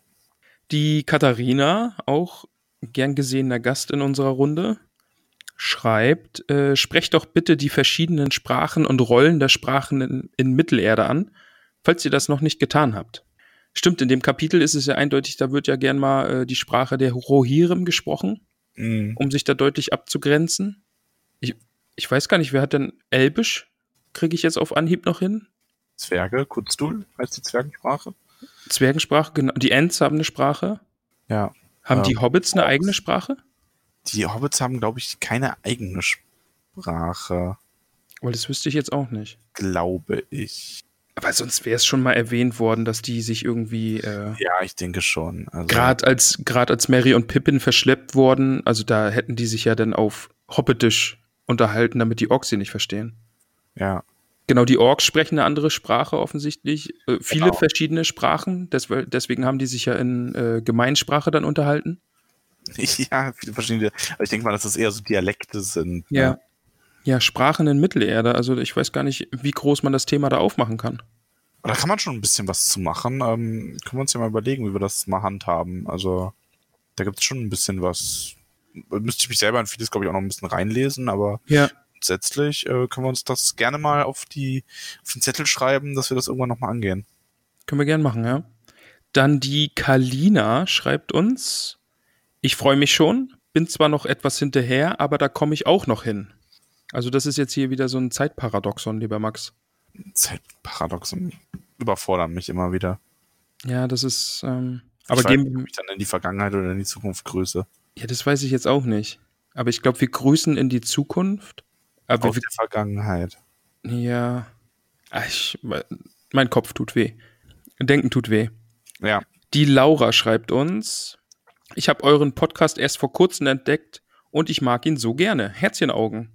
D: Die Katharina, auch gern gesehener Gast in unserer Runde, schreibt, äh, sprecht doch bitte die verschiedenen Sprachen und Rollen der Sprachen in, in Mittelerde an, falls ihr das noch nicht getan habt. Stimmt, in dem Kapitel ist es ja eindeutig, da wird ja gern mal äh, die Sprache der Rohirrim gesprochen,
E: Mhm.
D: um sich da deutlich abzugrenzen. Ich, ich weiß gar nicht, wer hat denn Elbisch? Kriege ich jetzt auf Anhieb noch hin?
E: Zwerge, Kutztul heißt die Zwergensprache.
D: Zwergensprache, genau. Die Ents haben eine Sprache.
E: Ja.
D: Haben
E: Ähm,
D: die Hobbits eine eigene Sprache?
E: Die Hobbits haben, glaube ich, keine eigene Sprache,
D: Weil das wüsste ich jetzt auch nicht.
E: glaube ich.
D: Aber sonst wäre es schon mal erwähnt worden, dass die sich irgendwie äh,
E: Ja, ich denke schon. Also,
D: gerade als als Mary und Pippin verschleppt wurden, also da hätten die sich ja dann auf hobbitisch unterhalten, damit die Orks sie nicht verstehen.
E: Ja.
D: Genau, die Orks sprechen eine andere Sprache offensichtlich. Äh, viele
E: Genau.
D: verschiedene Sprachen. Des, deswegen haben die sich ja in äh, Gemeinsprache dann unterhalten.
E: Ja, viele verschiedene. Aber ich denke mal, dass das eher so Dialekte sind. ne?
D: Ja. Ja, Sprachen in Mittelerde. Also ich weiß gar nicht, wie groß man das Thema da aufmachen kann.
E: Da kann man schon ein bisschen was zu machen. Ähm, können wir uns ja mal überlegen, wie wir das mal handhaben. Also, da gibt es schon ein bisschen was. Müsste ich mich selber in vieles, glaube ich, auch noch ein bisschen reinlesen, aber
D: Ja.
E: grundsätzlich äh, können wir uns das gerne mal auf, die, auf den Zettel schreiben, dass wir das irgendwann nochmal angehen.
D: Können wir gern machen, ja. Dann die Kalina schreibt uns, ich freue mich schon, bin zwar noch etwas hinterher, aber da komme ich auch noch hin. Also das ist jetzt hier wieder so ein Zeitparadoxon, lieber Max.
E: Zeitparadoxen überfordern mich immer wieder.
D: Ja, das ist, ähm, aber
E: ich weiß nicht,
D: geben,
E: ob ich dann in die Vergangenheit oder in die Zukunft grüße.
D: ja, das weiß ich jetzt auch nicht. Aber ich glaube, wir grüßen in die Zukunft. Aber
E: Aus
D: wir,
E: der Vergangenheit.
D: ja, Ah, ich, mein Kopf tut weh. Denken tut weh.
E: Ja.
D: Die Laura schreibt uns, ich habe euren Podcast erst vor kurzem entdeckt und ich mag ihn so gerne. Herzchenaugen.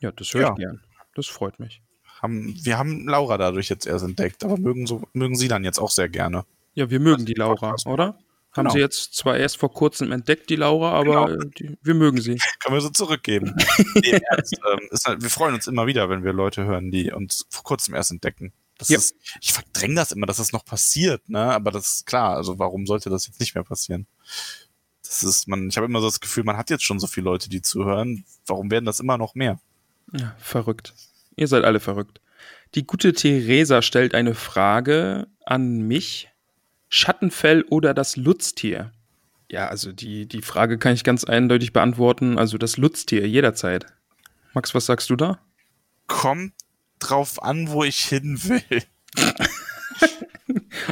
D: Ja, das höre
E: Ja.
D: ich gern. Das freut mich.
E: Haben, wir haben Laura dadurch jetzt erst entdeckt, aber mögen, so, mögen sie dann jetzt auch sehr gerne.
D: Ja, wir mögen die Laura,
E: Podcast.
D: oder? Haben
E: Genau.
D: sie jetzt zwar erst vor kurzem entdeckt, die Laura, aber
E: Genau.
D: äh, die, wir mögen sie.
E: Können wir so zurückgeben. nee, Ernst, ähm, halt, wir freuen uns immer wieder, wenn wir Leute hören, die uns vor kurzem erst entdecken.
D: Ja.
E: ist, ich verdränge das immer, dass das noch passiert, ne? Aber das ist klar. Also warum sollte das jetzt nicht mehr passieren? Das ist, man, ich habe immer so das Gefühl, man hat jetzt schon so viele Leute, die zuhören. Warum werden das immer noch mehr?
D: Ja, verrückt. Ihr seid alle verrückt. Die gute Theresa stellt eine Frage an mich. Schattenfell oder das Lutztier? Ja, also die, die Frage kann ich ganz eindeutig beantworten. Also das Lutztier, jederzeit. Max, was sagst du da?
E: Kommt drauf an, wo ich hin will.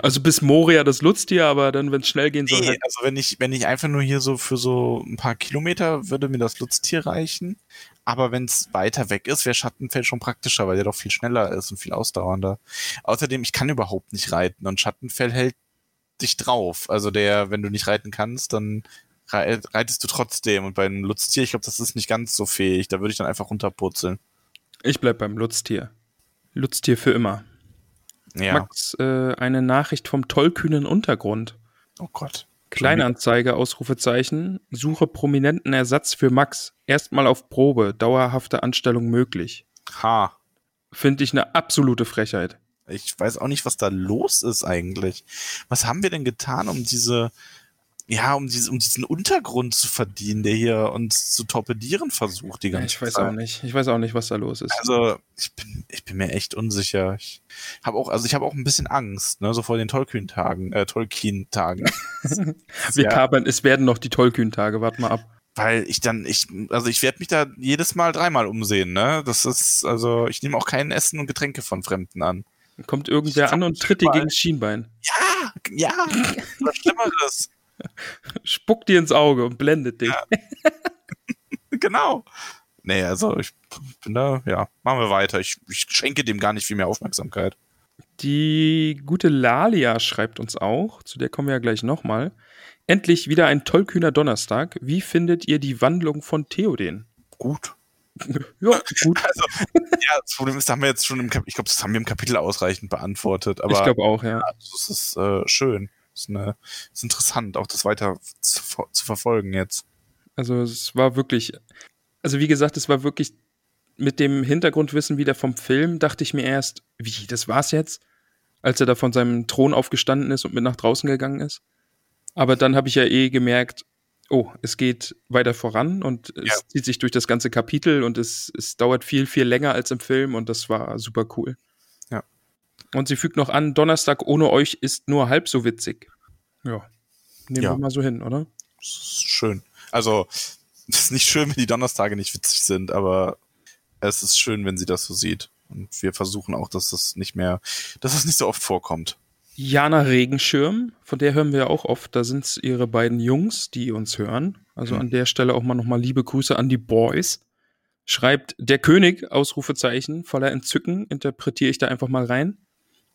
D: Also bis Moria das Lutztier, aber dann, wenn es schnell gehen soll,
E: Nee,
D: halt,
E: also wenn ich, wenn ich einfach nur hier so für so ein paar Kilometer würde mir das Lutztier reichen. Aber wenn es weiter weg ist, wäre Schattenfell schon praktischer, weil der doch viel schneller ist und viel ausdauernder. Außerdem, ich kann überhaupt nicht reiten und Schattenfell hält dich drauf. Also der, wenn du nicht reiten kannst, dann rei- reitest du trotzdem. Und bei einem Lutztier, ich glaube, das ist nicht ganz so fähig. Da würde ich dann einfach runterpurzeln.
D: ich bleib beim Lutztier. Lutztier für immer.
E: Ja.
D: Max, äh, eine Nachricht vom tollkühnen Untergrund.
E: Oh Gott.
D: Kleinanzeige, Ausrufezeichen. Suche prominenten Ersatz für Max. Erstmal auf Probe. Dauerhafte Anstellung möglich.
E: Ha.
D: Finde ich eine absolute Frechheit.
E: Ich weiß auch nicht, was da los ist eigentlich. Was haben wir denn getan, um diese, ja, um, diese, um diesen Untergrund zu verdienen, der hier uns zu torpedieren versucht die ganze
D: Ich weiß
E: Zeit?
D: auch nicht. Ich weiß auch nicht, was da los ist.
E: Also, ich bin, ich bin mir echt unsicher. Ich habe auch, also ich habe auch ein bisschen Angst, ne, so vor den Tolkien-Tagen, äh, Tolkien-Tagen.
D: Wir
E: ja.
D: kapern, es werden noch die Tollkühn-Tage. Wart mal ab.
E: Weil ich dann, ich, also ich werde mich da jedes Mal dreimal umsehen, ne? Das ist, also ich nehme auch kein Essen und Getränke von Fremden an.
D: Dann kommt irgendwer an und tritt dir gegen das Schienbein.
E: Ja, ja, was Schlimmeres.
D: Spuckt dir ins Auge und blendet dich.
E: genau. Nee, also ich bin da, ja, machen wir weiter. Ich, ich schenke dem gar nicht viel mehr Aufmerksamkeit.
D: Die gute Lalia schreibt uns auch, zu der kommen wir ja gleich nochmal. Endlich wieder ein tollkühner Donnerstag. Wie findet ihr die Wandlung von Theoden?
E: Gut.
D: Ja, gut.
E: Also, ja, das Problem ist, da haben wir jetzt schon im Kapitel, ich glaube, das haben wir im Kapitel ausreichend beantwortet, aber
D: ich glaube auch, ja.
E: es ist äh, schön. Ist, eine, ist interessant, auch das weiter zu, zu verfolgen jetzt.
D: Also es war wirklich, also wie gesagt, es war wirklich mit dem Hintergrundwissen wieder vom Film, dachte ich mir erst, wie, das war's jetzt? Als er da von seinem Thron aufgestanden ist und mit nach draußen gegangen ist. Aber dann habe ich ja eh gemerkt, oh, es geht weiter voran und es
E: Ja.
D: zieht sich durch das ganze Kapitel und es, es dauert viel, viel länger als im Film und das war super cool. Und sie fügt noch an, Donnerstag ohne euch ist nur halb so witzig. Ja. Nehmen
E: Ja.
D: wir mal so hin, oder?
E: Schön. Also, es ist nicht schön, wenn die Donnerstage nicht witzig sind, aber es ist schön, wenn sie das so sieht. Und wir versuchen auch, dass das nicht mehr, dass das nicht so oft vorkommt.
D: Jana Regenschirm, von der hören wir ja auch oft. Da sind es ihre beiden Jungs, die uns hören. Also
E: Mhm.
D: an der Stelle auch mal nochmal liebe Grüße an die Boys. Schreibt der König, Ausrufezeichen, voller Entzücken, interpretiere ich da einfach mal rein.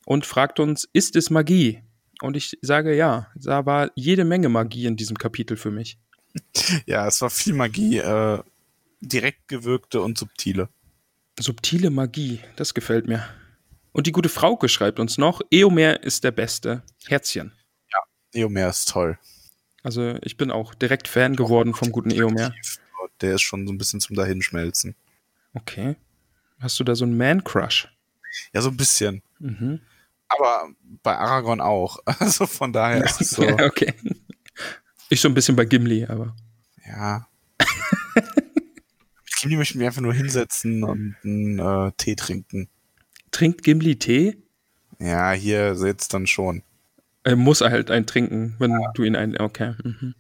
D: Und fragt uns, ist es Magie? Und ich sage ja, da war jede Menge Magie in diesem Kapitel für mich.
E: Ja, es war viel Magie. Äh, direkt gewirkte und subtile.
D: Subtile Magie, das gefällt mir. Und die gute Frauke schreibt uns noch, Eomer ist der Beste. Herzchen.
E: Eomer ist toll.
D: Also ich bin auch direkt Fan geworden vom guten Eomer.
E: Der ist schon so ein bisschen zum Dahinschmelzen.
D: Okay. Hast du da so einen Man-Crush?
E: Ja, so ein bisschen.
D: Mhm.
E: Aber bei Aragorn auch. Also von daher ist es so.
D: okay. Ich so ein bisschen bei Gimli, aber.
E: Ja. Gimli möchten wir einfach nur hinsetzen und einen äh, Tee trinken.
D: Trinkt Gimli Tee?
E: Ja, hier jetzt dann schon.
D: Er muss halt einen trinken, wenn du ihn ein. Okay. Mhm.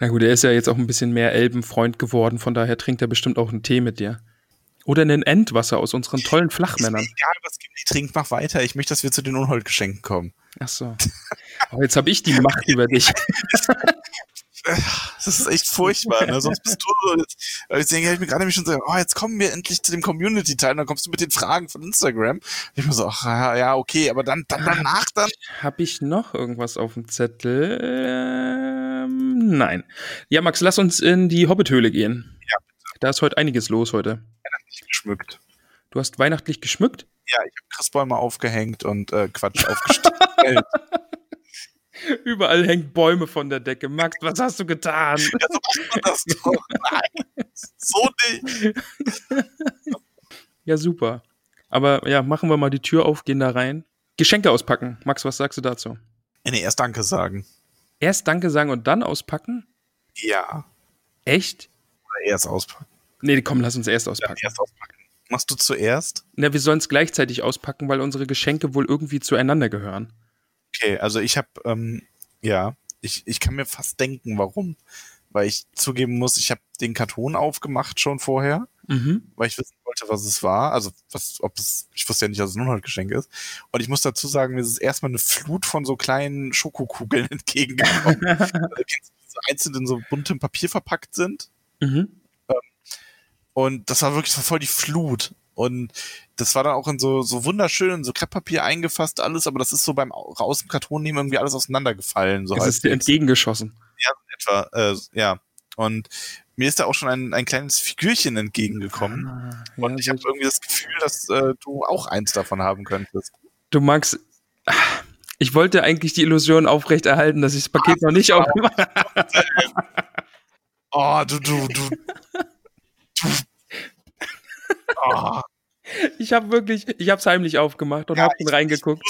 D: Na gut, er ist ja jetzt auch ein bisschen mehr Elbenfreund geworden, von daher trinkt er bestimmt auch einen Tee mit dir. Oder einen Endwasser aus unseren tollen Flachmännern.
E: Egal, was Gimli trinkt, mach weiter. Ich möchte, dass wir zu den Unhold-Geschenken kommen.
D: Ach so. Oh, jetzt habe ich die Macht über dich.
E: Das ist echt furchtbar, ne? Sonst bist du so. Jetzt, deswegen habe ich mir gerade nämlich schon so, oh, jetzt kommen wir endlich zu dem Community-Teil, dann kommst du mit den Fragen von Instagram. Ich mir so, ach ja, ja, okay, aber dann, dann danach dann.
D: Habe ich noch irgendwas auf dem Zettel? Ähm, nein. Ja, Max, lass uns in die Hobbithöhle gehen.
E: Ja,
D: Da ist heute einiges los heute.
E: Geschmückt.
D: Du hast weihnachtlich geschmückt?
E: Ja, ich habe Christbäume aufgehängt und äh, Quatsch aufgestellt.
D: Überall hängen Bäume von der Decke. Max, was hast du getan?
E: ja, so macht man das doch. Nein, so nicht.
D: Ja, super. Aber ja, machen wir mal die Tür auf, gehen da rein. Geschenke auspacken. Max, was sagst du dazu?
E: Nee, erst Danke sagen.
D: Erst Danke sagen und dann auspacken?
E: Ja.
D: Echt?
E: Oder erst auspacken.
D: Nee, komm, lass uns erst
E: Ja,
D: auspacken.
E: erst auspacken. Machst du zuerst?
D: Na, wir sollen es gleichzeitig auspacken, weil unsere Geschenke wohl irgendwie zueinander gehören.
E: Okay, also ich habe, ähm, ja, ich, ich kann mir fast denken, warum. Weil ich zugeben muss, ich habe den Karton aufgemacht schon vorher,
D: Mhm.
E: weil ich wissen wollte, was es war. Also, was, ob es, ich wusste ja nicht, dass es ein Unholtgeschenk ist. Und ich muss dazu sagen, mir ist erstmal eine Flut von so kleinen Schokokugeln entgegengekommen. also, kennst du, die so einzeln in so buntem Papier verpackt sind?
D: Mhm.
E: Und das war wirklich so voll die Flut. Und das war dann auch in so, so wunderschön, in so Krepppapier eingefasst, alles, aber das ist so beim Au- raus dem Karton nehmen irgendwie alles auseinandergefallen. So
D: Es ist dir entgegengeschossen.
E: Ja, etwa, äh, ja. Und mir ist da auch schon ein, ein kleines Figürchen entgegengekommen.
D: Ah,
E: Und
D: ja,
E: ich habe irgendwie das Gefühl, dass äh, du auch eins davon haben könntest.
D: du Max, ich wollte eigentlich die Illusion aufrechterhalten, dass ich das Paket noch nicht aufgemacht habe.
E: Oh, du, du. du. Oh,
D: Ich habe wirklich, ich habe es heimlich aufgemacht und
E: Ja,
D: habe dann reingeguckt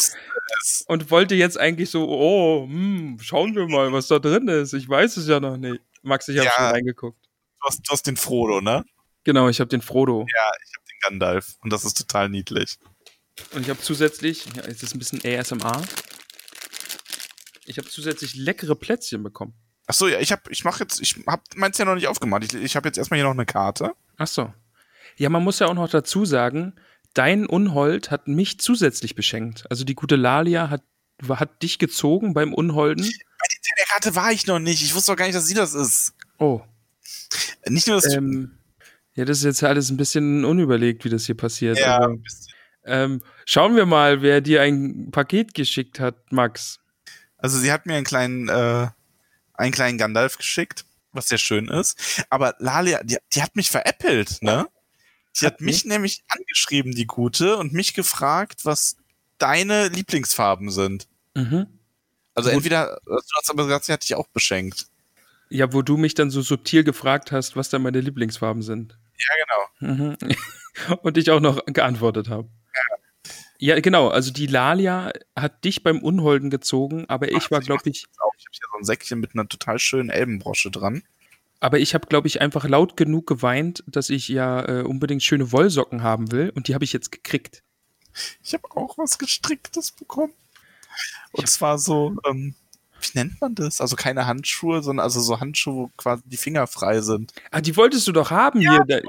D: und wollte jetzt eigentlich so, oh, hm, schauen wir mal, was da drin ist. Ich weiß es ja noch nicht. Max, ich habe
E: Ja.
D: schon reingeguckt.
E: Du hast, du hast den Frodo, ne?
D: Genau, ich habe den Frodo.
E: Ja, ich habe den Gandalf. Und das ist total niedlich.
D: Und ich habe zusätzlich, ja, es ist ein bisschen ASMR. Ich habe zusätzlich leckere Plätzchen bekommen.
E: Ach so, ja, ich hab, ich mach jetzt, ich hab meins ja noch nicht aufgemacht. Ich, ich habe jetzt erstmal hier noch eine Karte.
D: Ach so. Ja, man muss ja auch noch dazu sagen, dein Unhold hat mich zusätzlich beschenkt. Also die gute Lalia hat, hat dich gezogen beim Unholden.
E: Bei der Karte war ich noch nicht. Ich wusste doch gar nicht, dass sie das ist.
D: Oh.
E: Nicht nur das.
D: Ähm, ja, das ist jetzt alles ein bisschen unüberlegt, wie das hier passiert.
E: ja,
D: aber,
E: ein bisschen.
D: ähm, schauen wir mal, wer dir ein Paket geschickt hat, Max.
E: Also sie hat mir einen kleinen, äh, einen kleinen Gandalf geschickt, was sehr schön ist. Aber Lalia, die, die hat mich veräppelt, ne? Die hat,
D: Hat
E: mich nämlich angeschrieben, die Gute, und mich gefragt, was deine Lieblingsfarben sind.
D: Mhm.
E: Also
D: Gut.
E: entweder, du hast aber gesagt, sie hat dich auch beschenkt.
D: Ja, wo du mich dann so subtil gefragt hast, was da meine Lieblingsfarben sind.
E: Ja, genau.
D: Mhm. Und ich auch noch geantwortet habe. Ja, genau. Also die Lalia hat dich beim Unholden gezogen, aber ich war, glaube ich.
E: Ich habe hier so ein Säckchen mit einer total schönen Elbenbrosche dran.
D: Aber ich habe, glaube ich, einfach laut genug geweint, dass ich ja äh, unbedingt schöne Wollsocken haben will und die habe ich jetzt gekriegt.
E: Ich habe auch was Gestricktes bekommen. Und zwar so, ähm, wie nennt man das? Also keine Handschuhe, sondern also so Handschuhe, wo quasi die Finger frei sind.
D: Ah, die wolltest du doch haben hier. Da,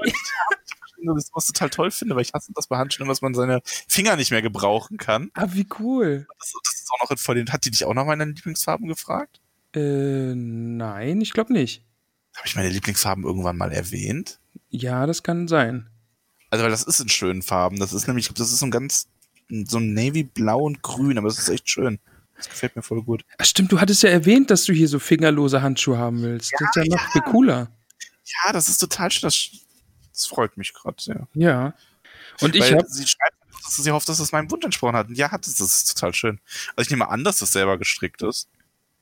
E: Das ist was ich total toll finde, weil ich hasse das bei Handschuhen, dass man seine Finger nicht mehr gebrauchen kann.
D: ah, wie cool.
E: Das, das ist auch noch den. Hat die dich auch noch meine Lieblingsfarben gefragt?
D: Äh, nein, ich glaube nicht.
E: Habe ich meine Lieblingsfarben irgendwann mal erwähnt?
D: Ja, das kann sein.
E: Also, weil das ist in schönen Farben. Das ist nämlich, das ist so ein ganz, so ein Navy Blau und Grün, aber das ist echt schön. Das gefällt mir voll gut.
D: Ach, stimmt, du hattest ja erwähnt, dass du hier so fingerlose Handschuhe haben willst. das ist ja noch viel cooler.
E: Ja, das ist total schön. Das Das freut mich gerade sehr.
D: Ja. Und ich
E: Weil
D: habe
E: sie schreibt, dass sie hofft, dass es meinem Wunsch entsprochen hat. Und ja, hat es. Das ist total schön. Also ich nehme an, dass das selber gestrickt ist.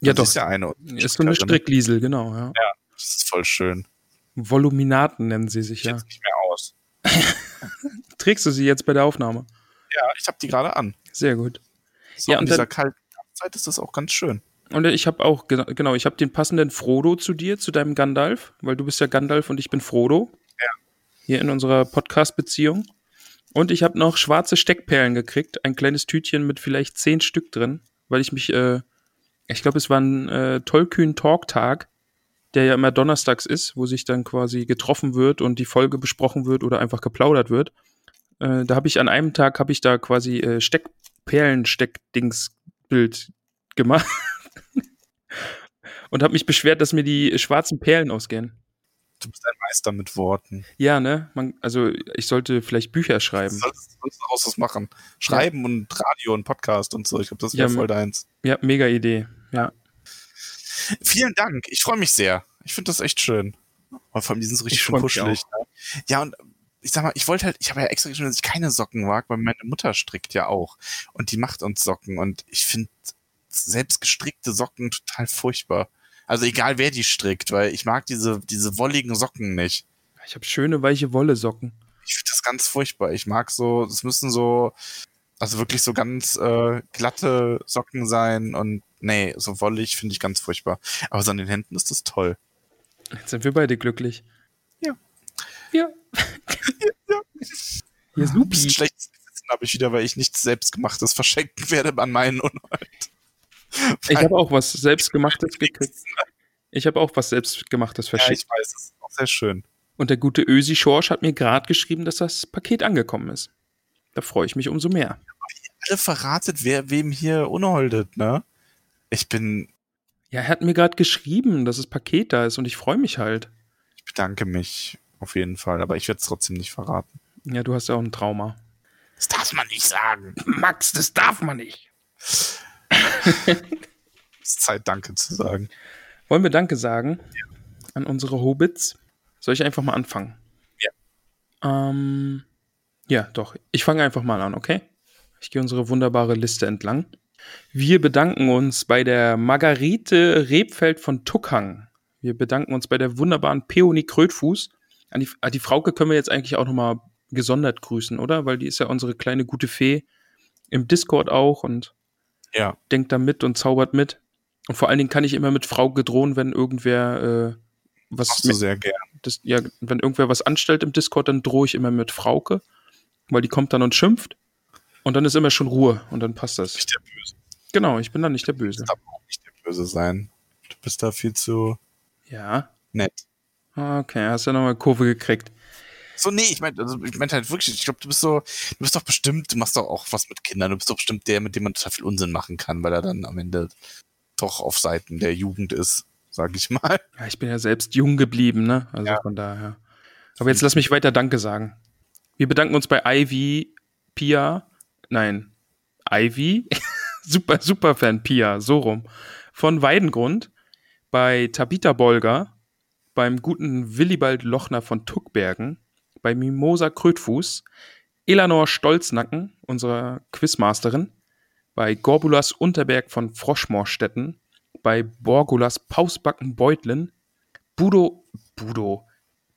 D: ja
E: Das
D: doch
E: Ist ja eine.
D: ist so eine. Strickliesel, genau. Ja.
E: Das ist voll schön.
D: Voluminaten nennen sie sich ja.
E: Jetzt nicht mehr aus.
D: Trägst du sie jetzt bei der Aufnahme?
E: Ja, ich habe die gerade an.
D: Sehr gut.
E: So,
D: Ja,
E: in
D: und
E: dieser
D: dann-
E: kalten Zeit ist das auch ganz schön.
D: Und ich habe auch, gena- genau, ich habe den passenden Frodo zu dir, zu deinem Gandalf, weil du bist ja Gandalf und ich bin Frodo.
E: Ja.
D: Hier in unserer Podcast-Beziehung. Und ich habe noch schwarze Steckperlen gekriegt, ein kleines Tütchen mit vielleicht zehn Stück drin, weil ich mich, äh, ich glaube, es war ein äh, tollkühn Talk-Tag, der ja immer donnerstags ist, wo sich dann quasi getroffen wird und die Folge besprochen wird oder einfach geplaudert wird. Äh, da habe ich an einem Tag, habe ich da quasi äh, Steckperlen-Steckdingsbild gemacht und habe mich beschwert, dass mir die schwarzen Perlen ausgehen.
E: Du bist ein Meister mit Worten.
D: Ja, ne? Man, also ich sollte vielleicht Bücher
E: Du
D: schreiben.
E: solltest, sollst daraus was machen. Schreiben und Radio und Podcast und so. Ich glaube, das wäre
D: Ja,
E: voll deins.
D: Ja, mega Idee. Ja.
E: Vielen Dank. Ich freue mich sehr. Ich finde das echt schön. Und vor allem, die sind so richtig
D: Ich
E: schön kuschelig. Ne? Ja, und ich sag mal, ich wollte halt, ich habe ja extra geschrieben, dass ich keine Socken mag, weil meine Mutter strickt ja auch. Und die macht uns Socken. Und ich finde selbst gestrickte Socken total furchtbar. Also egal wer die strickt, weil ich mag diese, diese wolligen Socken nicht.
D: Ich habe schöne weiche Wolle-Socken.
E: Ich finde das ganz furchtbar. Ich mag so, es müssen so, also wirklich so ganz äh, glatte Socken sein und nee, so wollig finde ich ganz furchtbar. Aber so an den Händen ist das toll.
D: Jetzt sind wir beide glücklich.
E: Ja.
D: Ja.
E: Ja.
D: Ja,
E: Ein bisschen schlechtes Gewissen habe ich wieder, weil ich nichts selbstgemachtes verschenken werde an meinen Unhold.
D: Ich habe auch was selbstgemachtes gekriegt. Ich habe auch was selbstgemachtes
E: Ja,
D: verschickt.
E: ich weiß, das ist auch sehr schön.
D: Und der gute Ösi Schorsch hat mir gerade geschrieben, dass das Paket angekommen ist. Da freue ich mich umso mehr.
E: Alle verratet, wer wem hier unholdet, ne? Ich bin,
D: Ja, er hat mir gerade geschrieben, dass das Paket da ist und ich freue mich halt.
E: ich bedanke mich auf jeden Fall, aber ich werde es trotzdem nicht verraten.
D: Ja, du hast ja auch ein Trauma.
E: Das darf man nicht sagen.
D: Max, das darf man nicht.
E: Es ist Zeit, Danke zu sagen.
D: Wollen wir Danke sagen an unsere Hobbits? Soll ich einfach mal anfangen? Ja. Ähm, ja, doch. Ich fange einfach mal an, okay? Ich gehe unsere wunderbare Liste entlang. Wir bedanken uns bei der Margarete Rebfeld von Tuckhang. Wir bedanken uns bei der wunderbaren Peony Krötfuß. An die, an die Frauke können wir jetzt eigentlich auch nochmal gesondert grüßen, oder? Weil die ist ja unsere kleine gute Fee im Discord auch und
E: Ja,
D: denkt da mit und zaubert mit. Und vor allen Dingen kann ich immer mit Frauke drohen, wenn irgendwer äh, was
E: machst du sehr gern.
D: das, ja, wenn irgendwer was anstellt im Discord, dann drohe ich immer mit Frauke, weil die kommt dann und schimpft. Und dann ist immer schon Ruhe und dann passt das.
E: Nicht der Böse.
D: Genau, ich bin dann nicht der Böse.
E: Du darfst auch nicht der Böse sein. Du bist da viel zu
D: Ja.
E: nett.
D: Okay, hast ja nochmal Kurve gekriegt.
E: So, nee, ich meine, also ich meinte halt wirklich, ich glaube, du bist so, du bist doch bestimmt, du machst doch auch was mit Kindern, du bist doch bestimmt der, mit dem man total viel Unsinn machen kann, weil er dann am Ende doch auf Seiten der Jugend ist, sag ich mal.
D: Ja, ich bin ja selbst jung geblieben, ne? Also
E: Ja.
D: von daher. Aber jetzt lass mich weiter Danke sagen. Wir bedanken uns bei Ivy, Pia, nein, Ivy, super, super Fan, Pia, so rum, von Weidengrund, bei Tabita Bolger, beim guten Willibald Lochner von Tuckbergen, bei Mimosa Krötfuß, Elanor Stolznacken, unserer Quizmasterin, bei Gorbulas Unterberg von Froschmorstetten, bei Borgulas Pausbacken Beutlen, Budo, Budo,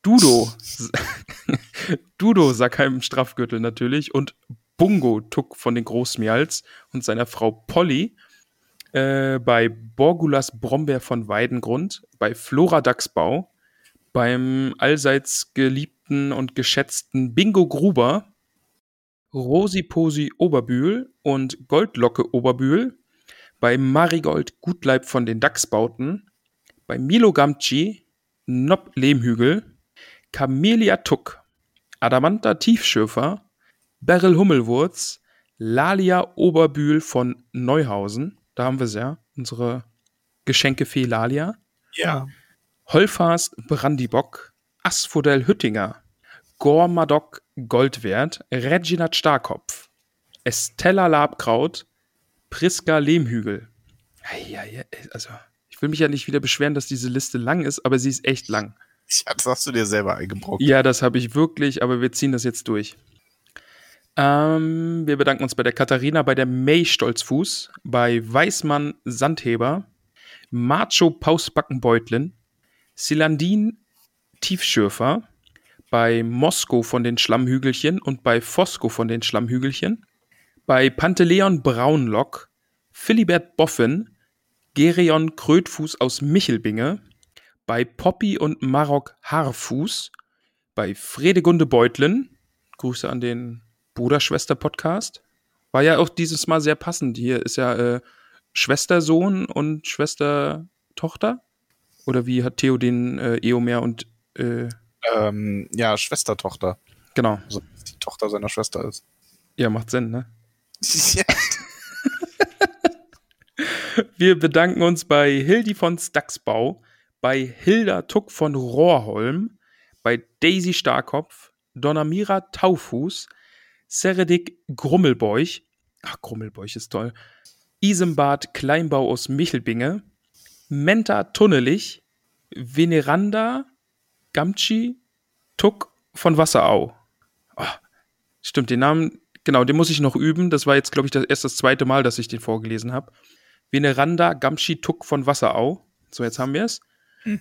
D: Dudo, Dudo Sackheim Strafgürtel natürlich und Bungo Tuck von den Großmials und seiner Frau Polly, äh, bei Borgulas Brombeer von Weidengrund, bei Flora Dachsbau, beim allseits geliebten und geschätzten Bingo Gruber, Rosi Posi Oberbühl und Goldlocke Oberbühl, bei Marigold Gutleib von den Dachsbauten, bei Milo Gamci, Nob Lehmhügel, Camelia Tuck, Adamanta Tiefschürfer, Beryl Hummelwurz, Lalia Oberbühl von Neuhausen, da haben wir sie ja, unsere Geschenkefee Lalia,
E: Ja.
D: Holfast Brandibock, Asphodel Hüttinger, Gormadok Goldwert, Reginat Starkopf, Estella Labkraut, Priska Lehmhügel. Ja, ja, also, ich will mich ja nicht wieder beschweren, dass diese Liste lang ist, aber sie ist echt lang.
E: Ja, das hast du dir selber eingebrockt.
D: Ja, das habe ich wirklich, aber wir ziehen das jetzt durch. Ähm, wir bedanken uns bei der Katharina, bei der May Stolzfuß, bei Weißmann Sandheber, Macho Pausbackenbeutlin, Silandin Tiefschürfer, bei Mosko von den Schlammhügelchen und bei Fosco von den Schlammhügelchen, bei Panteleon Braunlock, Philibert Boffin, Gerion Krötfuß aus Michelbinge, bei Poppy und Marok Haarfuß, bei Fredegunde Beutlen, Grüße an den Bruder-Schwester-Podcast, war ja auch dieses Mal sehr passend. Hier ist ja äh, Schwestersohn und Schwestertochter. Oder wie hat Theo den äh, Eomer und äh,
E: Ähm, ja, Schwestertochter.
D: genau.
E: Also die Tochter seiner Schwester ist.
D: Ja, macht Sinn, ne?
E: ja.
D: Wir bedanken uns bei Hildi von Stacksbau, bei Hilda Tuck von Rohrholm, bei Daisy Starkopf, Donamira Taufuß, Seredik Grummelbeuch, ach, Grummelbeuch ist toll, Isembad Kleinbau aus Michelbinge, Menta Tunnelich, Veneranda Gamci Tuck von Wasserau. Ah, stimmt, den Namen, genau, den muss ich noch üben. Das war jetzt, glaube ich, das, erst das zweite Mal, dass ich den vorgelesen habe. Veneranda Gamschi Tuck von Wasserau. So, jetzt haben wir es.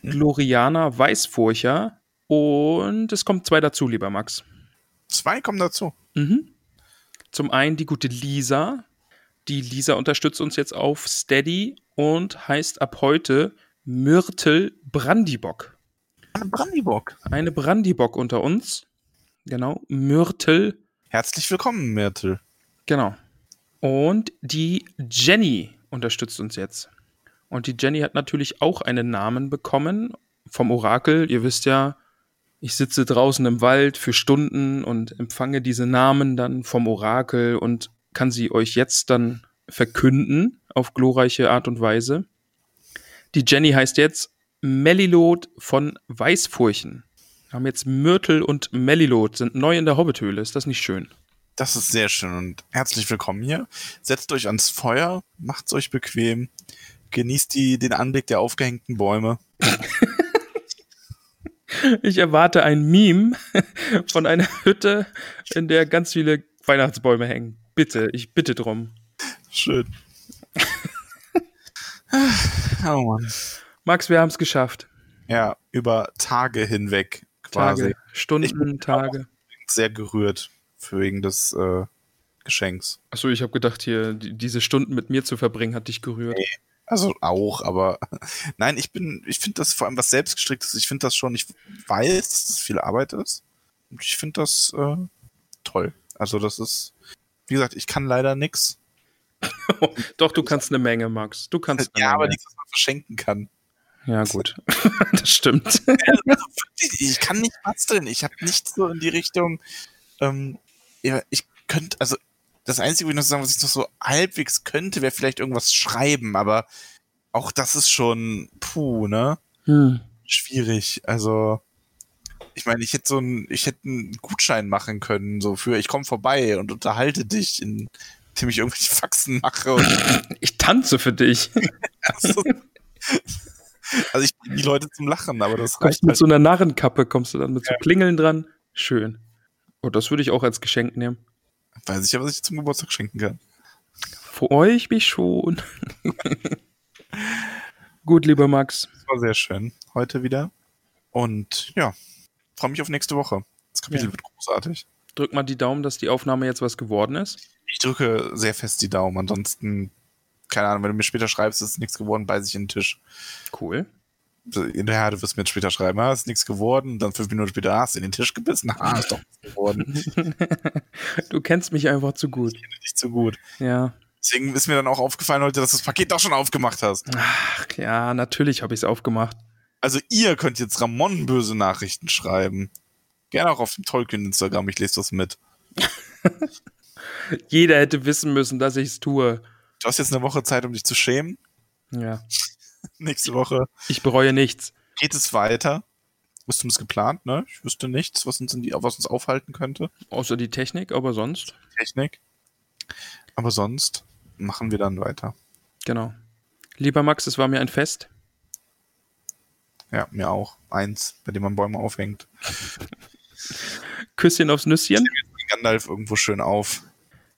D: Gloriana Weißfurcher. Und es kommt zwei dazu, lieber Max.
E: Zwei kommen dazu.
D: Mhm. Zum einen die gute Lisa. Die Lisa unterstützt uns jetzt auf Steady und heißt ab heute Myrtle Brandibock.
E: Brandybock.
D: Eine Brandibock unter uns. Genau. Myrtle
E: Herzlich willkommen, Myrtle.
D: Genau. Und die Jenny unterstützt uns jetzt. Und die Jenny hat natürlich auch einen Namen bekommen vom Orakel. Ihr wisst ja, ich sitze draußen im Wald für Stunden und empfange diese Namen dann vom Orakel und kann sie euch jetzt dann verkünden auf glorreiche Art und Weise. Die Jenny heißt jetzt Melilot von Weißfurchen. Wir haben jetzt Myrtle und Melilot, sind neu in der Hobbithöhle. Ist das nicht schön?
E: Das ist sehr schön und herzlich willkommen hier. Setzt euch ans Feuer, macht's euch bequem, genießt die, den Anblick der aufgehängten Bäume.
D: Ich erwarte ein Meme von einer Hütte, in der ganz viele Weihnachtsbäume hängen. Bitte, ich bitte drum.
E: Schön. oh Mann.
D: Max, wir haben es geschafft.
E: Ja, über Tage hinweg quasi.
D: Tage, Stunden,
E: Ich bin
D: Tage.
E: Sehr gerührt wegen des äh, Geschenks.
D: Achso, ich habe gedacht, hier die, diese Stunden mit mir zu verbringen, hat dich gerührt.
E: Also auch, aber nein, ich bin, ich finde das vor allem was selbstgestricktes. Ich finde das schon, ich weiß, dass es viel Arbeit ist. Und ich finde das äh, toll. Also das ist, wie gesagt, ich kann leider nix.
D: Doch, du kannst eine Menge, Max. Du kannst eine
E: Ja, aber
D: Menge.
E: nichts, was man verschenken kann.
D: Ja, gut. das stimmt.
E: Also ich kann nicht basteln. Ich habe nichts so in die Richtung. Ähm, ja, ich könnte, also das Einzige, wo ich noch sagen, was ich noch so halbwegs könnte, wäre vielleicht irgendwas schreiben, aber auch das ist schon, puh, ne?
D: Hm.
E: Schwierig. Also, ich meine, ich hätte so einen, ich hätte einen Gutschein machen können, so für ich komme vorbei und unterhalte dich, indem ich irgendwelche Faxen mache. Und,
D: Ich tanze für dich.
E: also, also ich bringe die Leute zum Lachen, aber das
D: Kommst
E: reicht
D: mit
E: halt.
D: so einer Narrenkappe, kommst du dann mit so Klingeln dran. Schön. Oh, das würde ich auch als Geschenk nehmen.
E: Weiß ich ja, was ich zum Geburtstag schenken kann.
D: Freue ich mich schon. Gut, lieber Max.
E: Das war sehr schön heute wieder. Und ja, freue mich auf nächste Woche. Das Kapitel
D: Ja.
E: wird großartig.
D: Drück mal die Daumen, dass die Aufnahme jetzt was geworden ist.
E: Ich drücke sehr fest die Daumen. Ansonsten, keine Ahnung, wenn du mir später schreibst, ist nichts geworden, beiß ich in den Tisch.
D: Cool.
E: Ja, du wirst mir jetzt später schreiben, ah, ist nichts geworden. Dann fünf Minuten später, ah, hast du in den Tisch gebissen? Ah, ist doch nichts geworden.
D: Du kennst mich einfach zu gut.
E: Nicht so gut.
D: Ja.
E: Deswegen ist mir dann auch aufgefallen heute, dass du das Paket doch schon aufgemacht hast.
D: Ach, ja, natürlich habe ich es aufgemacht.
E: Also ihr könnt jetzt Ramon böse Nachrichten schreiben. Gerne auch auf dem Tolkien-Instagram, ich lese das mit.
D: Jeder hätte wissen müssen, dass ich es tue.
E: Du hast jetzt eine Woche Zeit, um dich zu schämen.
D: Ja.
E: Nächste Woche
D: Ich bereue nichts.
E: geht es weiter. Wüsste es geplant, ne? Ich wüsste nichts, was uns, die, was uns aufhalten könnte.
D: Außer die Technik, aber sonst.
E: Technik. Aber sonst machen wir dann weiter.
D: Genau. Lieber Max, es war mir ein Fest.
E: Ja, mir auch. Eins, bei dem man Bäume aufhängt.
D: Küsschen aufs Nüsschen.
E: Gandalf irgendwo schön auf.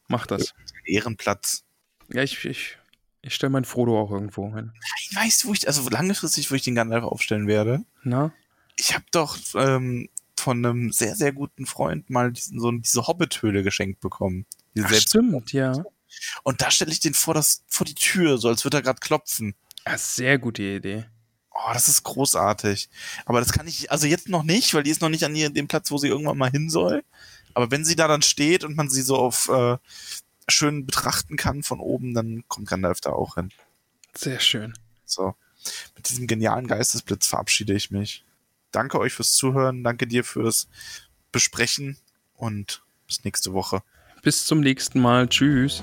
D: Mach das.
E: Ehrenplatz.
D: Ja, ich, ich, ich stelle meinen Frodo auch irgendwo hin.
E: Ich weiß, wo ich, also langfristig, wo ich den Gandalf aufstellen werde.
D: Na?
E: Ich habe doch ähm, von einem sehr, sehr guten Freund mal diesen, so diese Hobbit-Höhle geschenkt bekommen. Diese
D: Ach,
E: selbst-
D: stimmt, ja.
E: Und da stelle ich den vor, das, vor die Tür, so als würde er gerade klopfen.
D: ja. Sehr gute Idee.
E: Oh, das ist großartig. Aber das kann ich, also jetzt noch nicht, weil die ist noch nicht an ihr, dem Platz, wo sie irgendwann mal hin soll. Aber wenn sie da dann steht und man sie so auf äh, schön betrachten kann von oben, dann kommt Gandalf da auch hin.
D: Sehr schön.
E: So. Mit diesem genialen Geistesblitz verabschiede ich mich. Danke euch fürs Zuhören, danke dir fürs Besprechen und bis nächste Woche.
D: Bis zum nächsten Mal. Tschüss.